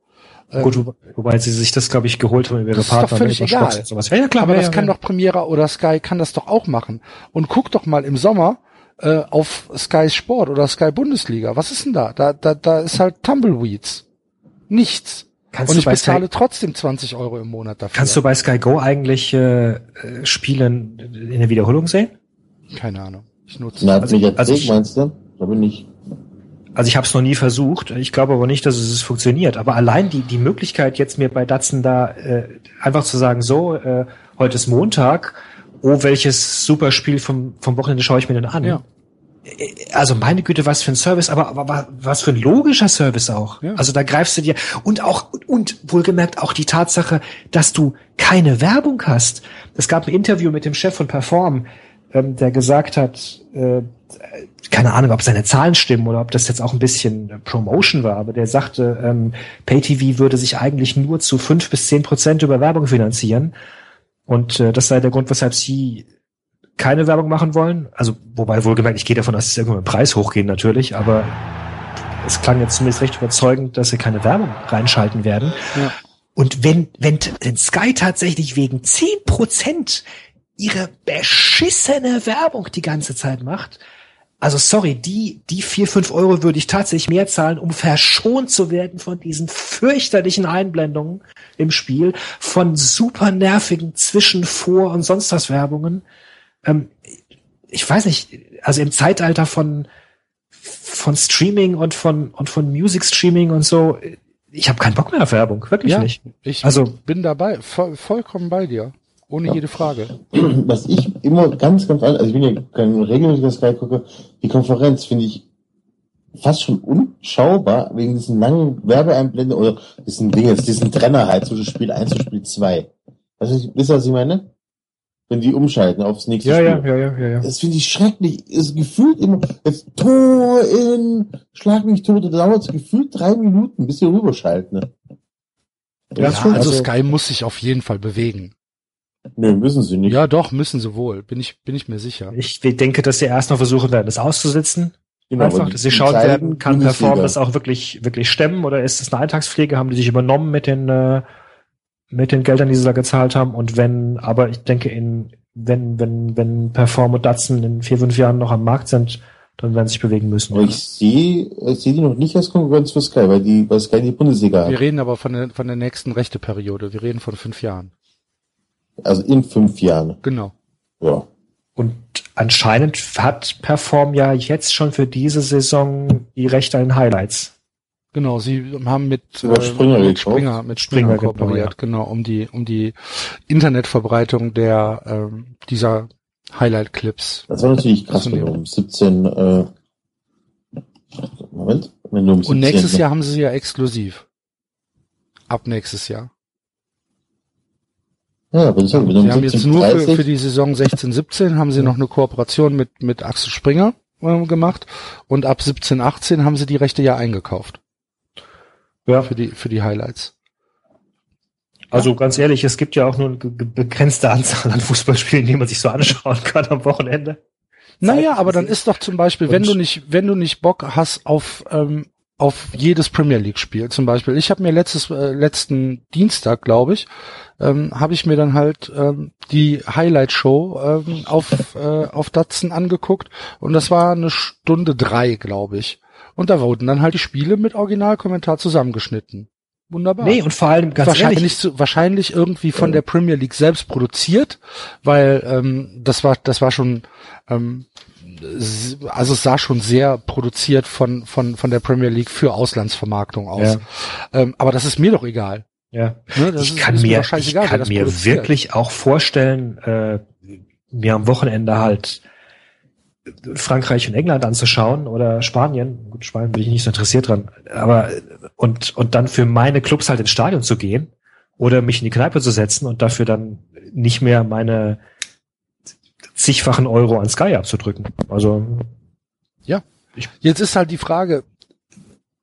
S3: Gut, wo- wobei sie sich das, glaube ich, geholt haben über ihre
S2: Das ist doch
S3: Partner.
S2: völlig egal.
S3: Ja, ja, klar.
S2: Aber
S3: ja,
S2: das
S3: ja,
S2: kann doch Premiere oder Sky kann das doch auch machen. Und guck doch mal im Sommer äh, auf Sky Sport oder Sky Bundesliga. Was ist denn da? Da, da, da ist halt Tumbleweeds. Nichts.
S3: Kannst
S2: Und
S3: du
S2: ich
S3: bei
S2: bezahle
S3: Sky,
S2: trotzdem 20 Euro im Monat dafür.
S3: kannst du bei Sky Go eigentlich äh, Spielen in der Wiederholung sehen?
S2: Keine Ahnung. Ich nutze.
S5: Na,
S3: also-
S5: Mediathek,
S3: also ich-
S5: meinst du? Da bin ich.
S3: Also ich habe es noch nie versucht. Ich glaube aber nicht, dass es funktioniert. Aber allein die die Möglichkeit jetzt mir bei Datsen da äh, einfach zu sagen, so äh, heute ist Montag, oh welches super Spiel vom vom Wochenende schaue ich mir denn an?
S2: Ja.
S3: Also meine Güte, was für ein Service, aber, aber wa- was für ein logischer Service auch.
S2: Ja.
S3: Also da greifst du dir und auch und wohlgemerkt auch die Tatsache, dass du keine Werbung hast. Es gab ein Interview mit dem Chef von Perform, ähm, der gesagt hat, äh, keine Ahnung, ob seine Zahlen stimmen oder ob das jetzt auch ein bisschen Promotion war, aber der sagte, ähm, PayTV würde sich eigentlich nur zu fünf bis zehn Prozent über Werbung finanzieren. Und äh, das sei der Grund, weshalb sie keine Werbung machen wollen. Also, wobei wohlgemerkt, ich gehe davon aus, dass irgendwann im Preis hochgehen natürlich, aber es klang jetzt zumindest recht überzeugend, dass sie keine Werbung reinschalten werden.
S2: Ja.
S3: Und wenn, wenn, wenn Sky tatsächlich wegen zehn Prozent ihre beschissene Werbung die ganze Zeit macht, also sorry, die, die vier fünf Euro würde ich tatsächlich mehr zahlen, um verschont zu werden von diesen fürchterlichen Einblendungen im Spiel, von super nervigen Zwischen-, Vor- und sonst was Werbungen. Ähm, ich weiß nicht, also im Zeitalter von, von Streaming und von, und von Music Streaming und so, ich habe keinen Bock mehr auf Werbung, wirklich
S2: Ja,
S3: nicht.
S2: ich
S3: Also-
S2: bin dabei, voll, vollkommen bei dir. Ohne jede Frage.
S5: was ich immer ganz, ganz anders, also ich bin ja kein regelmäßiger Sky-Gucker, die Konferenz finde ich fast schon unschaubar wegen diesen langen Werbeeinblenden oder diesen Ding, diesen Trenner halt zwischen Spiel 1 und Spiel 2. Also, ich- wisst ihr, was ich meine? Wenn die umschalten aufs nächste
S3: Ja,
S5: Spiel.
S3: ja, ja, ja, ja, ja.
S5: Das finde ich schrecklich. Es gefühlt immer, jetzt Tor in, schlag mich tot, da dauert es gefühlt drei Minuten, bis sie rüberschalten. Ne?
S3: Ja,
S5: Das schon,
S2: also
S3: also-
S2: Sky muss sich auf jeden Fall bewegen.
S5: Nee, müssen sie nicht.
S2: Ja, doch, müssen sie wohl. Bin ich, bin ich mir sicher.
S3: Ich denke, dass sie erst noch versuchen werden, das auszusitzen.
S5: Genau,
S3: Einfach, dass sie schauen werden, kann. Perform das auch wirklich, wirklich stemmen oder ist es eine Eintagspflege? Haben die sich übernommen mit den, äh, mit den Geldern, die sie da gezahlt haben? Und wenn, aber ich denke, in, wenn, wenn, wenn Perform und Datsun in vier, fünf Jahren noch am Markt sind, dann werden sie sich bewegen müssen.
S5: Aber ich sehe, ich sehe die noch nicht als Konkurrenz für Sky, weil die, weil Sky die Bundesliga
S2: Wir
S5: hat.
S2: reden aber von der, von der nächsten Rechteperiode. Wir reden von fünf Jahren.
S5: Also in fünf Jahren.
S2: Genau.
S5: Ja.
S3: Und anscheinend hat Perform ja jetzt schon für diese Saison die Rechte an den Highlights.
S2: Genau, sie haben mit,
S5: Über Springer
S2: mit. Springer, mit Springer,
S3: Springer, genau,
S2: kooperiert, genau, um die, um die Internetverbreitung der ähm, dieser Highlight-Clips.
S5: Das war natürlich krass,
S2: zu
S5: wenn du
S2: nehmen.
S5: um 17, äh, Moment, wenn du um 17,
S2: Und nächstes? Jahr haben sie sie ja exklusiv. Ab nächstes Jahr.
S5: Ja, du, wenn du um
S2: Sie haben jetzt
S5: 17,
S2: nur für,
S5: 30,
S2: für die Saison 16, 17 haben sie noch eine Kooperation mit, mit Axel Springer äh, gemacht und ab 17, 18 haben sie die Rechte ja eingekauft.
S3: Ja.
S2: Für die, für die Highlights.
S3: Also ganz ehrlich, es gibt ja auch nur eine begrenzte Anzahl an Fußballspielen, die man sich so anschauen kann am Wochenende.
S2: Naja, aber dann ist doch zum Beispiel, wenn du nicht, wenn du nicht Bock hast auf ähm, auf jedes Premier League Spiel, zum Beispiel. Ich habe mir letztes äh, letzten Dienstag, glaube ich, ähm, habe ich mir dann halt ähm, die Highlight Show ähm, auf äh, auf Datsen angeguckt und das war eine Stunde drei, glaube ich. Und da wurden dann halt die Spiele mit Originalkommentar zusammengeschnitten. Wunderbar
S3: Nee, und vor allem ganz
S2: wahrscheinlich,
S3: ehrlich,
S2: zu, wahrscheinlich irgendwie von der Premier League selbst produziert, weil ähm, das war das war schon ähm, also es sah schon sehr produziert von von von der Premier League für Auslandsvermarktung aus. Ähm, aber das ist mir doch egal.
S3: ja.
S2: Ne?
S3: Ich kann mir, ich
S2: wer
S3: kann mir
S2: produziert.
S3: wirklich auch vorstellen, äh, mir am Wochenende halt Frankreich und England anzuschauen oder Spanien. Gut, Spanien bin ich nicht so interessiert dran. Aber und und dann für meine Clubs halt ins Stadion zu gehen oder mich in die Kneipe zu setzen und dafür dann nicht mehr meine zigfachen Euro an Sky abzudrücken. Also
S2: Jetzt ist halt die Frage,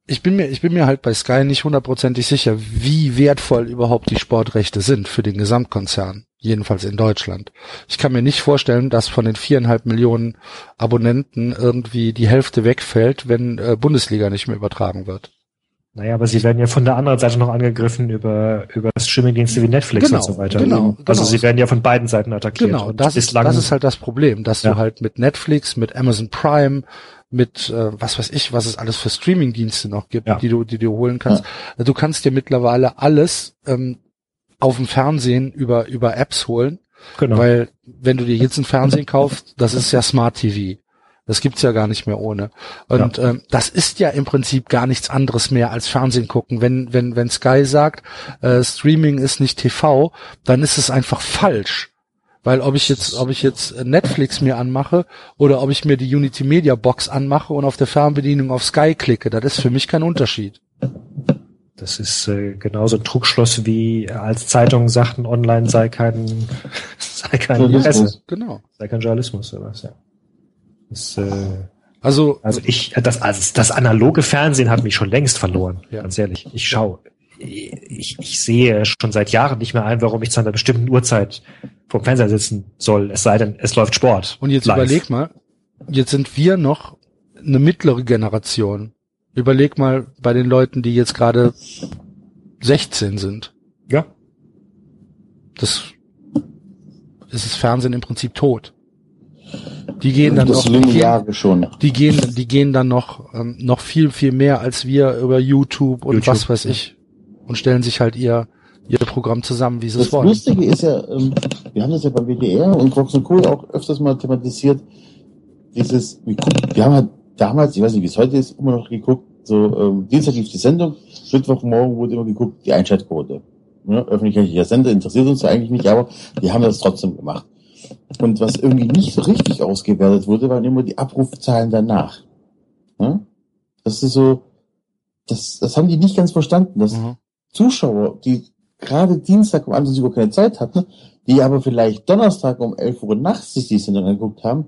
S2: ich bin mir, ich bin mir halt bei Sky nicht hundertprozentig sicher, wie wertvoll überhaupt die Sportrechte sind für den Gesamtkonzern. Jedenfalls in Deutschland. Ich kann mir nicht vorstellen, dass von den viereinhalb Millionen Abonnenten irgendwie die Hälfte wegfällt, wenn äh, Bundesliga nicht mehr übertragen wird.
S3: Naja, aber sie werden ja von der anderen Seite noch angegriffen über, über Streamingdienste wie Netflix
S2: Genau,
S3: und so weiter.
S2: genau,
S3: Also
S2: genau.
S3: sie werden ja von beiden Seiten attackiert.
S2: Genau,
S3: Und
S2: das ist, das ist halt das Problem, dass
S3: Ja.
S2: du halt mit Netflix, mit Amazon Prime, mit äh, was weiß ich, was es alles für Streamingdienste noch gibt,
S3: Ja.
S2: die du, die du holen kannst. Du kannst dir mittlerweile alles ähm, auf dem Fernsehen über über Apps holen,
S3: genau.
S2: weil wenn du dir jetzt ein Fernsehen kaufst, das ist ja Smart TV. Das gibt's ja gar nicht mehr ohne. Und ähm, das ist ja im Prinzip gar nichts anderes mehr als Fernsehen gucken. Wenn wenn wenn Sky sagt, äh, Streaming ist nicht TV, dann ist es einfach falsch. Weil ob ich jetzt, ob ich jetzt Netflix mir anmache oder ob ich mir die Unity Media Box anmache und auf der Fernbedienung auf Sky klicke, das ist für mich kein Unterschied.
S3: Das ist äh, genauso ein Trugschluss wie als Zeitungen sagten, online sei kein, sei kein
S5: Journalismus.
S3: Presse,
S2: Genau.
S3: sei kein Journalismus oder was, ja. Das, äh,
S2: Also,
S3: also ich, das, also das analoge Fernsehen hat mich schon längst verloren,
S2: Ja.
S3: ganz ehrlich. Ich schaue, ich, ich sehe schon seit Jahren nicht mehr ein, warum ich zu einer bestimmten Uhrzeit vom Fernseher sitzen soll, es sei denn, es läuft Sport.
S2: und jetzt
S3: live.
S2: überleg mal, jetzt sind wir noch eine mittlere Generation. Überleg mal bei den Leuten, die jetzt gerade 16 sind.
S3: Ja,
S2: Das ist das Fernsehen im Prinzip tot. Die gehen dann
S5: das
S2: noch, die gehen,
S5: schon.
S2: die gehen, die gehen dann noch, ähm, noch viel, viel mehr als wir über YouTube und
S3: YouTube,
S2: was weiß ich und stellen sich halt ihr, ihr Programm zusammen, wie sie es
S5: Das
S2: wollen.
S5: Lustige ist ja, ähm, wir haben das ja beim WDR und Crocs und Co. auch öfters mal thematisiert, dieses, wir, gucken, wir haben halt damals, ich weiß nicht, wie es heute ist, immer noch geguckt, so ähm, Dienstag lief die Sendung, Mittwochmorgen wurde immer geguckt, die Einschaltquote. Ja, öffentlich-rechtlicher Sender interessiert uns ja eigentlich nicht, aber wir haben das trotzdem gemacht. Und was irgendwie nicht so richtig ausgewertet wurde, waren immer die Abrufzahlen danach. Ja? Das ist so, das, das haben die nicht ganz verstanden, dass
S2: Mhm.
S5: Zuschauer, die gerade Dienstag um 21 Uhr keine Zeit hatten, die aber vielleicht Donnerstag um 11 Uhr nachts sich die Sendung angeguckt haben,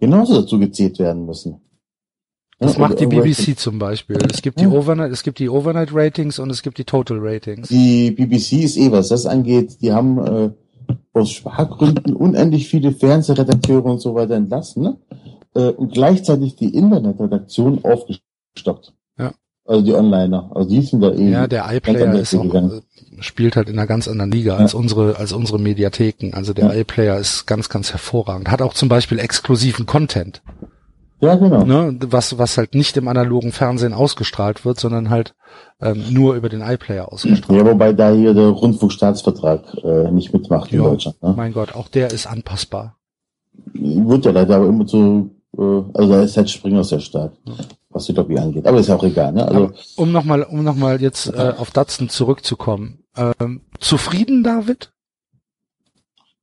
S5: genauso dazu gezählt werden müssen.
S2: Das
S5: Ja,
S2: macht die BBC zum Beispiel. Es gibt die
S5: Ja.
S2: Overnight, es gibt die Overnight Ratings und es gibt die Total Ratings.
S5: Die BBC ist eh, was das angeht, die haben äh, aus Spargründen unendlich viele Fernsehredakteure und so weiter entlassen ne? äh, und gleichzeitig die Internetredaktion aufgestockt.
S2: Ja.
S5: Also die Onliner, also die sind da eh.
S2: Ja, der iPlayer ist auch,
S5: gegangen.
S2: äh, spielt halt in einer ganz anderen Liga als unsere, als unsere Mediatheken. Also der
S5: Ja.
S2: iPlayer ist ganz, ganz hervorragend. Hat auch zum Beispiel exklusiven Content,
S5: Ja, genau.
S2: ne, was, was halt nicht im analogen Fernsehen ausgestrahlt wird, sondern halt ähm, nur über den iPlayer ausgestrahlt.
S5: Ja, wobei da hier der Rundfunkstaatsvertrag äh, nicht mitmacht in
S2: Ja,
S5: Deutschland. Ne?
S2: Mein Gott, auch der ist anpassbar.
S5: Wird ja leider aber immer so, äh, also da ist halt Springer sehr stark, was die Lobby angeht. Aber ist ja auch egal, ne? Also
S2: Aber um nochmal, um noch mal jetzt äh, auf Datsen zurückzukommen. Ähm, zufrieden, David?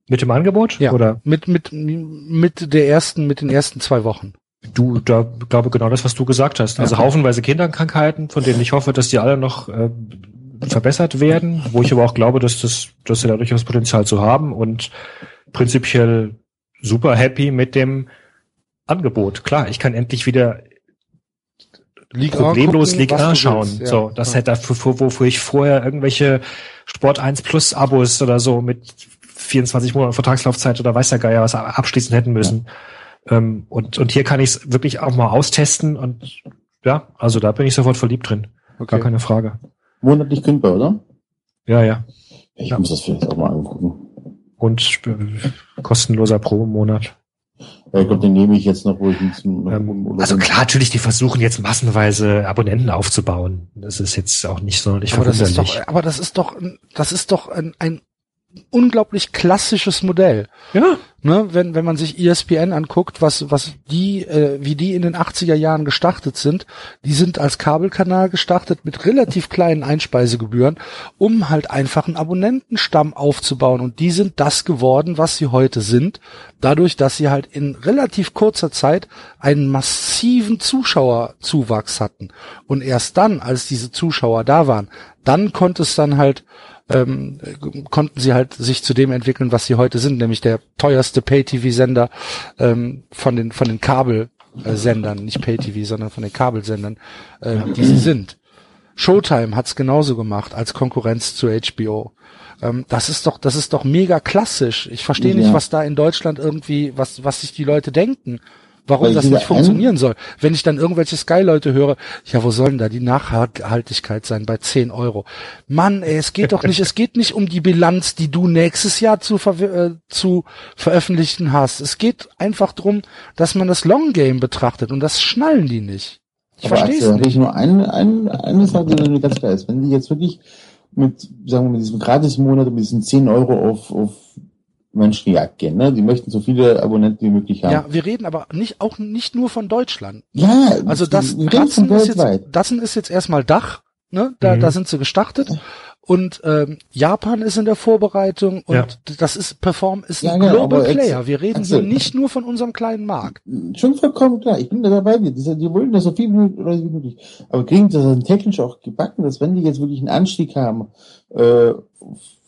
S3: mit dem Angebot?
S2: Ja.
S3: Oder
S2: Mit, mit, mit der ersten, mit den ersten zwei Wochen.
S3: Du, da glaube genau das, was du gesagt hast. Also
S2: Ja.
S3: haufenweise Kinderkrankheiten, von denen ich hoffe, dass die alle noch äh, verbessert werden, wo ich aber auch glaube, dass das, dass sie da durchaus Potenzial zu haben und prinzipiell super happy mit dem Angebot. Klar, ich kann endlich wieder
S2: Liga
S3: problemlos
S2: gucken,
S3: Liga schauen.
S2: Ja.
S3: So, das
S2: ja.
S3: hätte dafür, wofür ich vorher irgendwelche Sport 1 Plus Abos oder so mit 24 Monaten Vertragslaufzeit oder weiß der Geier was abschließen hätten müssen. Ähm, und, und hier kann ich es wirklich auch mal austesten und ja, also da bin ich sofort verliebt drin. Gar
S2: Okay.
S3: keine Frage.
S5: monatlich kündbar, oder?
S3: Ja, ja.
S5: Ich
S3: Ja.
S5: muss das vielleicht auch mal angucken.
S3: Und äh, kostenloser pro Monat.
S5: Ja, ich glaube, den nehme ich jetzt noch, wo ich ihn zum
S3: Ähm, also klar, natürlich, die versuchen jetzt massenweise Abonnenten aufzubauen. Das ist jetzt auch nicht sonderlich
S2: aber das ist
S3: verwunderlich.
S2: doch, aber das ist doch, ein- das ist doch ein, ein unglaublich klassisches Modell.
S3: ja,
S2: Ne, wenn, wenn man sich ESPN anguckt, was, was die, äh, wie die in den 80er Jahren gestartet sind, die sind als Kabelkanal gestartet mit relativ kleinen Einspeisegebühren, um halt einfach einen Abonnentenstamm aufzubauen. Und die sind das geworden, was sie heute sind, dadurch, dass sie halt in relativ kurzer Zeit einen massiven Zuschauerzuwachs hatten. Und erst dann, als diese Zuschauer da waren, dann konnte es dann halt ähm, konnten sie halt sich zu dem entwickeln, was sie heute sind, nämlich der teuerste Pay-TV-Sender ähm, von den von den Kabelsendern, nicht Pay-TV, sondern von den Kabelsendern, äh, die sie sind. Showtime hat's genauso gemacht als Konkurrenz zu HBO. Ähm, das ist doch, das ist doch mega klassisch. Ich verstehe nicht,
S5: Ja.
S2: was da in Deutschland irgendwie, was was sich die Leute denken. Warum
S5: Weil
S2: das nicht funktionieren soll. Wenn ich dann irgendwelche Sky-Leute höre, ja, wo soll denn da die Nachhaltigkeit sein bei 10 Euro? Mann, ey, es geht doch nicht, es geht nicht um die Bilanz, die du nächstes Jahr zu, ver äh, zu veröffentlichen hast. Es geht einfach drum, dass man das Long Game betrachtet und das schnallen die nicht. Ich verstehe es nicht.
S5: ich nur eine, eine, eine Sache, die mir ganz klar ist. Wenn die jetzt wirklich mit, sagen wir, mit diesem Gratis-Monat, mit diesen 10 Euro auf, auf Menschenjagd gehen, ne? Die möchten so viele Abonnenten wie möglich haben.
S2: Ja, wir reden aber nicht auch nicht nur von Deutschland.
S5: Ja,
S2: Also das
S5: von
S2: ist,
S5: weltweit.
S2: jetzt, Datsen ist jetzt erstmal Dach, ne? Da,
S3: Mhm.
S2: da sind sie gestartet. und ähm, Japan ist in der Vorbereitung und
S3: Ja.
S2: das ist Perform ist
S5: Ja,
S2: ein
S5: genau,
S2: Global Player. Wir reden
S5: Axel.
S2: hier nicht nur von unserem kleinen Markt.
S5: Schon vollkommen klar. Ich bin da dabei. Die, die wollen das so viel wie möglich- wie möglich. Aber kriegen das dann technisch auch gebacken, dass wenn die jetzt wirklich einen Anstieg haben, äh,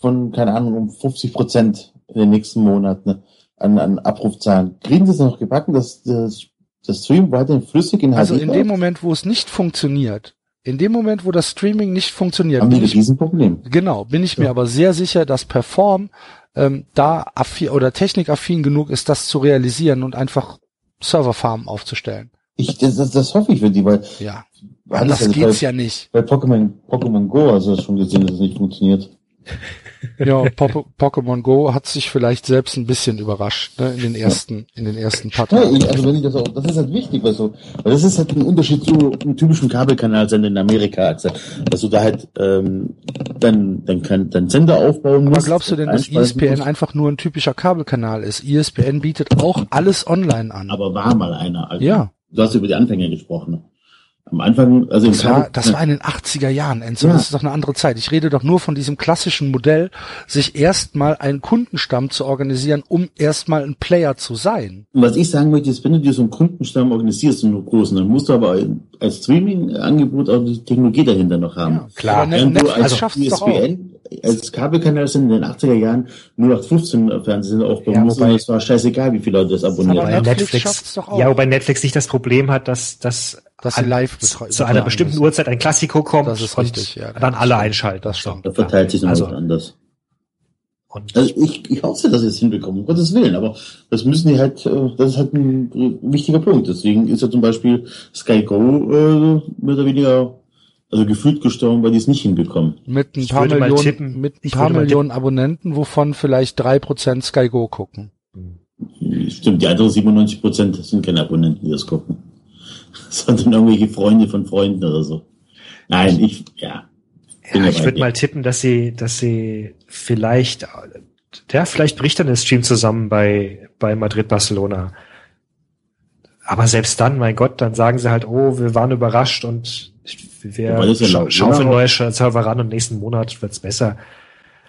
S5: von, keine Ahnung, um 50 Prozent in den nächsten Monaten an, an Abrufzahlen, kriegen sie es noch gebacken, dass das, das Stream weiterhin flüssig in
S2: Also
S5: HD
S2: in dem? Moment, wo es nicht funktioniert, in dem Moment, wo das Streaming nicht funktioniert,
S5: haben
S2: bin
S5: ein Riesenproblem.
S2: genau, bin ich mir
S5: Ja.
S2: aber sehr sicher, dass Perform ähm, da affi oder technikaffin genug ist, das zu realisieren und einfach Serverfarmen aufzustellen.
S5: Ich, das, das, das hoffe ich für die, weil
S2: Ja,
S5: Alles
S2: anders
S5: also
S2: geht's
S5: bei-
S2: ja nicht.
S5: bei Pokémon, Pokémon Go hast du das schon gesehen, dass es nicht funktioniert.
S2: Ja, Po- Pokémon Go hat sich vielleicht selbst ein bisschen überrascht ne, in den ersten, in den ersten paar
S5: Ja,
S2: Tagen.
S5: also wenn ich das auch, das ist halt wichtig, weil so, weil das ist halt ein Unterschied zu einem typischen Kabelkanalsender in Amerika, also, dass du da halt ähm, dann dann kann dann Sender aufbauen
S2: Aber
S5: musst.
S2: glaubst du denn, dass E
S5: einspeisen
S2: ESPN
S5: musst?
S2: einfach nur ein typischer Kabelkanal ist? E ESPN bietet auch alles online an.
S4: Aber war mal einer. Also,
S2: Ja.
S4: Du hast über die Anfänger gesprochen. Am Anfang, also im
S2: Das war, das war in den 80er Jahren, Enzo.
S5: Ja.
S2: Das ist doch eine andere Zeit. Ich rede doch nur von diesem klassischen Modell, sich erstmal einen Kundenstamm zu organisieren, um erstmal ein Player zu sein.
S4: Und was ich sagen möchte, ist, wenn du dir so einen Kundenstamm organisierst, so einen großen, dann musst du aber als Streaming-Angebot auch die Technologie dahinter noch haben.
S3: klar.
S2: Aber
S4: Während du
S2: Netflix
S4: als. ISBN, als Kabelkanal sind in den 80er Jahren nur nach 15 Fernsehsender aufbauen
S3: Ja,
S4: und es war scheißegal, wie viele Leute das abonniert
S2: Aber. Netflix
S3: Netflix,
S2: schafft's doch auch.
S3: ja, wobei Netflix nicht das Problem hat, dass, dass,
S2: Dass sie
S3: an-
S2: live
S3: zu, einer bestimmten. Uhrzeit ein Klassiko kommt
S2: Das ist
S3: und
S2: richtig, ja.
S3: dann
S2: Das
S3: alle einschalten.
S2: Das stimmt.
S4: Da verteilt sich noch
S3: Also-
S4: was anders.
S3: Und
S4: Also ich, ich hoffe, dass sie es hinbekommen, um Gottes Willen, aber das müssen die halt, äh, das ist halt ein wichtiger Punkt. Deswegen ist ja zum Beispiel Sky Go äh, mehr oder weniger, also gefühlt gestorben, weil die es nicht hinbekommen.
S2: Mit ein paar Millionen,
S3: tippen-
S2: mit ein paar Millionen Abonnenten, wovon vielleicht drei Prozent Sky Go gucken.
S4: Stimmt, die anderen 97 Prozent sind keine Abonnenten, die das gucken. Sondern irgendwelche Freunde von Freunden oder so. Nein, ich, ja.
S3: Ja, ich würde mal tippen, dass sie, dass sie vielleicht, der vielleicht bricht dann der Stream zusammen bei, bei Madrid Barcelona. Aber selbst dann, mein Gott, dann sagen sie halt, oh, wir waren überrascht und wir
S4: ja
S3: scha schaufeln
S4: ja.
S3: neue Server ran und nächsten Monat wird's besser.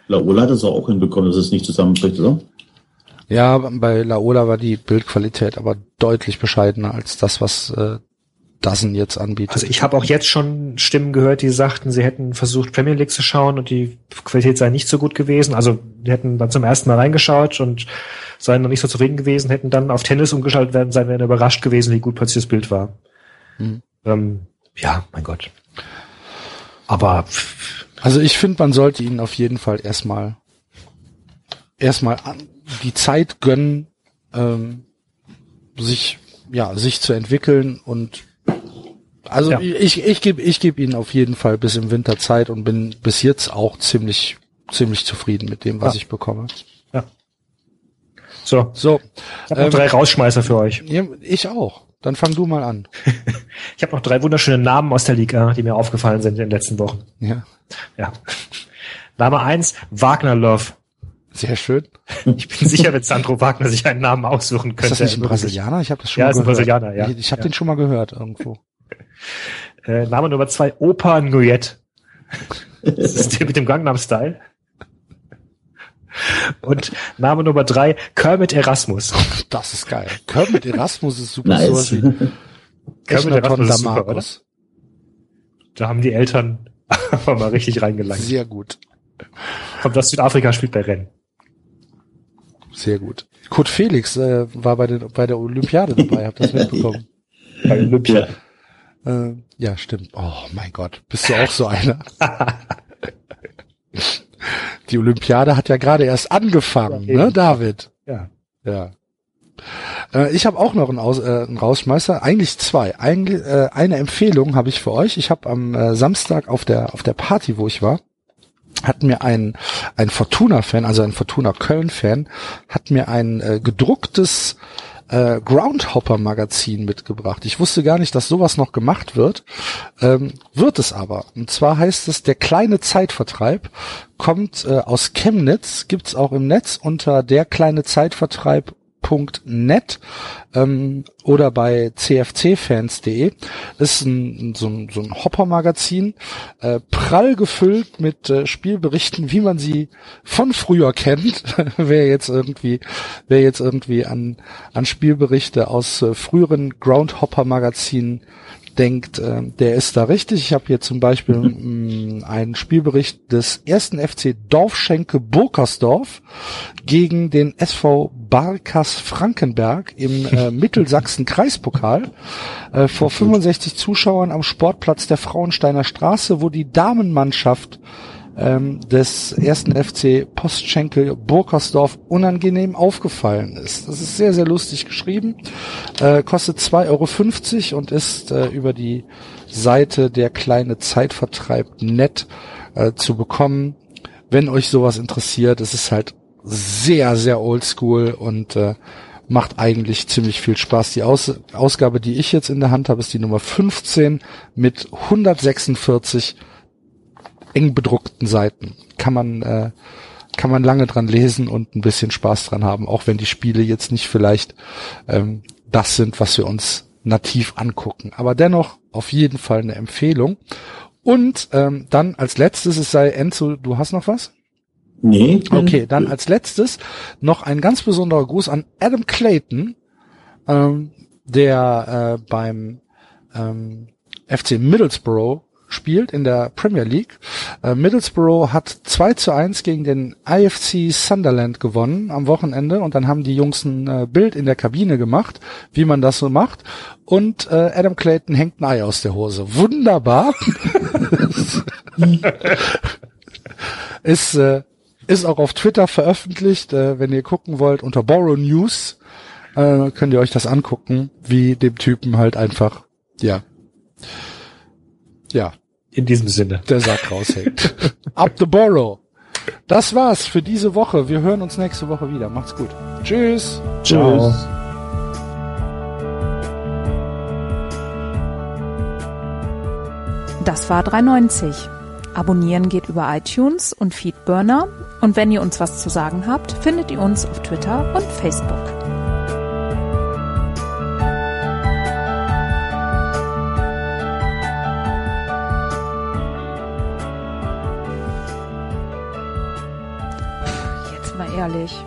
S4: Laola hat es auch hinbekommen, dass es nicht zusammenbricht, oder?
S2: Ja, bei Laola war die Bildqualität aber deutlich bescheidener als das, was äh, Dozen jetzt anbietet.
S3: Also ich habe auch jetzt schon Stimmen gehört, die sagten, sie hätten versucht, Premier League zu schauen und die Qualität sei nicht so gut gewesen. Also die hätten dann zum ersten Mal reingeschaut und seien noch nicht so zufrieden gewesen, hätten dann auf Tennis umgeschaltet werden, seien wären überrascht gewesen, wie gut plötzlich das Bild war.
S2: Mhm.
S3: Ähm, ja, mein Gott. Aber
S2: Also ich finde, man sollte ihnen auf jeden Fall erstmal erstmal die Zeit gönnen, ähm, sich ja sich zu entwickeln und also
S3: Ja.
S2: ich ich gebe ich gebe ihnen auf jeden Fall bis im Winter Zeit und bin bis jetzt auch ziemlich ziemlich zufrieden mit dem, was
S3: Ja.
S2: ich bekomme.
S3: so,
S2: So,
S3: ich habe noch
S2: Ähm,
S3: drei Rausschmeißer für euch.
S2: ja, ich auch. Dann fang du mal an.
S3: Ich habe noch drei wunderschöne Namen aus der Liga, die mir aufgefallen sind in den letzten Wochen.
S2: Ja,
S3: Ja. Name eins, Wagner Love.
S2: sehr schön.
S3: Ich bin sicher, wenn Sandro Wagner sich einen Namen aussuchen
S2: Ist
S3: könnte.
S2: das nicht ein
S3: er
S2: Brasilianer? Ich habe das schon
S3: Ja,
S2: mal
S3: ist ein
S2: gehört.
S3: Brasilianer, ja.
S2: Ich, ich habe
S3: Ja.
S2: den schon mal gehört irgendwo.
S3: Äh, Name Nummer zwei, Opa Nguyet. Das ist der mit dem Gangnam Style. Und Name Nummer drei, Kermit Erasmus.
S2: Das ist geil. Kermit Erasmus ist super.
S4: Nice.
S2: Sowas wie
S3: Kermit Erasmus ist super,
S2: Damarkus.
S3: Da haben die Eltern aber mal richtig reingelangt.
S2: Sehr gut.
S3: Kommt aus Südafrika, spielt bei Rennen.
S2: Sehr gut. Kurt Felix äh, war bei, den, bei der Olympiade dabei, habt ihr das mitbekommen?
S3: Bei Olympia.
S2: Äh, ja, stimmt. Oh mein Gott, bist du auch so einer? Die Olympiade hat ja gerade erst angefangen,
S3: Ja,
S2: ne, David?
S3: Ja.
S2: Ja. Äh, ich habe auch noch einen, Aus, äh, einen Rausschmeißer, eigentlich zwei. Eigentlich, äh, eine Empfehlung habe ich für euch. Ich habe am äh, Samstag auf der auf der Party, wo ich war, hat mir ein ein Fortuna-Fan, also ein Fortuna Köln-Fan, hat mir ein äh, gedrucktes äh, Groundhopper-Magazin mitgebracht. Ich wusste gar nicht, dass sowas noch gemacht wird. Ähm, wird es aber. Und zwar heißt es, der kleine Zeitvertreib kommt äh, aus Chemnitz, gibt's auch im Netz unter der kleine Zeitvertreib cfc.net ähm, oder bei cfcfans.de. Das ist ein, so ein, so ein Hopper-Magazin, äh, prall gefüllt mit äh, Spielberichten, wie man sie von früher kennt. wer jetzt irgendwie, wer jetzt irgendwie an, an Spielberichte aus äh, früheren Groundhopper-Magazinen denkt, äh, der ist da richtig. Ich habe hier zum Beispiel mh, einen Spielbericht des ersten FC Dorfschenke Burkersdorf gegen den SV Barkas Frankenberg im äh, Mittelsachsen Kreispokal äh, vor 65 Zuschauern am Sportplatz der Frauensteiner Straße, wo die Damenmannschaft ähm, des ersten FC Postschenkel Burkersdorf unangenehm aufgefallen ist. Das ist sehr, sehr lustig geschrieben, äh, kostet 2,50 Euro und ist äh, über die Seite der kleine Zeitvertreib nett äh, zu bekommen. Wenn euch sowas interessiert, es ist halt sehr, sehr oldschool und äh, macht eigentlich ziemlich viel Spaß. Die Aus Ausgabe, die ich jetzt in der Hand habe, ist die Nummer 15 mit 146 eng bedruckten Seiten. Kann man, äh, kann man lange dran lesen und ein bisschen Spaß dran haben, auch wenn die Spiele jetzt nicht vielleicht ähm, das sind, was wir uns nativ angucken. Aber dennoch auf jeden Fall eine Empfehlung. Und ähm, dann als letztes, es sei Enzo, du hast noch was?
S4: Nee.
S2: Okay, dann als letztes noch ein ganz besonderer Gruß an Adam Clayton, ähm, der äh, beim ähm, FC Middlesbrough spielt in der Premier League. Äh, Middlesbrough hat 2 zu 1 gegen den IFC Sunderland gewonnen am Wochenende und dann haben die Jungs ein äh, Bild in der Kabine gemacht, wie man das so macht. Und äh, Adam Clayton hängt ein Ei aus der Hose. Wunderbar. ist, äh, ist auch auf Twitter veröffentlicht. Äh, wenn ihr gucken wollt, unter Borrow News äh, könnt ihr euch das angucken, wie dem Typen halt einfach, ja, ja,
S3: In diesem Sinne.
S2: der Sack raushängt. Up the Borrow. Das war's für diese Woche. Wir hören uns nächste Woche wieder. Macht's gut. Tschüss.
S3: Ciao.
S4: Tschüss.
S1: Das war 390. Abonnieren geht über iTunes und Feedburner. Und wenn ihr uns was zu sagen habt, findet ihr uns auf Twitter und Facebook. Jetzt mal ehrlich,